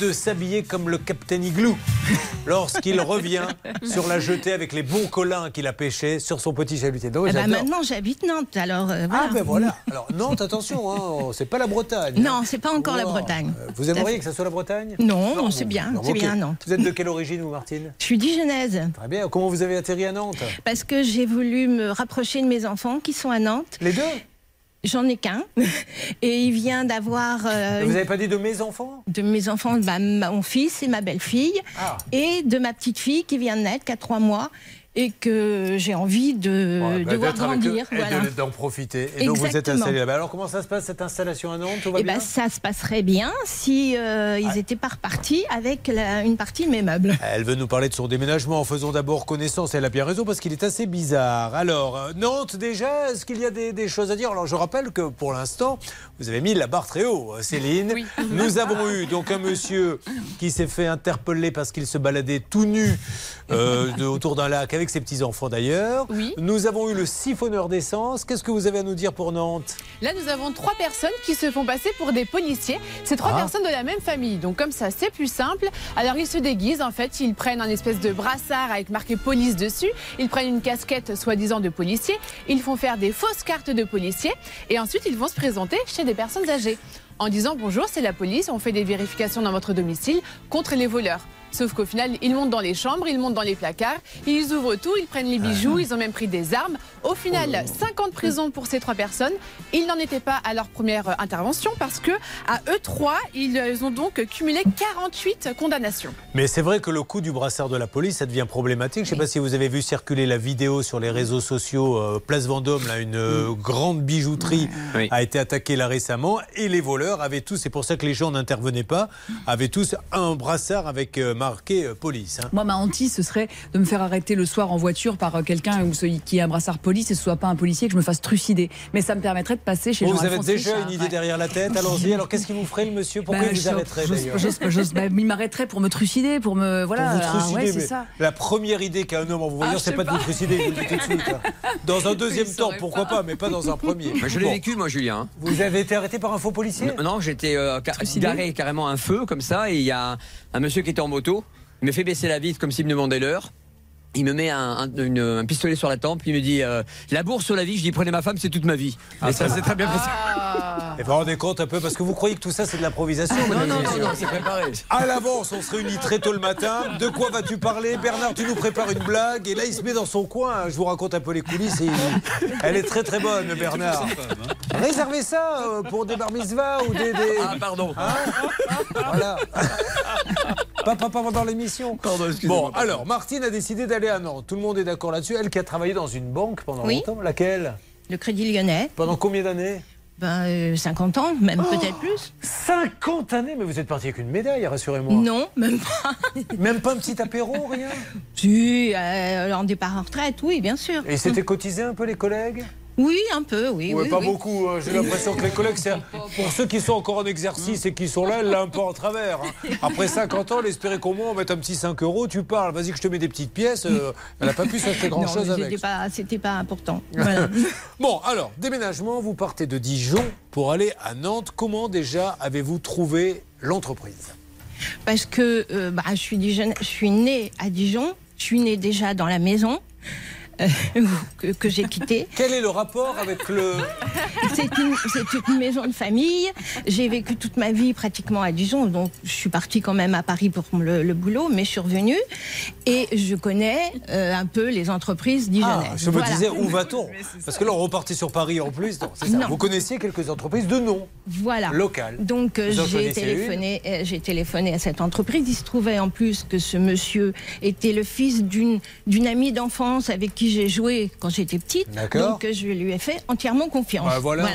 de s'habiller comme le Captain Igloo lorsqu'il revient sur la jetée avec les bons collins qu'il a pêchés sur son petit chalutier. Donc, Eh ben, j'adore. maintenant, j'habite Nantes, alors euh, voilà. Ah ben voilà. Alors Nantes, attention, hein, c'est pas la Bretagne. Non, c'est pas encore la. Bretagne. Euh, Vous aimeriez que ça soit la Bretagne Non, bon, c'est bien, non, c'est bien Nantes. Vous êtes de quelle origine, vous, Martine Je suis dijonnaise Très bien. Comment vous avez atterri à Nantes parce que j'ai voulu me rapprocher de mes enfants qui sont à Nantes. Les deux J'en ai qu'un. Et il vient d'avoir. euh, Vous n'avez pas dit de mes enfants? De mes enfants, bah, mon fils et ma belle-fille, Ah. et de ma petite fille qui vient de naître, qui a trois mois, et que j'ai envie de, Ouais, de voir eux grandir. et voilà. de- d'en profiter. Et donc vous êtes installé là-bas. Alors comment ça se passe cette installation à Nantes? Tout va Eh bien? ben, ça se passerait bien si euh, ils étaient pas repartis avec la- une partie de mes meubles. Elle veut nous parler de son déménagement. Faisons d'abord connaissance. Elle a bien raison parce qu'il est assez bizarre. Alors, euh, Nantes déjà, est-ce qu'il y a des, des choses à dire? Alors, je rappelle que pour l'instant, vous avez mis la barre très haut, euh, Céline. Nous avons eu donc un monsieur qui s'est fait interpeller parce qu'il se baladait tout nu euh, de- autour d'un lac avec ses petits-enfants d'ailleurs. Nous avons eu le siphonneur d'essence. Qu'est-ce que vous avez à nous dire pour Nantes? Là, nous avons trois personnes qui se font passer pour des policiers. C'est trois Ah. personnes de la même famille. Donc, comme ça, c'est plus simple. Alors, ils se déguisent. En fait, ils prennent un espèce de brassard avec marqué police dessus. Ils prennent une casquette soi-disant de policier. Ils font faire des fausses cartes de policier. Et ensuite, ils vont se présenter chez des personnes âgées en disant Bonjour, c'est la police. On fait des vérifications dans votre domicile contre les voleurs. Sauf qu'au final, ils montent dans les chambres, ils montent dans les placards, ils ouvrent tout, ils prennent les bijoux, ils ont même pris des armes. Au final, 50 prisons pour ces trois personnes. Ils n'en étaient pas à leur première euh, intervention parce que à eux trois, ils euh, ont donc cumulé 48 condamnations. Mais c'est vrai que le coup du brassard de la police, ça devient problématique. Je ne sais pas si vous avez vu circuler la vidéo sur les réseaux sociaux. euh, Place Vendôme, là, une euh, grande bijouterie a été attaquée là récemment. Et les voleurs avaient tous, c'est pour ça que les gens n'intervenaient pas, avaient tous un brassard avec euh, marqué euh, police. hein. Moi, ma hantise, ce serait de me faire arrêter le soir en voiture par euh, quelqu'un qui a un brassard police et ce soit pas un policier, que je me fasse trucider. Mais ça me permettrait de passer chez Bon, vous avez déjà Richard. une idée Ouais. derrière la tête. Allons-y. Alors, qu'est-ce qui vous ferait le monsieur? Pourquoi Bah, il vous je- arrêterait d'ailleurs? bah, Il m'arrêterait pour me trucider, pour me. Voilà. Pour vous Ah, trucider, ouais, c'est mais ça. la première idée qu'a un homme en vous voyant, Ah, c'est pas de vous trucider, je vous le dis tout de suite. hein. Dans un deuxième temps, pourquoi pas. mais pas dans un premier. Mais je l'ai Bon. vécu, moi, Julien. Vous avez été arrêté par un faux policier? Non, non, j'étais euh, ca- garé carrément un feu comme ça et il y a un monsieur qui était en moto. Il me fait baisser la vitre comme s'il me demandait l'heure. Il me met un, un- une- un pistolet sur la tempe, il me dit euh, la bourse sur la vie, je dis prenez ma femme, c'est toute ma vie. Ah, Et ça c'est très bien passé. Et vous vous rendez compte un peu, parce que vous croyez que tout ça c'est de l'improvisation Ah, non, non, non, non, c'est préparé. À l'avance, on se réunit très tôt le matin. De quoi vas-tu parler? Bernard, tu nous prépares une blague. Et là, il se met dans son coin. Je vous raconte un peu les coulisses. et il- Elle est très très bonne, Bernard. Réservez ça euh, pour des bar ou des. des- Ah pardon. Hein? Voilà. pas, pas, pas pendant l'émission. Bon, alors, Martine a décidé d'aller à Nantes. Tout le monde est d'accord là-dessus. Elle qui a travaillé dans une banque pendant Oui. longtemps. Laquelle? Le Crédit Lyonnais. Pendant combien d'années? Ben, euh, 50 ans, même Oh peut-être plus. 50 années Mais vous êtes parti avec une médaille, rassurez-moi. Non, même pas. Même pas un petit apéro, rien? Si, euh, en départ en retraite, oui, bien sûr. Et c'était cotisé un peu les collègues? Oui, un peu, oui. Ouais, oui, pas oui. beaucoup. hein. J'ai l'impression que les collègues, c'est pour ceux qui sont encore en exercice et qui sont là, elle l'a un peu en travers. hein. Après 50 ans, elle espérait qu'au moins on mette un petit 5 euros. Tu parles, vas-y que je te mets des petites pièces. euh, elle n'a pas pu s'acheter grand-chose avec. c'était pas, important. Voilà. Bon, alors, déménagement, vous partez de Dijon pour aller à Nantes. Comment déjà avez-vous trouvé l'entreprise? Parce que euh, bah, je, suis Dijon- je suis née à Dijon, je suis née déjà dans la maison que, que j'ai quittée. Quel est le rapport avec le... C'est une, maison de famille. J'ai vécu toute ma vie pratiquement à Dijon, donc je suis partie quand même à Paris pour le, le boulot, mais je suis revenue et je connais euh, un peu les entreprises Ah, dijonnaises. je me Voilà. disais, où va-t-on? Parce que là, on repartait sur Paris en plus. Non, c'est ça. Non. Vous connaissiez quelques entreprises de nom Voilà. local. Donc euh, j'ai téléphoné, euh, j'ai téléphoné à cette entreprise. Il se trouvait en plus que ce monsieur était le fils d'une amie d'enfance avec qui j'ai joué quand j'étais petite. Donc euh, je lui ai fait entièrement confiance. Bah, voilà.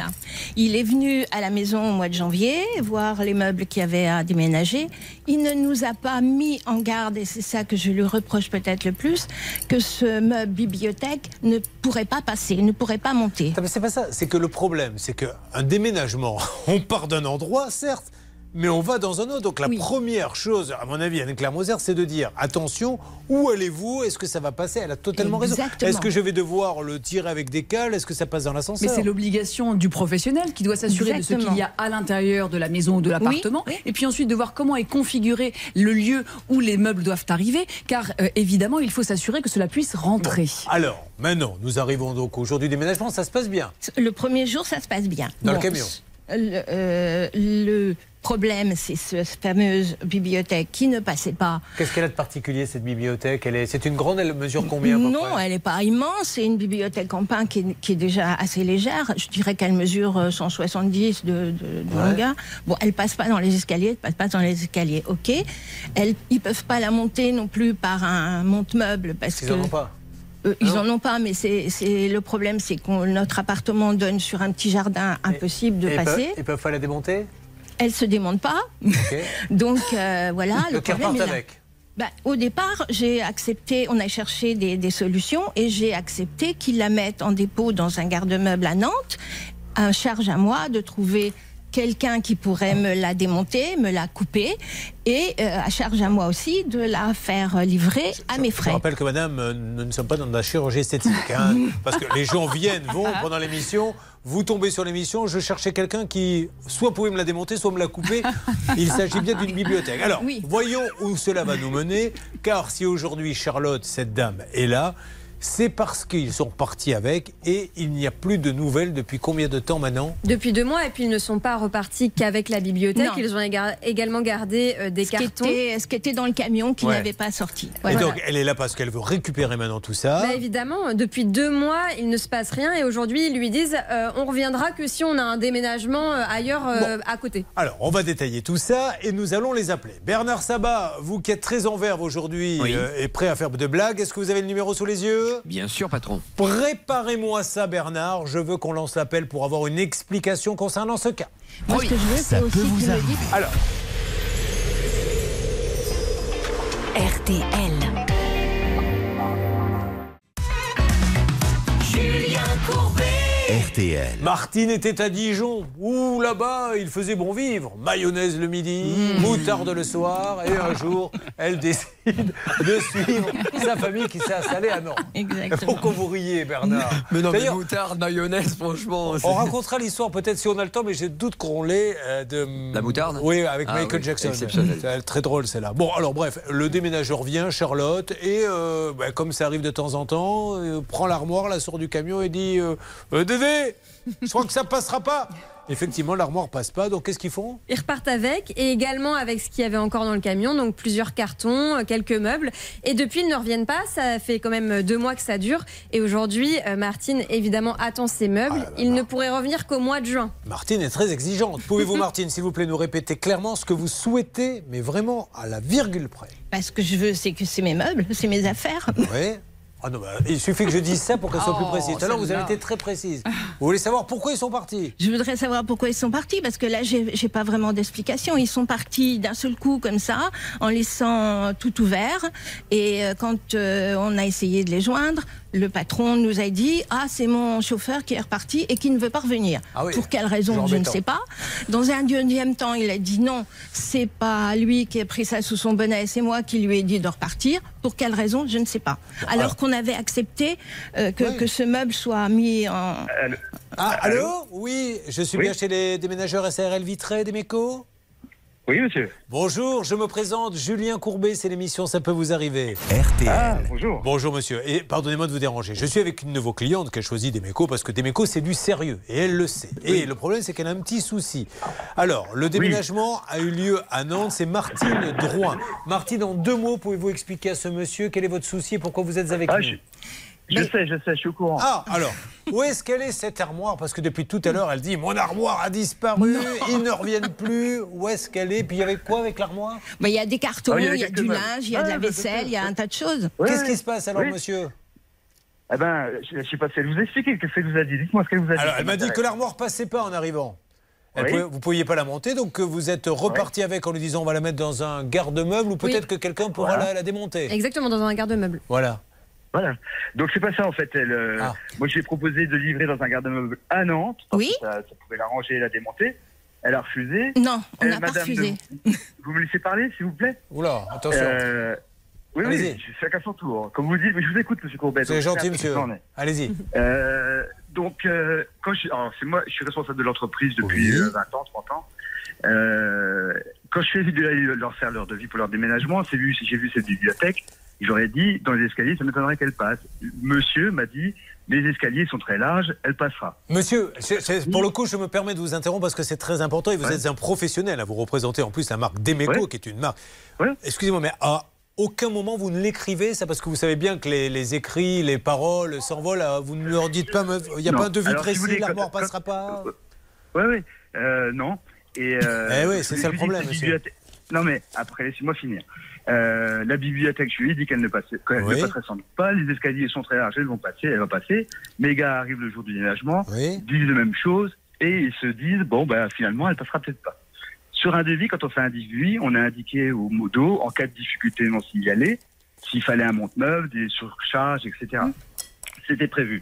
Il est venu à la maison au mois de janvier voir les meubles qu'il y avait à déménager. Il ne nous a pas mis en garde et c'est ça que je lui reproche peut-être le plus que ce meuble bibliothèque ne pourrait pas passer, ne pourrait pas monter. Ah, c'est pas ça. C'est que le problème, c'est qu'un déménagement, on part d'un endroit, certes, mais on va dans un autre. Donc la première chose, à mon avis, Anne-Claire Moser, c'est de dire attention, où allez-vous? Est-ce que ça va passer? Elle a totalement raison. Est-ce que je vais devoir le tirer avec des cales? Est-ce que ça passe dans Mais l'ascenseur c'est l'obligation du professionnel qui doit s'assurer de ce qu'il y a à l'intérieur de la maison ou de l'appartement, et puis ensuite de voir comment est configuré le lieu où les meubles doivent arriver, car euh, évidemment il faut s'assurer que cela puisse rentrer. Alors, maintenant, nous arrivons donc au jour du déménagement, ça se passe bien? Le premier jour, ça se passe bien. Dans le camion? Le, euh, le problème, c'est cette fameuse bibliothèque qui ne passait pas. Qu'est-ce qu'elle a de particulier, cette bibliothèque? Elle est... C'est une grande, elle mesure combien non, elle n'est pas immense. C'est une bibliothèque en pain qui est, qui est déjà assez légère. Je dirais qu'elle mesure euh, 170 de, de, de Ouais. longueur. Bon, elle passe pas dans les escaliers, elle passe pas dans les escaliers. Ok. Elle, ils peuvent pas la monter non plus par un monte-meuble parce Ils que. n'en ont pas. Euh, ils en ont pas, mais c'est c'est- le problème, c'est que notre appartement donne sur un petit jardin impossible de Et ils passer. peuvent- Ils peuvent pas la démonter? Elle se démonte pas, donc euh, voilà. Donc ils problème est là. avec. Bah, au départ, j'ai accepté, on a cherché des, des solutions et j'ai accepté qu'ils la mettent en dépôt dans un garde-meuble à Nantes. À charge à moi de trouver quelqu'un qui pourrait me la démonter, me la couper et euh, à charge à moi aussi de la faire livrer à mes Je frais. rappelle que madame, euh, nous ne sommes pas dans de la chirurgie esthétique. hein, parce que les gens viennent, vont pendant l'émission. Vous tombez sur l'émission, je cherchais quelqu'un qui soit pouvait me la démonter, soit me la couper. Il s'agit bien d'une bibliothèque. Alors, voyons où cela va nous mener. Car si aujourd'hui Charlotte, cette dame, est là, c'est parce qu'ils sont partis avec et il n'y a plus de nouvelles depuis combien de temps maintenant Depuis deux mois, et puis ils ne sont pas repartis qu'avec la bibliothèque. Non. Ils ont éga- également gardé euh, des Ce qui, cartons. était, ce qui était dans le camion qui Ouais. n'avait pas sorti. Et Voilà. donc, elle est là parce qu'elle veut récupérer maintenant tout ça. Bah, évidemment, depuis deux mois, il ne se passe rien et aujourd'hui, ils lui disent euh, on reviendra que si on a un déménagement euh, ailleurs euh, à côté. Alors, on va détailler tout ça et nous allons les appeler. Bernard Sabat, vous qui êtes très en verve aujourd'hui Oui. euh, et prêt à faire de blagues, est-ce que vous avez le numéro sous les yeux? Bien sûr, patron. Préparez-moi ça, Bernard. Je veux qu'on lance l'appel pour avoir une explication concernant ce cas. Moi, ce que je veux, c'est aussi que tu me dises Alors, RTL. Julien Courbet. RTL. Martine était à Dijon. Ouh, là-bas, il faisait bon vivre. Mayonnaise le midi, moutarde le soir. Et un jour, elle décide de suivre sa famille qui s'est installée à Nantes. Exactement. Pourquoi vous riez, Bernard Mais non, mais moutarde, mayonnaise, franchement. on racontera l'histoire peut-être si on a le temps, mais j'ai doute qu'on l'ait euh, de. La moutarde? Oui, avec Ah Michael oui, Jackson. C'est très drôle, celle-là. Bon, alors bref, le déménageur vient, Charlotte, et euh, bah, comme ça arrive de temps en temps, euh, prend l'armoire, la sort du camion et dit euh, Euh, je crois que ça passera pas. Effectivement, l'armoire passe pas, donc qu'est-ce qu'ils font? Ils repartent avec et également avec ce qu'il y avait encore dans le camion, donc plusieurs cartons, euh, quelques meubles. Et depuis, ils ne reviennent pas. Ça fait quand même deux mois que ça dure. Et aujourd'hui, euh, Martine, évidemment, attend ses meubles. Il ne pourrait revenir qu'au mois de juin. Martine est très exigeante. Pouvez-vous, Martine, s'il vous plaît, nous répéter clairement ce que vous souhaitez, mais vraiment à la virgule près? Parce que je veux, c'est que c'est mes meubles, c'est mes affaires. Oui. Ah non, bah, il suffit que je dise ça pour qu'elle soit Oh, plus précise. Tout à l'heure, vous avez été très précise. Vous voulez savoir pourquoi ils sont partis? Je voudrais savoir pourquoi ils sont partis, parce que là, j'ai j'ai pas vraiment d'explication. Ils sont partis d'un seul coup, comme ça, en laissant tout ouvert. Et euh, quand euh, on a essayé de les joindre, le patron nous a dit Ah, c'est mon chauffeur qui est reparti et qui ne veut pas revenir. Ah oui. Pour quelle raison, je ne sais pas. Dans un deuxième temps, il a dit Non, c'est pas lui qui a pris ça sous son bonnet, c'est moi qui lui ai dit de repartir. Pour quelle raison, je ne sais pas. Alors, alors- qu'on avait accepté euh, que, que ce meuble soit mis en. Ah, allô Oui, je suis Oui. bien chez les déménageurs SRL Vitré, Déméco Oui, monsieur. Bonjour, je me présente, Julien Courbet, c'est l'émission Ça peut vous arriver. RTL. Ah, bonjour. Bonjour monsieur, et pardonnez-moi de vous déranger. Je suis avec une de vos clientes qui a choisi Demeco parce que Demeco c'est du sérieux et elle le sait. Et le problème c'est qu'elle a un petit souci. Alors, le déménagement a eu lieu à Nantes, c'est Martine Drouin. Martine, en deux mots, pouvez-vous expliquer à ce monsieur quel est votre souci et pourquoi vous êtes avec Ah, nous? je- Je sais, je sais, je suis au courant. Ah, alors, où est-ce qu'elle est cette armoire? Parce que depuis tout à l'heure, elle dit Mon armoire a disparu, ils ne reviennent plus. Où est-ce qu'elle est? Puis il y avait quoi avec l'armoire? Mais il y a des cartons, Ah, il y il a y a, quelques du linge, il y a de la vaisselle, il y a un tas de choses. Qu'est-ce qui se passe alors, Oui. monsieur? Eh ben, je ne sais pas si elle vous a expliqué. Qu'est-ce qu'elle vous a dit Dites-moi ce qu'elle vous a dit. Alors, elle m'a dit que l'armoire passait pas en arrivant. Elle Oui. pouvait- vous ne pouviez pas la monter, donc que vous êtes reparti avec en lui disant on va la mettre dans un garde-meuble ou peut-être que quelqu'un pourra Voilà. la, la démonter. Exactement, dans un garde-meuble. Voilà. Voilà. Donc c'est pas ça en fait. Elle, euh, Ah. Moi, je lui ai proposé de livrer dans un garde-meuble à Nantes. parce Oui. que Ça, ça pouvait l'arranger et la démonter. Elle a refusé. Non, on Elle, n'a pas madame, refusé. Vous me laissez parler, s'il vous plaît? Oula, attention. Euh, Oui, oui, Allez-y. chacun son tour. Comme vous dites, mais je vous écoute, monsieur Courbet. C'est gentil, monsieur. Allez-y. Euh, donc, euh, quand je, alors, c'est moi, je suis responsable de l'entreprise depuis Oui. euh, 20 ans, 30 ans. Euh, quand je suis venu aller leur faire leur devis pour leur déménagement, j'ai vu cette bibliothèque. J'aurais dit, dans les escaliers, ça m'étonnerait qu'elle passe. Monsieur m'a dit, les escaliers sont très larges, elle passera. Monsieur, pour le coup, je me permets de vous interrompre parce que c'est très important et vous Ouais. êtes un professionnel. hein. Vous représentez en plus la marque Demeco, Ouais. qui est une marque. Excusez-moi, mais à aucun moment vous ne l'écrivez, ça parce que vous savez bien que les, les écrits, les paroles s'envolent. euh, Vous ne leur dites pas, il n'y a Non. pas un devis Alors, si précis, quand- passera pas. Oui, oui, euh, non. Et, euh, Eh oui, c'est ça le problème, monsieur. Non, mais après, laissez-moi finir. Euh, la bibliothèque, je lui ai dit qu'elle ne passait, Oui. ne passerait sans doute pas. Les escaliers sont très larges, elles vont passer, elle va passer. Mes gars arrivent le jour du déménagement, disent la même chose, et ils se disent, bon, ben, finalement, elle passera peut-être pas. Sur un devis, quand on fait un devis, on a indiqué au modo, en cas de difficulté non signalée, s'il fallait un monte-meuble, des surcharges, etc. C'était prévu.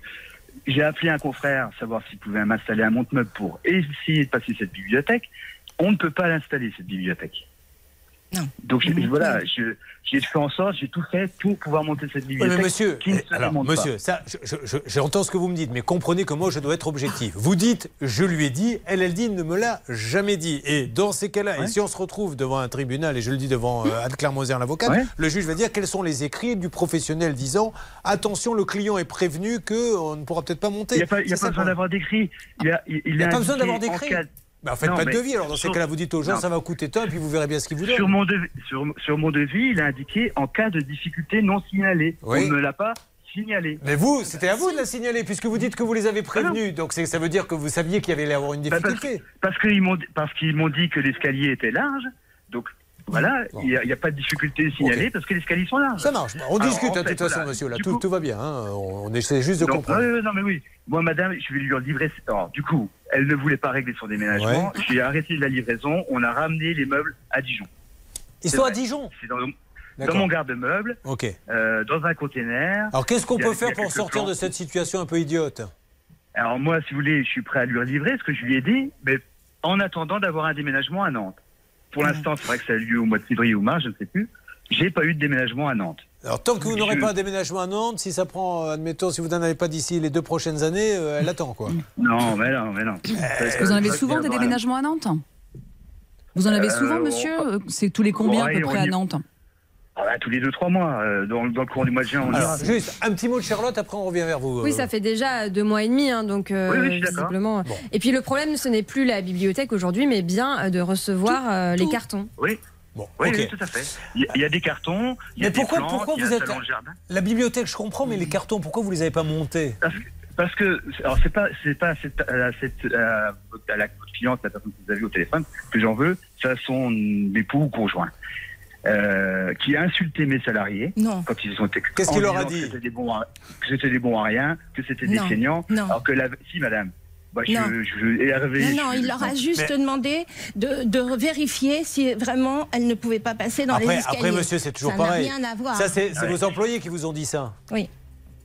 J'ai appelé un confrère, savoir s'il pouvait m'installer un monte-meuble pour essayer de passer cette bibliothèque. On ne peut pas l'installer, cette bibliothèque. Donc je- voilà, j'ai fait en sorte, j'ai tout fait pour pouvoir monter cette Oui, bibliothèque. mais monsieur, qui ne se alors, démonte monsieur, pas. ça, je- je- je- j'entends ce que vous me dites, mais comprenez que moi, je dois être objectif. Vous dites, je lui ai dit, elle, elle dit, ne me l'a jamais dit. Et dans ces cas-là, et si on se retrouve devant un tribunal, et je le dis devant euh, Anne-Claire Moser, l'avocate, Ouais. le juge va dire quels sont les écrits du professionnel disant, attention, le client est prévenu qu'on ne pourra peut-être pas monter. Il n'y a pas, besoin d'avoir d'écrit. Il n'y a pas besoin d'avoir d'écrit. Cas- Bah, faites Non, pas de mais devis. Alors, dans ces sur- cas-là, vous dites aux gens, non. ça va coûter tant, et puis vous verrez bien ce qu'ils vous donnent. Sur mon, devis, sur, sur mon devis, il a indiqué en cas de difficulté non signalée. Oui. On ne me l'a pas signalé. Mais vous, c'était à vous de la signaler, puisque vous dites que vous les avez prévenus. Donc ça veut dire que vous saviez qu'il y avait avoir une Bah, parce- difficulté. Parce qu'ils m'ont parce qu'ils m'ont dit que l'escalier était large. Donc voilà, il n'y a, pas de difficulté signalée parce que les escaliers sont larges. Ça marche. On Alors, discute hein, de toute façon, voilà. monsieur. Là, tout, coup- tout va bien. hein. On, on essaie juste de Donc, comprendre. ouais, non, mais oui. Moi, madame, je vais lui livrer. Alors, du coup, elle ne voulait pas régler son déménagement. Ouais. J'ai arrêté la livraison. On a ramené les meubles à Dijon. Ils sont à. Dijon C'est dans, mon garde-meuble, Ok. euh, dans un container. Alors qu'est-ce qu'on peut faire pour sortir plans. de cette situation un peu idiote Alors moi, si vous voulez, je suis prêt à lui livrer ce que je lui ai dit, mais en attendant d'avoir un déménagement à Nantes. Pour l'instant, c'est vrai que ça a eu lieu au mois de février ou mars, je ne sais plus. J'ai pas eu de déménagement à Nantes. Alors, tant que vous n'aurez Je- pas un déménagement à Nantes, si ça prend, euh, admettons, si vous n'en avez pas d'ici les deux prochaines années, euh, elle attend, quoi. Non, mais non, mais non. Vous en avez souvent des déménagements à Nantes? Vous en avez Euh, souvent, on- monsieur C'est tous les combien à peu près à Nantes? Ah bah, tous les deux, trois mois, euh, dans, dans le cours du mois de juin, on Alors, ira. juste un petit mot de Charlotte, après on revient vers vous. Oui, euh, ça fait déjà deux mois et demi, hein, donc euh, Oui, oui, visiblement. Et puis le problème, ce n'est plus la bibliothèque aujourd'hui, mais bien euh, de recevoir euh, les cartons. Oui. Bon, Oui, tout à fait. Il y, a- il y a des cartons, il y a Mais des pourquoi, plantes, pourquoi il y a vous un êtes. salon de jardin. La bibliothèque, je comprends, mais les cartons, pourquoi vous les avez pas montés? Parce que, alors c'est pas, c'est pas cette, à cette, à, à la cliente, la personne que vous avez au téléphone, que j'en veux, c'est son époux ou conjoint. Euh, qui a insulté mes salariés Non. quand ils ont été. Qu'est-ce qu'il leur a dit que c'était des bons à, Que c'était des bons à rien, que c'était des. Non. Alors que la, si madame, bah, je, Non. je, Hervé, Non, non, je- il leur a juste Mais- demandé de, de vérifier si vraiment elle ne pouvait pas passer dans les Après, escaliers. après, monsieur, c'est toujours ça pareil. n'a rien à voir. Ça, c'est c'est Ouais. vos employés qui vous ont dit ça. Oui.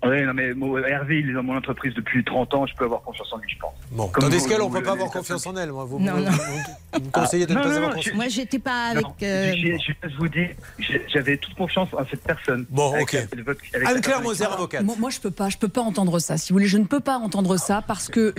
Oui, non, mais moi, Hervé, il est dans mon entreprise depuis 30 ans, je peux avoir confiance en lui, je pense. Bon, Comme tandis vous- qu'elle, on vous peut pas avoir confiance en elle. Moi, vous, Non, vous- non. Vous- me conseillez de ne Ah, pas non, avoir non, confiance. Moi, j'étais pas avec. Euh, Je vais vous dire, j'avais toute confiance en cette personne. Bon, ok. Anne-Claire Moser, avocate. Moi, moi, je peux pas, je peux pas entendre ça. Si vous voulez, je ne peux pas entendre ça parce que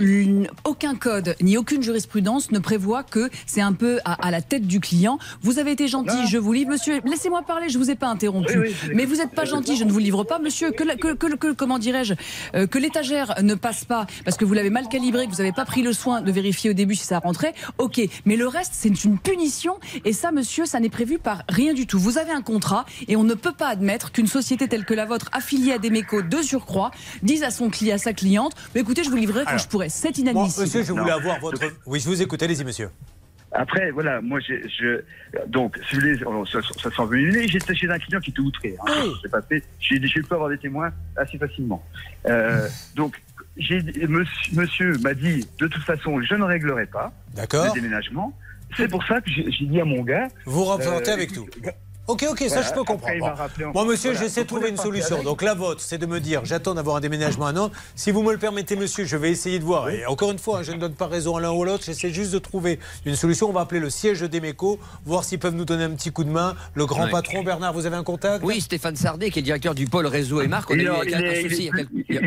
aucun code ni aucune jurisprudence ne prévoit que c'est un peu à, à la tête du client. Vous avez été gentil, je vous livre, monsieur. Laissez-moi parler, je vous ai pas interrompu. Oui, oui, je vous Mais vous n'êtes pas gentil, je ne vous livre pas, monsieur. Que, la- que, que- que- comment dirais-je, euh, que l'étagère ne passe pas parce que vous l'avez mal calibré, que vous n'avez pas pris le soin de vérifier au début si ça rentrait. Ok, mais le reste, c'est une punition et ça, monsieur, ça n'est prévu par rien du tout. Vous avez un contrat et on ne peut pas admettre qu'une société telle que la vôtre, affiliée à des mécos de surcroît, dise à son client, à sa cliente, mais écoutez, je vous livrerai quand Alors, je pourrai. C'est Bon, inadmissible. monsieur, je voulais Non. avoir votre. Oui, je vous écoute. Allez-y, monsieur. Après, voilà, moi, je, donc, si vous voulez, on- ça, ça s'en venait. J'étais chez un client qui était outré. Hein, Oui. C'est passé. J'ai, j'ai pu avoir des témoins assez facilement. Euh, donc, monsieur, monsieur m'a dit, de toute façon, je ne réglerai pas le déménagement. C'est pour ça que j'ai, j'ai dit à mon gars. Vous représentez euh, avec tout. Ok, ok, ça je peux comprendre. Bon. Bon, monsieur, Voilà, j'essaie de trouver une solution. avec. Donc la vôtre, c'est de me dire, j'attends d'avoir un déménagement à Nantes. Si vous me le permettez, monsieur, je vais essayer de voir. Et encore une fois, hein, je ne donne pas raison à l'un ou à l'autre. J'essaie juste de trouver une solution. On va appeler le siège des MECO, voir s'ils peuvent nous donner un petit coup de main. Le grand Ouais. patron, Bernard, vous avez un contact? Oui, Stéphane Sardet, qui est directeur du pôle réseau et marque. On a Il, eu est- un, il un est- il souci il a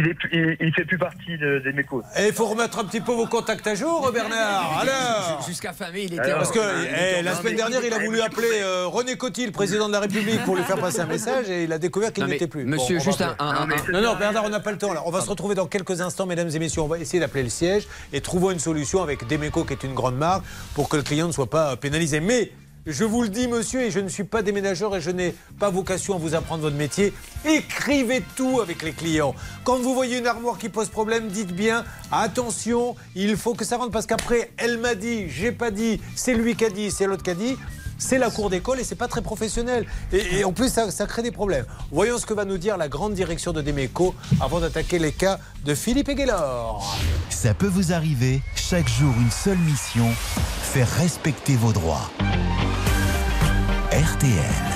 il fait plus partie de- des mécos. Et il faut remettre un petit peu vos contacts à jour, Bernard. Alors Jusqu'à fin mai, il était Parce que eh, la semaine dernière, il a voulu appeler euh, René Coty, le président de la République, pour lui faire passer un message et il a découvert qu'il n'était plus. monsieur, juste un- un- Non, non, Bernard, on n'a pas le temps là. On va se retrouver dans quelques instants, mesdames et messieurs. On va essayer d'appeler le siège et trouvons une solution avec Demeco, qui est une grande marque, pour que le client ne soit pas pénalisé. Mais je vous le dis, monsieur, et je ne suis pas déménageur et je n'ai pas vocation à vous apprendre votre métier. Écrivez tout avec les clients. Quand vous voyez une armoire qui pose problème, dites bien attention, il faut que ça rentre parce qu'après, elle m'a dit, j'ai pas dit, c'est lui qui a dit, c'est l'autre qui a dit. C'est la cour d'école et c'est pas très professionnel. Et, en plus, ça, crée des problèmes. Voyons ce que va nous dire la grande direction de Demeco avant d'attaquer les cas de Philippe et Gaylor. Ça peut vous arriver, chaque jour une seule mission, faire respecter vos droits. RTL.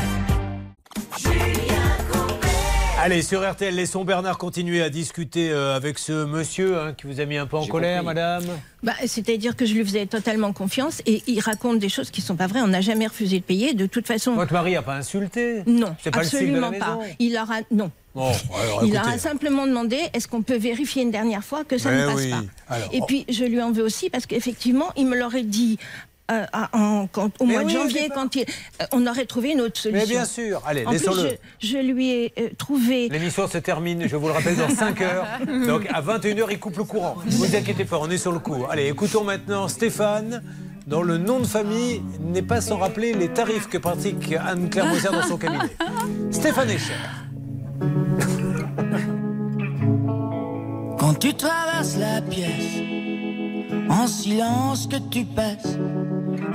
Allez, sur RTL, laissons Bernard continuer à discuter euh, avec ce monsieur hein, qui vous a mis un peu en colère, madame. Bah, C'est-à-dire que je lui faisais totalement confiance et il raconte des choses qui sont pas vraies. On n'a jamais refusé de payer. De toute façon. Votre mari n'a pas insulté Non, pas absolument pas. Il aura non. Alors, il écoutez. aura simplement demandé est-ce qu'on peut vérifier une dernière fois que ça Mais ne passe oui. pas? Alors, Et oh. puis je lui en veux aussi parce qu'effectivement il me l'aurait dit. Euh, à- en- quand- au Mais mois de janvier, quand il, euh, on aurait trouvé une autre solution. Mais bien sûr. Allez, En plus, laissons-le. je, je lui ai euh, trouvé. L'émission se termine, je vous le rappelle, dans 5 heures. Donc à 21h, il coupe le courant. Ne vous inquiétez pas, on est sur le coup. Allez, écoutons maintenant Stéphane, dont le nom de famille n'est pas sans rappeler les tarifs que pratique Anne-Claire Moser dans son cabinet. Stéphane Echer. Quand tu traverses la pièce, en silence que tu passes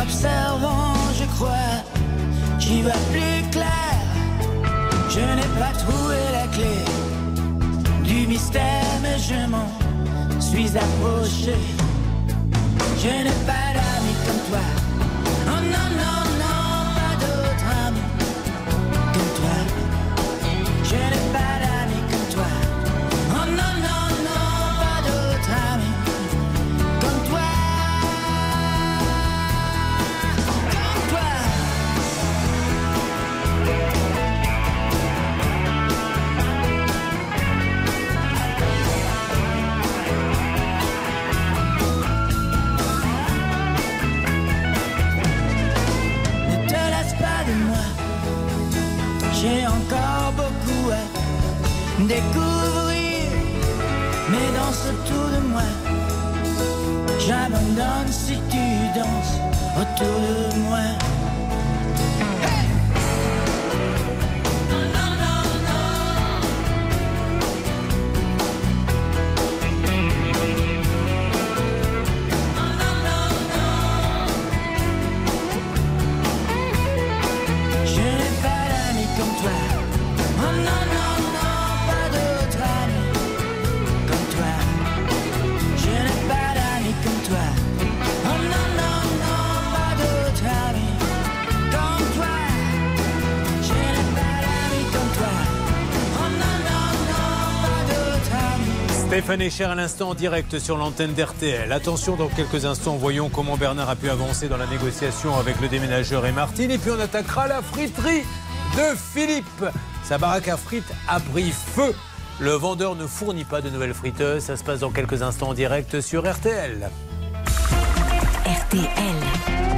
t'observant, je crois. J'y vois plus clair. Je n'ai pas trouvé la clé du mystère, mais je m'en suis approché. Je n'ai pas d'amis comme toi. Oh non, non, découvrir. Mais danse autour de moi. J'abandonne si tu danses autour de moi. Stéphane Echer à l'instant en direct sur l'antenne d'RTL. Attention, dans quelques instants, voyons comment Bernard a pu avancer dans la négociation avec le déménageur et Martine. Et puis on attaquera la friterie de Philippe. Sa baraque à frites a pris feu. Le vendeur ne fournit pas de nouvelles friteuses. Ça se passe dans quelques instants en direct sur RTL. RTL.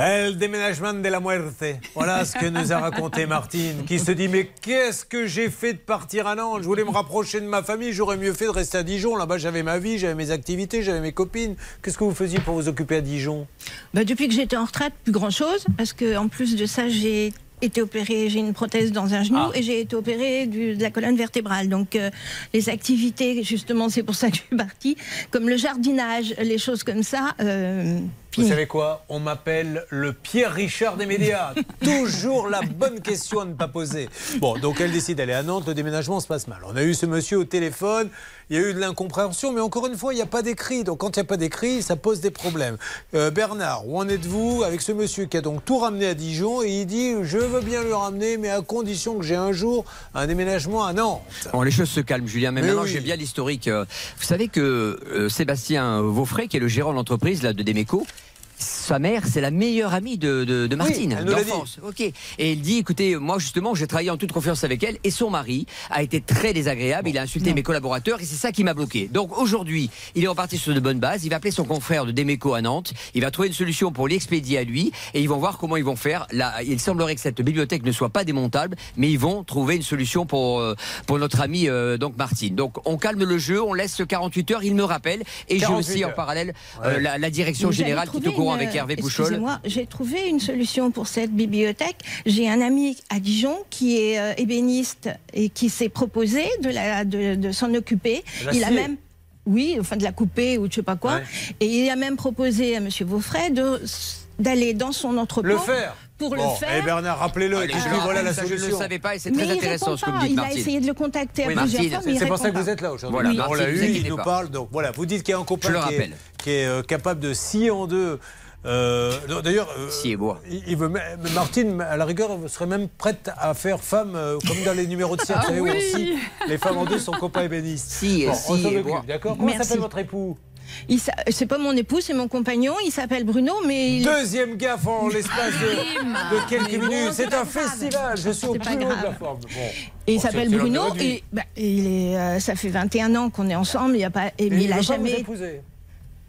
El déménagement de la muerte. Voilà ce que nous a raconté Martine, qui se dit Mais qu'est-ce que j'ai fait de partir à Nantes? Je voulais me rapprocher de ma famille, j'aurais mieux fait de rester à Dijon. Là-bas, j'avais ma vie, j'avais mes activités, j'avais mes copines. Qu'est-ce que vous faisiez pour vous occuper à Dijon? Bah, depuis que j'étais en retraite, plus grand chose, parce que en plus de ça, j'ai été opérée, j'ai une prothèse dans un genou Ah. et j'ai été opérée du- de la colonne vertébrale. Donc euh, les activités, justement, c'est pour ça que je suis partie, comme le jardinage, les choses comme ça. euh, Vous savez quoi On m'appelle le Pierre Richard des médias. Toujours la bonne question à ne pas poser. Bon, donc elle décide d'aller à Nantes, le déménagement se passe mal. On a eu ce monsieur au téléphone, il y a eu de l'incompréhension, mais encore une fois, il n'y a pas d'écrit. Donc quand il n'y a pas d'écrit, ça pose des problèmes. Euh, Bernard, où en êtes-vous avec ce monsieur qui a donc tout ramené à Dijon et il dit Je veux bien le ramener, mais à condition que j'ai un jour un déménagement à Nantes. Bon, les choses se calment, Julien. Mais, Mais maintenant, oui. j'ai bien l'historique. Euh, Vous savez que euh, Sébastien Vaufray, qui est le gérant de l'entreprise là, de Demeco, sa mère, c'est la meilleure amie de, de, de Martine, elle l'a d'enfance. Ok. Et il dit, écoutez, moi justement, j'ai travaillé en toute confiance avec elle, et son mari a été très désagréable. Il a insulté mes collaborateurs, et c'est ça qui m'a bloqué. Donc aujourd'hui, il est reparti sur de bonnes bases. Il va appeler son confrère de Demeco à Nantes. Il va trouver une solution pour l'expédier à lui, et ils vont voir comment ils vont faire. Là, il semblerait que cette bibliothèque ne soit pas démontable, mais ils vont trouver une solution pour euh, pour notre amie euh, donc Martine. Donc on calme le jeu, on laisse 48 heures. Il me rappelle, et j'ai 48 aussi en parlait euh, la, la direction Vous générale qui est trouvé une- avec Hervé Pouchol. Excusez-moi, j'ai trouvé une solution pour cette bibliothèque. J'ai un ami à Dijon qui est euh, ébéniste et qui s'est proposé de, la- de, de s'en occuper. Il a même. Oui, enfin de la couper ou je sais pas quoi. Ouais. Et il a même proposé à M. Vaufray de- d'aller dans son entrepôt. Le faire Pour Bon, le faire. Et Bernard, rappelez-le, le voilà la rappelle, ça, je ne le savais pas, et c'est très il intéressant ce que vous dites, Il a Martine. essayé de le contacter Oui, à plusieurs Martine, fois, C'est pour ça que vous êtes là aujourd'hui. Voilà, on Martine, l'a vous eu, il nous pas. parle. Donc voilà, vous dites qu'il y a un copain qui, est, rappelle. qui est, euh, capable de scier en deux. euh, non, D'ailleurs, euh, il, il veut, Martine, à la rigueur, serait même prête à faire femme, euh, comme dans les numéros de cirque, Ah vous savez, où on oui. les femmes en deux sont copains ébénistes. Si, Bon, si, on s'en et occupe, moi. d'accord Comment s'appelle votre époux? C'est pas mon époux, c'est mon compagnon. Il s'appelle Bruno, mais il... Deuxième gaffe en l'espace de, de quelques bon, minutes. c'est un grave. festival. Je suis au plus haut de la forme. Bon. Et il s'appelle Bruno et bah, il est, euh, ça fait 21 ans qu'on est ensemble. Il y a pas, et, Et mais il il a vous jamais. épouser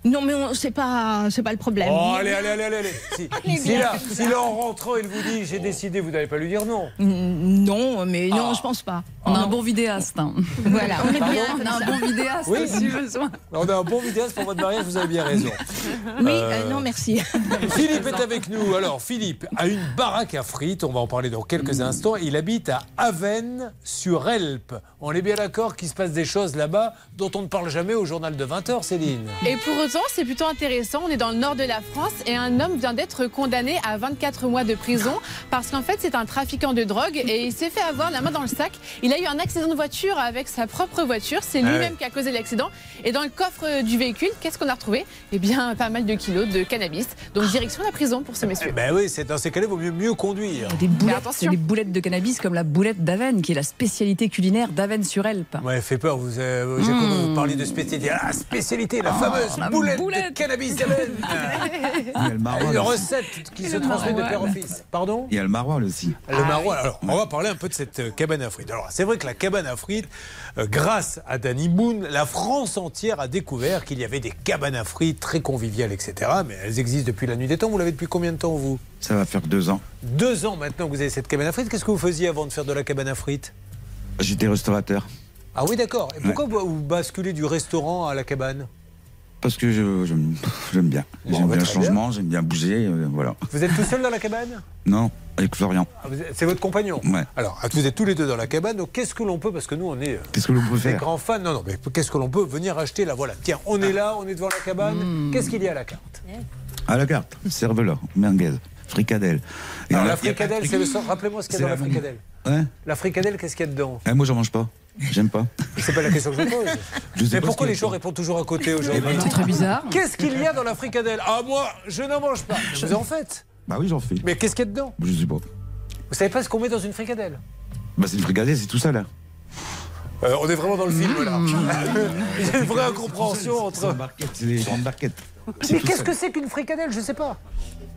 Non, mais c'est pas, c'est pas le problème. Oh, allez, allez, allez, allez. Si, si là, si là, en rentrant, il vous dit j'ai décidé, vous n'allez pas lui dire non. Mm, Non, mais non, Ah. je pense pas. On a un bon vidéaste. hein. Voilà, on est bien. On a un bon vidéaste Oui. si besoin. On a un bon vidéaste pour votre mariage, vous avez bien raison. Oui, Euh, euh, non, merci. Philippe est avec nous. Alors, Philippe a une baraque à frites. On va en parler dans quelques instants. Il habite à Avennes-sur-Elpe. On est bien d'accord qu'il se passe des choses là-bas dont on ne parle jamais au journal de 20h, Céline. Et pour c'est plutôt intéressant. On est dans le nord de la France et un homme vient d'être condamné à 24 mois de prison parce qu'en fait, c'est un trafiquant de drogue et il s'est fait avoir la main dans le sac. Il a eu un accident de voiture avec sa propre voiture. C'est ouais. lui-même qui a causé l'accident. Et dans le coffre du véhicule, qu'est-ce qu'on a retrouvé? Eh bien, pas mal de kilos de cannabis. Donc, direction la prison pour ce monsieur. Ben oui, c'est dans ces cas-là, il vaut mieux, mieux conduire. Des boulettes, des boulettes de cannabis comme la boulette d'Aven, qui est la spécialité culinaire d'Aven-sur-Elpe. Ouais, fait peur. Vous, euh, j'ai cru que vous parliez de spécialité. Ah, spécialité, la fameuse la boulette, boulette. de cannabis d'Aven. Il y a le maroilles Une aussi. recette qui se transmet de père en fils. Pardon Il y a le maroilles aussi. Le maroilles. Alors, on va parler un peu de cette euh, cabane à frites. Alors, c'est vrai que la cabane à frites, euh, grâce à Danny Boone, la France entière a découvert qu'il y avait des cabanes à frites très conviviales, etc. Mais elles existent depuis la nuit des temps. Vous l'avez depuis combien de temps, vous? Ça va faire deux ans. Deux ans maintenant que vous avez cette cabane à frites. Qu'est-ce que vous faisiez avant de faire de la cabane à frites? J'étais restaurateur. Ah oui, d'accord. Et pourquoi vous basculez du restaurant à la cabane? Parce que je- j'aime j'aime bien. Bon, j'aime bah, bien le changement, j'aime bien bouger. euh, voilà. Vous êtes tout seul dans la cabane? Non, avec Florian. Ah, vous êtes- C'est votre compagnon? Ouais. Alors, ah, vous êtes tous les deux dans la cabane, donc qu'est-ce que l'on peut, parce que nous on est euh, Qu'est-ce que l'on peut des faire? grands fans, non, non, mais qu'est-ce que l'on peut venir acheter là Voilà, tiens, on est là, on est devant la cabane, Hmm. qu'est-ce qu'il y a à la carte? À la carte, cervelas, merguez, fricadelle. Et Alors, la fricadelle, c'est le sort, rappelez-moi ce qu'il y a dans la fricadelle. Hein La fricadelle, qu'est-ce qu'il y a dedans Eh, Moi, j'en mange pas. J'aime pas. C'est pas la question que je pose. Je sais mais pourquoi les gens répondent toujours à côté aujourd'hui C'est très bizarre. Qu'est-ce qu'il y a dans la fricadelle Ah, moi, je n'en mange pas. Mais Vous en faites Bah oui, j'en fais. Mais qu'est-ce qu'il y a dedans Je sais pas. Vous savez pas ce qu'on met dans une fricadelle Bah c'est une fricadelle, c'est tout ça là. Euh, On est vraiment dans le film là. Mmh. Il y a une vraie incompréhension entre. C'est les grandes barquettes. Mais qu'est-ce que c'est qu'une fricadelle Je sais pas.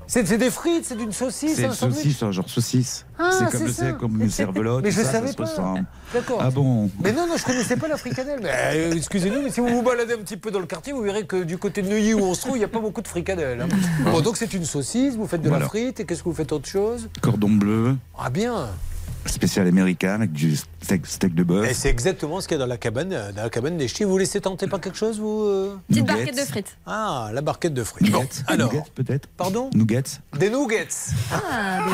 C'est des frites, c'est d'une saucisse, C'est un une saucisse, genre saucisse. Ah, c'est comme, ça. comme une cervelotte. Mais je ça, savais ça pas. D'accord. Ah bon Mais non, non, je connaissais pas la fricadelle. Mais, euh, excusez-nous, mais si vous vous baladez un petit peu dans le quartier, vous verrez que du côté de Neuilly où on se trouve, il n'y a pas beaucoup de fricadelles. hein. Bon, donc c'est une saucisse, vous faites de la frite, et qu'est-ce que vous faites autre chose? Cordon bleu, Ah bien spécial américain avec du steak, steak de bœuf. Et c'est exactement ce qu'il y a dans la cabane, euh, dans la cabane des ch'tis. Vous laissez tenter pas quelque chose, vous euh Petite Nuggets. barquette de frites. Ah, la barquette de frites. Bon, Nuggets, alors, nuggets, peut-être. pardon Nuggets. Des nuggets. Ah,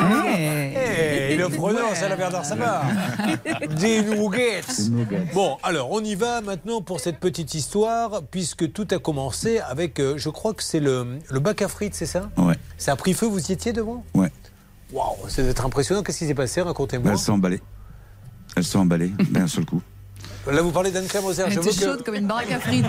Eh, il le prononce à la Bernard Sabat. Des nuggets. Des nuggets. Bon, alors on y va maintenant pour cette petite histoire, puisque tout a commencé avec, euh, je crois que c'est le, le bac à frites, c'est ça? Ouais. Ça a pris feu, vous y étiez devant? Ouais. Waouh, ça doit être impressionnant. Qu'est-ce qui s'est passé? Racontez-moi. Elles sont emballées. Elles sont emballées d'un seul coup. Là, vous parlez d'Anne-Claire Moser. Elle Je était veux, chaude que, comme une baraque à frites.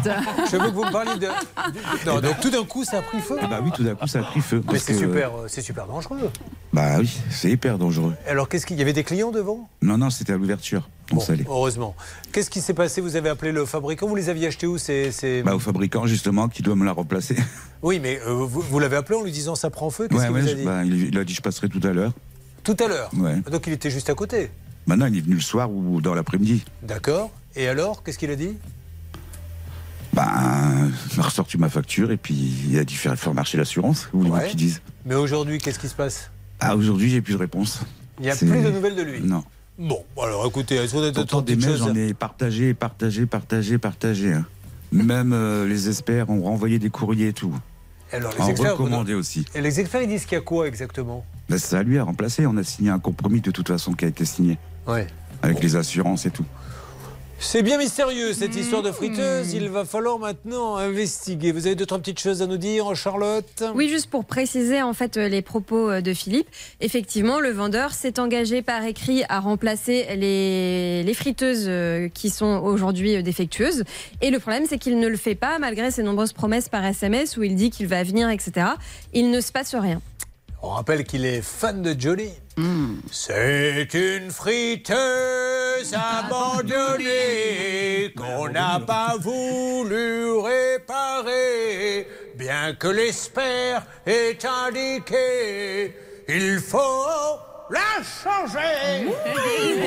je veux que vous me parliez de. non, donc tout d'un coup, ça a pris feu. Ah bah oui, tout d'un coup, ça a pris feu. Mais c'est que- super, euh, c'est super dangereux. Bah oui, c'est hyper dangereux. Alors, qu'est-ce qu'il y avait des clients devant? Non, non, c'était à l'ouverture. On Bon, heureusement. Qu'est-ce qui s'est passé? Vous avez appelé le fabricant Vous les aviez achetés où? C'est, c'est- Bah au fabricant justement qui doit me la remplacer. Oui, mais euh, vous, vous l'avez appelé en lui disant ça prend feu? Qu'est-ce Ouais, qu'il ouais, vous a je- dit? bah, il, il a dit je passerai tout à l'heure. Tout à l'heure? Ouais. Donc il était juste à côté? Maintenant, il est venu le soir ou dans l'après-midi. D'accord. Et alors, qu'est-ce qu'il a dit? Bah, il m'a ressorti ma facture et puis il a dit faire, faire marcher l'assurance. Vous voulez Ouais. qu'ils disent Mais aujourd'hui, qu'est-ce qui se passe? Ah, aujourd'hui, j'ai plus de réponse. Il n'y a plus de nouvelles de lui? Non. Bon, alors écoutez, est-ce qu'on a Pourtant, d'autres des mails, j'en ai partagé, partagé, partagé, partagé. hein. Même euh, les experts ont renvoyé des courriers et tout. Alors, les En experts, recommandé aussi. Et les experts, ils disent qu'il y a quoi exactement? Bah, ça a lui à remplacer. On a signé un compromis de toute façon qui a été signé. Ouais. Avec les assurances et tout. C'est bien mystérieux cette histoire de friteuse. Il va falloir maintenant investiguer. Vous avez deux trois petites choses à nous dire, Charlotte? Oui, juste pour préciser en fait euh, les propos euh, de Philippe. Effectivement, le vendeur s'est engagé par écrit à remplacer les, les friteuses euh, qui sont aujourd'hui défectueuses. Et le problème, c'est qu'il ne le fait pas malgré ses nombreuses promesses par SMS où il dit qu'il va venir, etc. Il ne se passe rien. On rappelle qu'il est fan de Jolie. C'est une friteuse abandonnée qu'on n'a pas voulu réparer, bien que l'espère est indiqué, il faut la changer.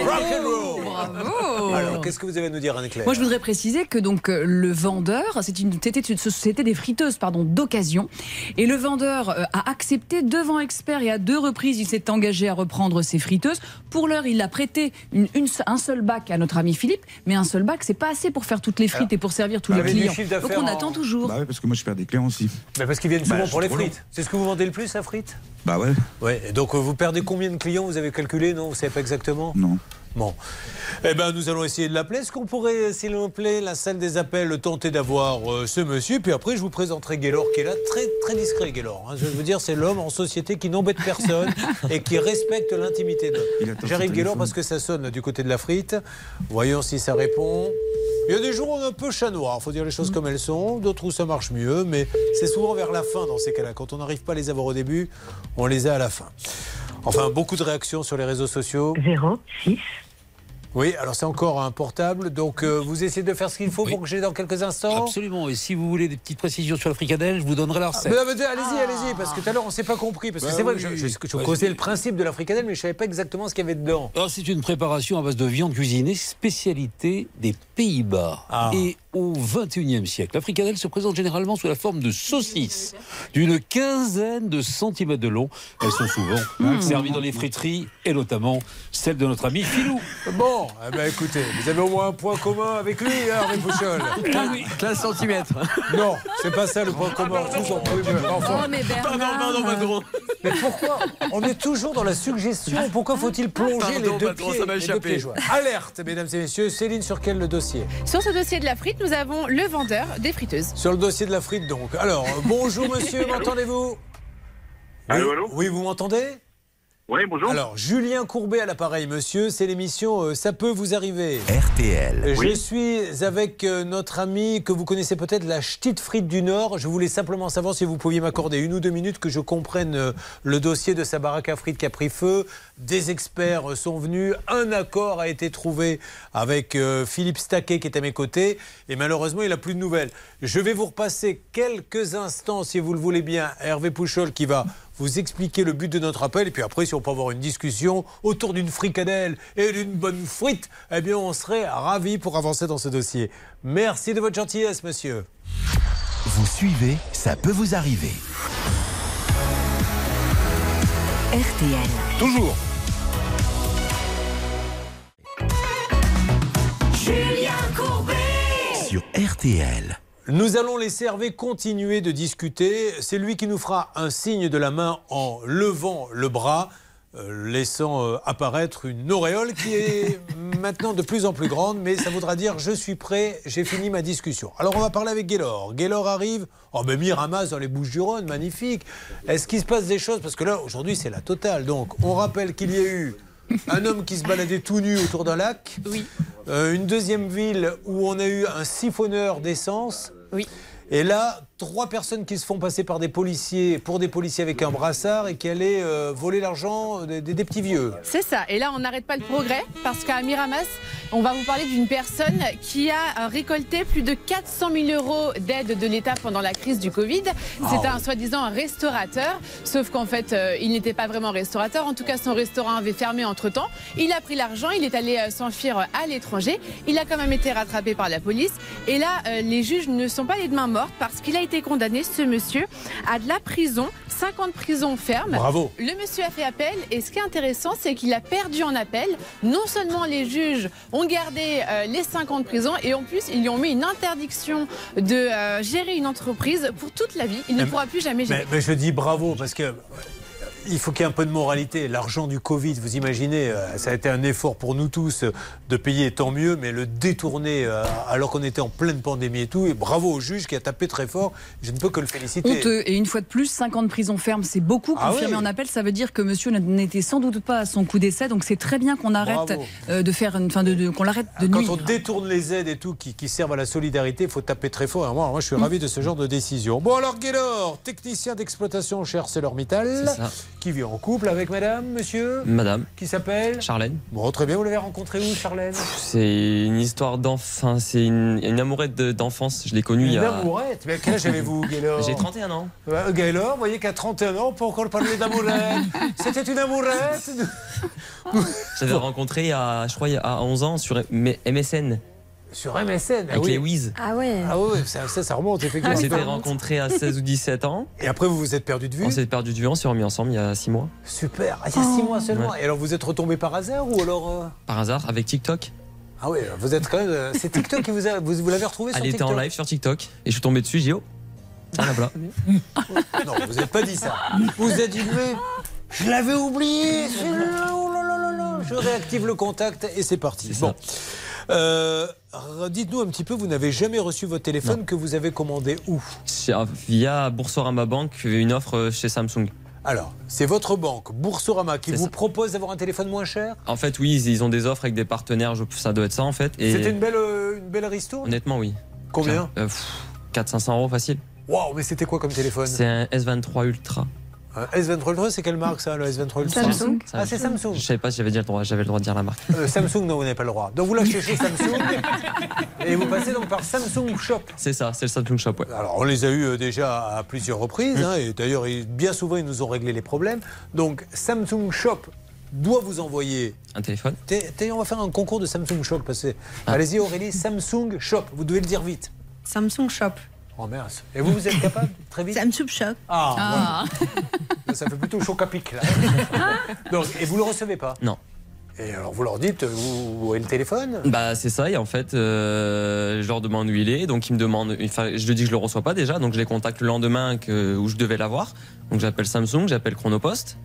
Rock and roll. Bravo. Alors, qu'est-ce que vous avez à nous dire, Anne-Claire Moi, je voudrais préciser que donc euh, le vendeur, c'était une société des friteuses pardon d'occasion, et le vendeur euh, a accepté devant expert et à deux reprises, il s'est engagé à reprendre ses friteuses. Pour l'heure, il a prêté une, une se- un seul bac à notre ami Philippe, mais un seul bac, c'est pas assez pour faire toutes les frites et pour servir tous bah, les clients. Donc on en- attend toujours. Bah ouais, parce que moi je perds des clients aussi. Mais parce qu'ils viennent Bah, souvent c'est pour les frites. C'est ce que vous vendez le plus, la frite Bah ouais. Ouais. Et donc, euh, vous perdez combien de clients? Vous avez calculé, non Vous savez pas exactement Non. Bon. Eh ben, nous allons essayer de l'appeler. Est-ce qu'on pourrait, s'il vous plaît, la salle des appels, tenter d'avoir euh, ce monsieur Puis après, je vous présenterai Gaylor, qui est là, très, très discret, Gaylor. hein. Je veux dire, c'est l'homme en société qui n'embête personne et qui respecte l'intimité de Il J'arrive, Gaylor, parce que ça sonne du côté de la frite. Voyons si ça répond. Il y a des jours où on est un peu chat noir, faut dire les choses comme elles sont, d'autres où ça marche mieux, mais c'est souvent vers la fin dans ces cas-là. Quand on n'arrive pas à les avoir au début, on les a à la fin. Enfin, beaucoup de réactions sur les réseaux sociaux. 06. Oui, alors c'est encore un portable, donc euh, vous essayez de faire ce qu'il faut pour que j'ai dans quelques instants. Absolument. Et si vous voulez des petites précisions sur la fricadelle, je vous donnerai la recette. Mais non, mais allez-y, allez-y, parce que tout à l'heure on s'est pas compris. Parce que Bah c'est vrai que je, je, Bah, c'est- le principe de la fricadelle, mais je savais pas exactement ce qu'il y avait dedans. Alors, c'est une préparation à base de viande cuisinée, spécialité des Pays-Bas. Ah. Et au XXIe siècle, la fricadelle se présente généralement sous la forme de saucisses d'une quinzaine de centimètres de long. Elles sont souvent servies dans les friteries, et notamment celle de notre ami Philou. Bon, eh ben, écoutez, vous avez au moins un point commun avec lui, hein, Hervé Pouchol. 15 cm. Non, c'est pas ça le point commun. Mais enfin. Oh, mais pourquoi On est toujours dans la suggestion? Pourquoi faut-il plonger Pardon, les deux pieds, ça les deux pieds joints? Alerte, mesdames et messieurs. Céline, sur quel le dossier? Sur ce dossier de la frite, nous avons le vendeur des friteuses. Sur le dossier de la frite, donc. Alors, euh, bonjour monsieur, m'entendez-vous? Allô, oui, allô? Oui, vous m'entendez? Oui, bonjour. Alors, Julien Courbet à l'appareil, monsieur. C'est l'émission euh, Ça peut vous arriver. RTL. Je suis avec euh, notre ami que vous connaissez peut-être, la Ch'tite Frite du Nord. Je voulais simplement savoir si vous pouviez m'accorder une ou deux minutes que je comprenne euh, le dossier de sa baraque à frites qui a pris feu. Des experts sont venus. Un accord a été trouvé avec euh, Philippe Staquet qui est à mes côtés. Et malheureusement, il n'a plus de nouvelles. Je vais vous repasser quelques instants, si vous le voulez bien, Hervé Pouchol qui va vous expliquer le but de notre appel. Et puis après, si on peut avoir une discussion autour d'une fricadelle et d'une bonne frite, eh bien, on serait ravis pour avancer dans ce dossier. Merci de votre gentillesse, monsieur. Vous suivez, ça peut vous arriver. RTL. Toujours. Julien Courbet. Sur RTL. Nous allons laisser Hervé continuer de discuter. C'est lui qui nous fera un signe de la main en levant le bras, euh, laissant euh, apparaître une auréole qui est maintenant de plus en plus grande, mais ça voudra dire je suis prêt, j'ai fini ma discussion. Alors on va parler avec Gaylor. Gaylor arrive. Oh ben Miramas dans les Bouches-du-Rhône, magnifique. Est-ce qu'il se passe des choses? Parce que là aujourd'hui c'est la totale. Donc on rappelle qu'il y a eu un homme qui se baladait tout nu autour d'un lac. Oui. Euh, une deuxième ville où on a eu un siphonneur d'essence. Oui. Et là, trois personnes qui se font passer par des policiers, pour des policiers avec un brassard et qui allaient euh, voler l'argent des, des- des petits vieux. C'est ça. Et là, on n'arrête pas le progrès parce qu'à Miramas, on va vous parler d'une personne qui a récolté plus de 400 000 euros d'aide de l'État pendant la crise du Covid. C'était un soi-disant restaurateur, sauf qu'en fait, euh, il n'était pas vraiment restaurateur. En tout cas, son restaurant avait fermé entre-temps. Il a pris l'argent, il est allé euh, s'enfuir à l'étranger. Il a quand même été rattrapé par la police. Et là, euh, les juges ne sont pas les mains mortes parce qu'il a été condamné, ce monsieur, à de la prison, 50 prisons fermes. Bravo. Le monsieur a fait appel et ce qui est intéressant, c'est qu'il a perdu en appel. Non seulement les juges ont gardé euh, les 50 prisons et en plus, ils lui ont mis une interdiction de euh, gérer une entreprise pour toute la vie. Il ne Mais- pourra plus jamais gérer. Mais, mais je dis bravo parce que. Il faut qu'il y ait un peu de moralité. L'argent du Covid, vous imaginez, euh, ça a été un effort pour nous tous euh, de payer, tant mieux, mais le détourner euh, alors qu'on était en pleine pandémie et tout. Et bravo au juge qui a tapé très fort. Je ne peux que le féliciter. Honteux. Et une fois de plus, 50 prisons fermes, c'est beaucoup. Ah Confirmé oui. en appel, ça veut dire que monsieur n'était sans doute pas à son coup d'essai. Donc c'est très bien qu'on arrête Bravo. de faire, enfin de, de- qu'on l'arrête de Quand nuire. on détourne les aides et tout qui, qui servent à la solidarité, il faut taper très fort. Alors moi, moi, je suis ravi de ce genre de décision. Bon alors Gaylor, technicien d'exploitation chez ArcelorMittal, C'est ça. Qui vit en couple avec madame, monsieur Madame. Qui s'appelle Charlène. Bon, très bien, vous l'avez rencontré où, Charlène? C'est une histoire d'enfant, c'est une, une amourette de- d'enfance. Je l'ai connue il y Une a. amourette? Mais quel âge avez-vous, Gaylor? J'ai 31 ans. Ouais, Gaylor, vous voyez qu'à 31 ans, on peut encore parler d'amourette. C'était une amourette? J'avais rencontré à, je crois, à 11 ans sur MSN. Sur MSN, ah Avec oui. les Wiz. Ah ouais. Ah oui, ça, ça, ça remonte, effectivement. On s'était rencontrés à 16 ou 17 ans. Et après, vous vous êtes perdu de vue On s'est perdu de vue, on s'est remis ensemble il y a 6 mois. Super, ah, il y a 6 mois seulement. Ouais. Et alors, vous êtes retombé par hasard ou alors. euh, Par hasard, avec TikTok. Ah oui, vous êtes quand même. euh, C'est TikTok qui vous a. Vous, vous l'avez retrouvé sur Elle était en live sur TikTok et je suis tombé dessus, j'ai dit oh, tiens là-bas. Non, vous n'avez pas dit ça. Vous êtes dit, mais je l'avais oublié, oh là là là là. Je réactive le contact et c'est parti. Bon. Euh, Dites-nous un petit peu, vous n'avez jamais reçu votre téléphone que vous avez commandé où? Via Boursorama Bank, une offre chez Samsung. Alors, c'est votre banque, Boursorama, qui vous propose d'avoir un téléphone moins cher? En fait, oui, ils- ont des offres avec des partenaires, ça doit être ça en fait. C'était une belle, euh, une belle ristourne Honnêtement, oui. Combien? Euh, 400-500 euros facile. Waouh, mais c'était quoi comme téléphone? C'est un S23 Ultra. Un S23 Ultra, c'est quelle marque ça, le S23 Ultra Samsung. Ah, c'est Samsung. Je savais pas si j'avais le droit, j'avais le droit de dire la marque. Euh, Samsung, non, vous n'avez pas le droit. Donc vous l'achetez chez Samsung et vous passez donc par Samsung Shop. C'est ça, c'est le Samsung Shop, ouais. Alors, on les a eu euh, déjà à plusieurs reprises, hein, et d'ailleurs, bien souvent, ils nous ont réglé les problèmes. Donc, Samsung Shop doit vous envoyer. Un téléphone t'es- on va faire un concours de Samsung Shop. Ah. Allez-y, Aurélie, Samsung Shop. Vous devez le dire vite. Samsung Shop. Oh mince. Et vous, vous êtes capable Très vite Samsung Shop. Ah, voilà. Ça fait plutôt chaud à pic, là. Donc, et vous le recevez pas Non. Et alors, vous leur dites, vous, vous avez le téléphone? Bah c'est ça et en fait euh, je leur demande où il est donc ils me demandent enfin je lui dis que je le reçois pas déjà donc je les contacte le lendemain que, où je devais l'avoir donc j'appelle Samsung j'appelle Chronopost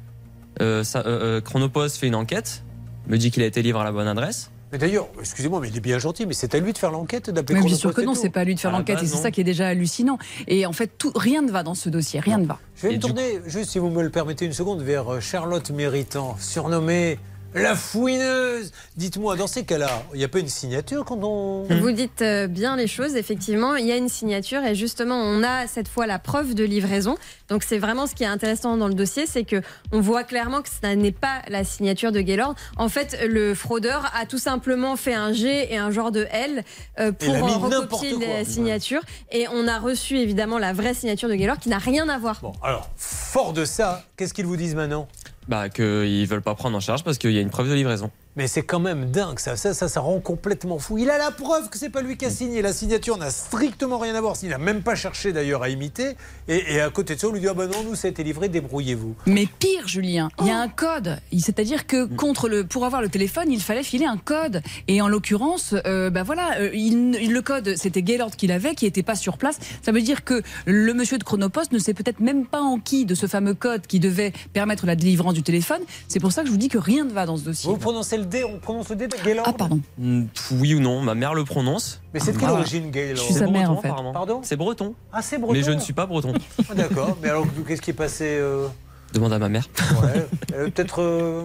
euh, ça- euh, euh, Chronopost fait une enquête me dit qu'il a été livré à la bonne adresse Mais d'ailleurs, excusez-moi, mais il est bien gentil, mais c'est à lui de faire l'enquête, d'appeler Mais bien sûr que et non, c'est pas à lui de faire la l'enquête et base, c'est ça qui est déjà hallucinant. Et en fait, tout, rien ne va dans ce dossier, rien ne va. Je vais me tourner, juste si vous me le permettez une seconde, vers euh, Charlotte Méritant, surnommée la fouineuse. Dites-moi, dans ces cas-là, il n'y a pas une signature quand on. Vous dites euh, bien les choses, effectivement, il y a une signature et justement on a cette fois la preuve de livraison. Donc c'est vraiment ce qui est intéressant dans le dossier, c'est que on voit clairement que ça n'est pas la signature de Gaylord. En fait, le fraudeur a tout simplement fait un G et un genre de L euh, pour euh, recopier la signature et on a reçu évidemment la vraie signature de Gaylord qui n'a rien à voir. Alors, fort de ça, qu'est-ce qu'ils vous disent maintenant? Bah qu'ils veulent pas prendre en charge parce qu'il y a une preuve de livraison Mais c'est quand même dingue, ça, ça, ça, ça rend complètement fou. Il a la preuve que c'est pas lui qui a signé. La signature n'a strictement rien à voir. Il n'a même pas cherché d'ailleurs à imiter. Et, et à côté de ça, on lui dit Ah ben non, nous, ça a été livré, débrouillez-vous. Mais pire, Julien, il y a un code. C'est-à-dire que Mm. contre le, pour avoir le téléphone, il fallait filer un code. Et en l'occurrence, euh, bah voilà, euh, il- le code, c'était Gaylord qui l'avait, qui n'était pas sur place. Ça veut dire que le monsieur de Chronopost ne s'est peut-être même pas enquis de ce fameux code qui devait permettre la délivrance du téléphone. C'est pour ça que je vous dis que rien ne va dans ce dossier. Vous prononcez le D, on prononce le D de Gaylord Ah, pardon. Mm, Oui ou non, ma mère le prononce. Mais c'est de quelle Ah. origine, Gaylord Je suis sa mère breton, en fait. apparemment. Pardon C'est breton. Ah, c'est breton. Mais je ne suis pas breton. Ah, D'accord, mais alors qu'est-ce qui est passé euh, Demande à ma mère. ouais. Euh, Peut-être euh,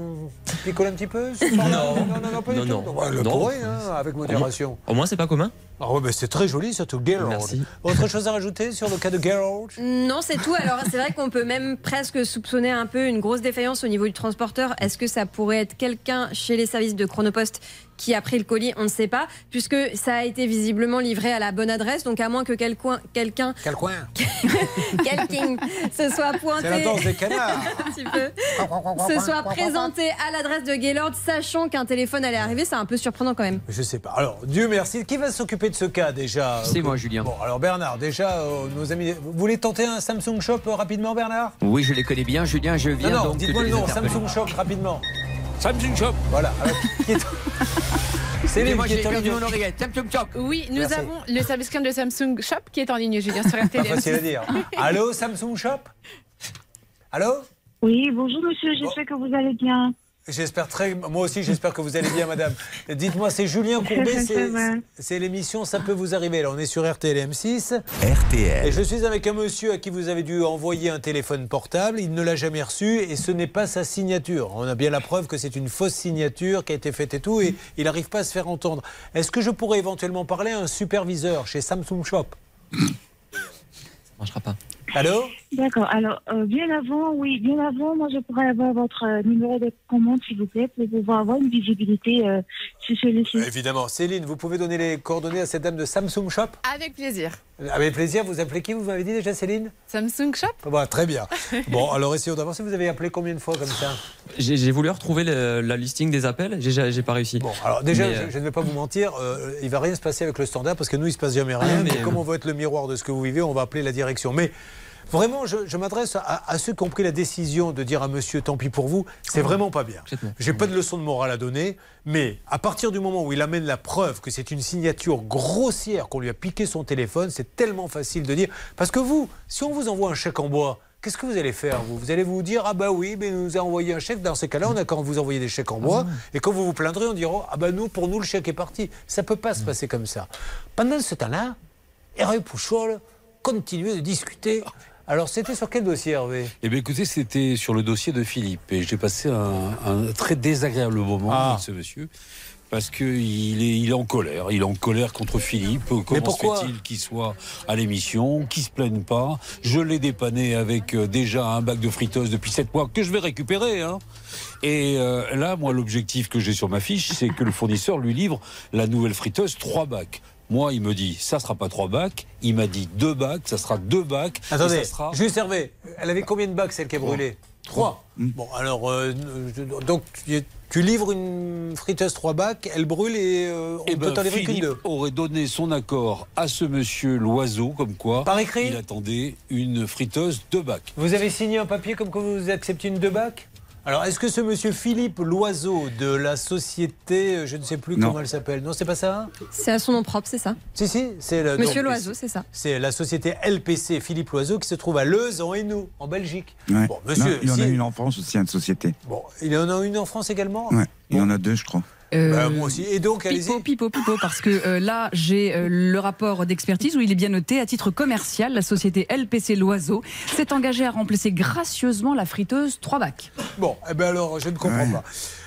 picoler un petit peu Non. non, non, non, pas Non, du non. tout. Ouais, le Non. pourrait, hein, avec modération. Au moins c'est pas commun. Ah ouais, mais c'est très joli, surtout Gaylord. Merci. Autre chose à rajouter sur le cas de Gaylord Non, c'est tout. Alors, c'est vrai qu'on peut même presque soupçonner un peu une grosse défaillance au niveau du transporteur. Est-ce que ça pourrait être quelqu'un chez les services de Chronopost qui a pris le colis? On ne sait pas, puisque ça a été visiblement livré à la bonne adresse. Donc, à moins que quel coin- quelqu'un Quel coin? Quelqu'un se soit pointé. C'est la danse des canards. un petit peu. Se soit présenté à l'adresse de Gaylord, sachant qu'un téléphone allait arriver, c'est un peu surprenant quand même. Je sais pas. Alors, Dieu merci. Qui va s'occuper de ce cas déjà C'est Euh, moi, Julien. Bon, alors Bernard, déjà, euh, nos amis. Vous voulez tenter un Samsung Shop euh, rapidement, Bernard? Oui, je les connais bien, Julien, je viens Non, non, donc de dites-moi le les nom. Samsung Shop, rapidement. Samsung Shop. Voilà. Alors, qui est- Céline, Moi, qui j'ai est en perdu ligne. mon oreillette. Samsung Shop. Oui, nous Merci. avons le service client de Samsung Shop qui est en ligne, Julien, sur Pas RTL. facile à dire. Allô, Samsung Shop? Allô? Oui, bonjour monsieur, j'espère que vous allez bien. J'espère très. Moi aussi, j'espère que vous allez bien, madame. Dites-moi, c'est Julien Courbet, c'est- l'émission Ça peut vous arriver. Là, on est sur RTL M6. RTL. Et je suis avec un monsieur à qui vous avez dû envoyer un téléphone portable. Il ne l'a jamais reçu et ce n'est pas sa signature. On a bien la preuve que c'est une fausse signature qui a été faite et tout. Et il n'arrive pas à se faire entendre. Est-ce que je pourrais éventuellement parler à un superviseur chez Samsung Shop? Ça marchera pas. Allô? D'accord. Alors, euh, bien avant, oui, bien avant, moi, je pourrais avoir votre euh, numéro de commande, s'il vous plaît, pour pouvoir avoir une visibilité euh, sur celui-ci. Évidemment. Céline, vous pouvez donner les coordonnées à cette dame de Samsung Shop Avec plaisir. Avec plaisir. Vous appelez qui Vous m'avez dit déjà, Céline? Samsung Shop? Bon, Très bien. Bon, alors essayons d'avancer. Vous avez appelé combien de fois comme ça? J'ai voulu retrouver le- la listing des appels, j'ai pas réussi. Bon, Alors déjà, je, je ne vais pas vous mentir, euh, il va rien se passer avec le standard parce que nous, il se passe jamais rien. Ah, mais, mais comme on veut être le miroir de ce que vous vivez, on va appeler la direction. Mais vraiment, je, je m'adresse à, à ceux qui ont pris la décision de dire à monsieur, tant pis pour vous, c'est vraiment pas bien. J'ai pas de leçon de morale à donner, mais à partir du moment où il amène la preuve que c'est une signature grossière, qu'on lui a piqué son téléphone, c'est tellement facile de dire. Parce que vous, si on vous envoie un chèque en bois, Qu'est-ce que vous allez faire vous? Vous allez vous dire ah bah oui, mais il nous a envoyé un chèque. Dans ces cas-là, on a quand vous envoyer des chèques en bois. Et quand vous vous plaindrez, on dira ah bah nous pour nous le chèque est parti. Ça peut pas se passer comme ça. Pendant ce temps-là, Hervé Pouchol continuait de discuter. Alors c'était sur quel dossier Hervé? Eh bien, écoutez, c'était sur le dossier de Philippe. Et j'ai passé un, un très désagréable moment Ah. avec ce monsieur. Parce qu'il est, il est en colère. Il est en colère contre Philippe. Comment se pourquoi fait-il qu'il soit à l'émission, qu'il se plaigne pas? Je l'ai dépanné avec euh, déjà un bac de friteuse depuis 7 mois que je vais récupérer. hein. Et euh, là, moi, l'objectif que j'ai sur ma fiche, c'est que le fournisseur lui livre la nouvelle friteuse 3 bacs. Moi, il me dit, ça sera pas 3 bacs. Il m'a dit 2 bacs, ça sera 2 bacs. Attendez, ça sera... juste Hervé, elle avait combien de bacs celle qui a brûlé Trois. Bon, alors, euh, donc tu- tu livres une friteuse 3 bacs, elle brûle et euh, on Eh peut ben, livrer qu'une deux. aurait donné son accord à ce monsieur Loiseau, comme quoi Par écrit il attendait une friteuse de bac. Vous avez signé un papier comme quoi vous acceptez une deux bacs alors, est-ce que ce monsieur Philippe Loiseau de la société, euh, je ne sais plus Non. comment elle s'appelle, non, c'est pas ça C'est à son nom propre, c'est ça Si, si, c'est le. Monsieur donc, Loiseau, c'est ça. C'est la société LPC Philippe Loiseau qui se trouve à Leuze, en Hainaut, en Belgique. Ouais. Bon, monsieur, Non, il y en a si- une en France aussi, une société. Bon, il en a une en France également? Ouais, il y en a deux, je crois. Bah, moi aussi. Et donc, allez-y. Pipo, pipo, pipo, parce que euh, là, j'ai euh, le rapport d'expertise où il est bien noté à titre commercial, la société LPC Loiseau s'est engagée à remplacer gracieusement la friteuse 3 bacs. Bon, eh ben alors, je ne comprends pas.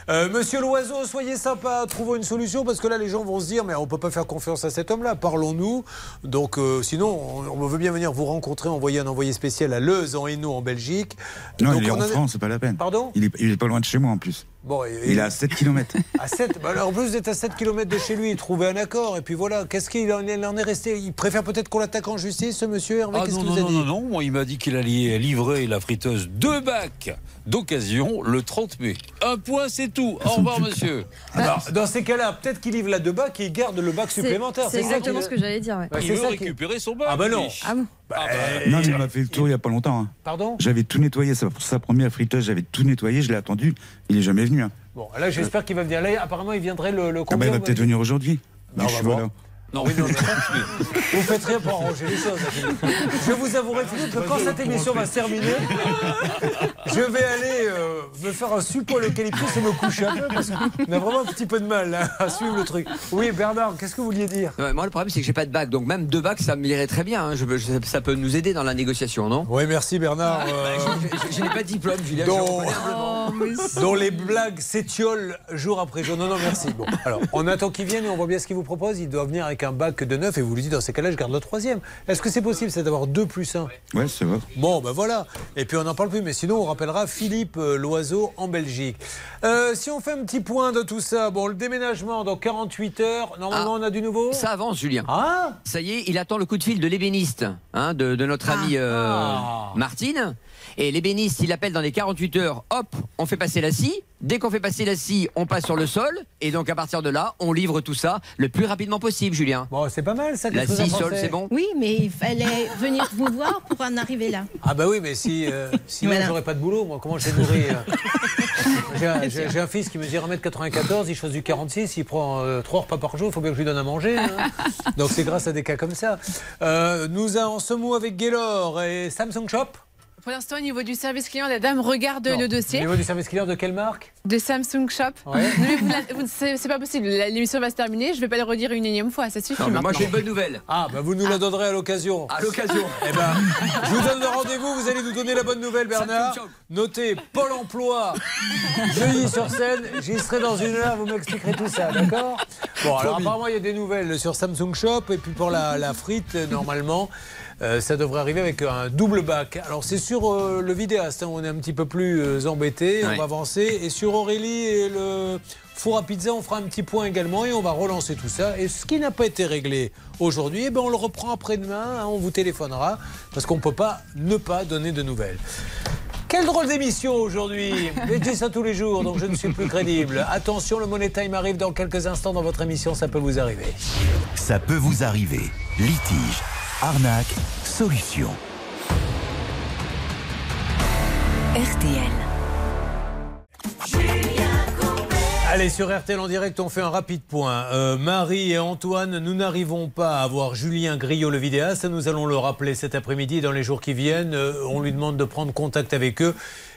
Euh, Monsieur Loiseau, soyez sympa, trouvons une solution parce que là, les gens vont se dire, mais on peut pas faire confiance à cet homme-là. Parlons-nous. Donc, euh, sinon, on, on veut bien venir vous rencontrer, envoyer un envoyé spécial à Leuze, en Hainaut, en Belgique. Non, Donc, il est en a- France, c'est pas la peine. Pardon? Il est, il est pas loin de chez moi en plus. Bon, et- Il est à 7 km. À 7 bah alors, En plus, vous êtes à 7 km de chez lui, trouvez un accord. Et puis voilà, qu'est-ce qu'il en, il en est resté Il préfère peut-être qu'on l'attaque en justice, ce monsieur Hervé Ah Qu'est-ce non, qu'il non, vous a non, dit non, non, moi il m'a dit qu'il allait livrer la friteuse de bac d'occasion le 30 mai. Un point, c'est tout. Au revoir, monsieur. Alors, dans ces cas-là, peut-être qu'il livre la deux bacs et il garde le bac supplémentaire. C'est exactement ce que j'allais dire. ouais. Il veut récupérer son bac. Ah bah non. Ah bon non, mais il m'a fait le tour il y a pas longtemps. hein. Pardon J'avais tout nettoyé, ça, pour sa première friteuse, j'avais tout nettoyé, je l'ai attendu. Il est jamais venu. hein. Bon, là, j'espère qu'il va venir. Là, apparemment, il viendrait le, le Ah bah, il va peut-être venir aujourd'hui. Non, que Non, Oui, non, mais- Vous faites rien pour arranger les choses. Je vous avouerai, Philippe, que quand cette émission va se terminer, je vais aller euh, me faire un suppôt à l'eucalyptus et me coucher un peu parce qu'on a vraiment un petit peu de mal là, à suivre le truc. Oui, Bernard, qu'est-ce que vous vouliez dire? Moi, le problème, c'est que j'ai pas de bac. Donc, même deux bacs, ça me irait très bien. hein. Je peux- je- ça peut nous aider dans la négociation, non? Oui, merci Bernard. Bah, euh, je- je- n'ai pas de diplôme, Julien. je dont, humblement. dont les blagues s'étiolent jour après jour. Non, non, merci. Bon, alors, on attend qu'il vienne et on voit bien ce qu'il vous propose. Il doit venir avec un bac de neuf et vous lui dites dans ces cas-là, je garde le troisième. Est-ce que c'est possible, c'est d'avoir deux plus un Ouais, c'est vrai. Bon, ben voilà. Et puis on n'en parle plus. Mais sinon, on rappellera Philippe euh, Loiseau en Belgique. Euh, si on fait un petit point de tout ça, bon, le déménagement dans 48 heures, normalement, on a du nouveau Ça avance, Julien. Ah Ça y est, il attend le coup de fil de l'ébéniste, hein, de, de notre ami euh, Ah. Martine. Et l'ébéniste, il appelle dans les 48 heures, hop, on fait passer la scie. Dès qu'on fait passer la scie, on passe sur le sol. Et donc, à partir de là, on livre tout ça le plus rapidement possible, Julien. Bon, c'est pas mal ça. La scie, sol, c'est bon? Oui, mais il fallait venir vous voir pour en arriver là. Ah bah oui, mais si, euh, sinon Voilà. j'aurais pas de boulot, moi, comment je vais nourrir J'ai un, fils qui mesure 1m94, il choisit du 46, il prend 3 repas par jour, il faut bien que je lui donne à manger. hein. Donc c'est grâce à des cas comme ça. Euh, nous en sommes où avec Gaylor et Samsung Shop Pour l'instant, au niveau du service client, la dame regarde Non. le Au dossier. niveau du service client de quelle marque De Samsung Shop. Ouais. C'est pas possible. L'émission va se terminer. Je vais pas le redire une énième fois. Ça suffit. Non, mais moi j'ai une bonne nouvelle. Ah, bah vous nous la donnerez à l'occasion. À l'occasion. Eh ben, je vous donne le rendez-vous, vous allez nous donner la bonne nouvelle, Bernard. Notez Pôle emploi, jeudi sur scène, j'y serai dans une heure, vous m'expliquerez tout ça, d'accord? Bon, alors apparemment, il y a des nouvelles sur Samsung Shop, et puis pour la, la frite, normalement. Euh, ça devrait arriver avec un double bac. Alors c'est sur euh, le vidéaste, hein, on est un petit peu plus euh, embêté, on va avancer. Et sur Aurélie et le four à pizza, on fera un petit point également et on va relancer tout ça. Et ce qui n'a pas été réglé aujourd'hui, eh ben, on le reprend après-demain, hein, on vous téléphonera, parce qu'on ne peut pas ne pas donner de nouvelles. Quelle drôle d'émission aujourd'hui je dis ça tous les jours, donc je ne suis plus crédible. Attention, le Money Time arrive dans quelques instants dans votre émission, ça peut vous arriver. Ça peut vous arriver. Litige, arnaque, solution. RTL. Allez, sur RTL en direct, on fait un rapide point. Euh, Marie et Antoine, nous n'arrivons pas à voir Julien Griot, le vidéaste. Nous allons le rappeler cet après-midi et dans les jours qui viennent. Euh, on lui demande de prendre contact avec eux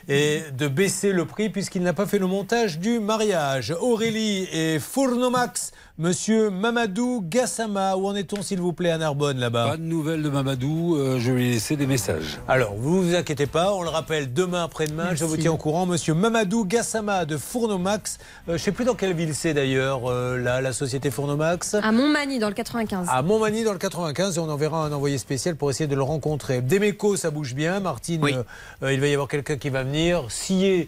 et de baisser le prix puisqu'il n'a pas fait le montage du mariage. Aurélie et Fournomax, monsieur Mamadou Gassama. Où en est-on, s'il vous plaît, à Narbonne, là-bas? Pas de nouvelles de Mamadou, euh, je vais lui laisser des messages. Alors, vous vous inquiétez pas, on le rappelle demain après-demain, je vous tiens au courant. Monsieur Mamadou Gassama de Fournomax. Euh, je ne sais plus dans quelle ville c'est d'ailleurs, euh, la, la société Fournomax. À Montmagny, dans le 95. À Montmagny dans le 95 et on enverra un envoyé spécial pour essayer de le rencontrer. Déméco, ça bouge bien. Martine, euh, il va y avoir quelqu'un qui va venir scier,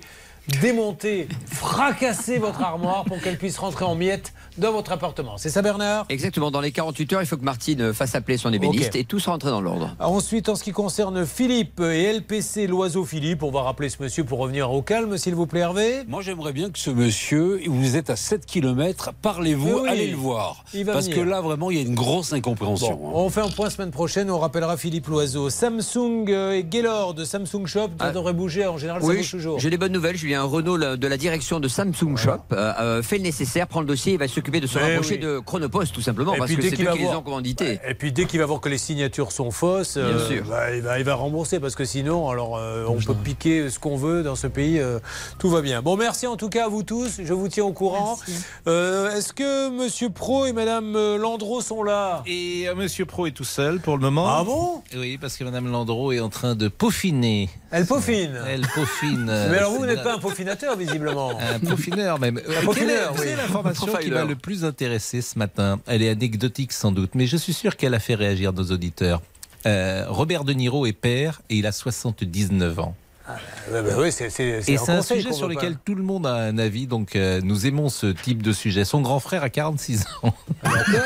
démonter, fracasser votre armoire pour qu'elle puisse rentrer en miettes dans votre appartement. C'est ça Bernard? Exactement, dans les 48 heures, il faut que Martine fasse appeler son ébéniste et tout sera rentré dans l'ordre. Ensuite, en ce qui concerne Philippe et LPC Loiseau Philippe, on va rappeler ce monsieur pour revenir au calme, s'il vous plaît, Hervé. Moi, j'aimerais bien que ce monsieur, vous êtes à 7 km, parlez-vous, Oui, allez le voir. il va Parce venir. que là, vraiment, il y a une grosse incompréhension. Bon, on fait un point semaine prochaine, on rappellera Philippe Loiseau. Samsung euh, et Gaylord de Samsung Shop, ça devrait bouger, en général ça Oui, bouge toujours. j'ai des bonnes nouvelles. Julien Renault de la direction de Samsung Shop euh, euh, fait le nécessaire, prend le dossier et va s'occuper de se Mais rapprocher oui. de Chronopost, tout simplement, Et parce que dès c'est qu'il eux va qui les ont commandités. Et puis dès qu'il va voir que les signatures sont fausses, euh, sûr. bah, il, va, il va rembourser parce que sinon, alors euh, on peut piquer ce qu'on veut dans ce pays, euh, tout va bien. Bon, merci en tout cas à vous tous, je vous tiens au courant. Euh, Est-ce que Monsieur Pro et Madame Landreau sont là? Et euh, Monsieur Pro est tout seul pour le moment. Ah bon? Oui, parce que Madame Landreau est en train de peaufiner. Elle peaufine. Elle peaufine. Mais alors vous, n'êtes pas un peaufinateur visiblement. un peaufineur même. Un peaufineur, quelle est- Vous oui. l'information qui Profiler. Le plus intéressé ce matin, elle est anecdotique sans doute, mais je suis sûr qu'elle a fait réagir nos auditeurs. Euh, Robert De Niro est père et il a 79 ans. Ouais, bah oui, c'est- c'est Et c'est un sujet sur lequel pas. tout le monde a un avis, donc euh, nous aimons ce type de sujet. Son grand frère a 46 ans. D'accord.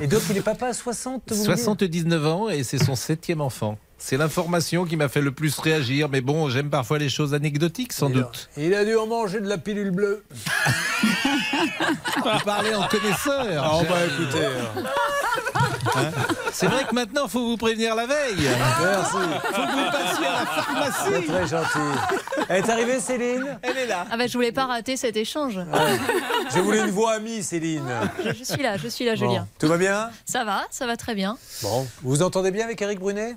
Et donc il est papa à 60 vous me dites 79 ans et c'est son septième enfant. C'est l'information qui m'a fait le plus réagir, mais bon, j'aime parfois les choses anecdotiques sans Il a- doute. Il a dû en manger de la pilule bleue. Vous parlez en connaisseur. Ah, bah J'ai- écoutez. euh, Hein C'est vrai que maintenant, il faut vous prévenir la veille. Merci. faut que vous passiez à la pharmacie. C'est très gentil. Elle est arrivée, Céline Elle est là. Ah bah je voulais pas rater cet échange. Je voulais une voix amie, Céline. Je, je suis là, je suis là, Bon, Julien. tout va bien? Ça va, ça va très bien. Bon, vous vous entendez bien avec Eric Brunet?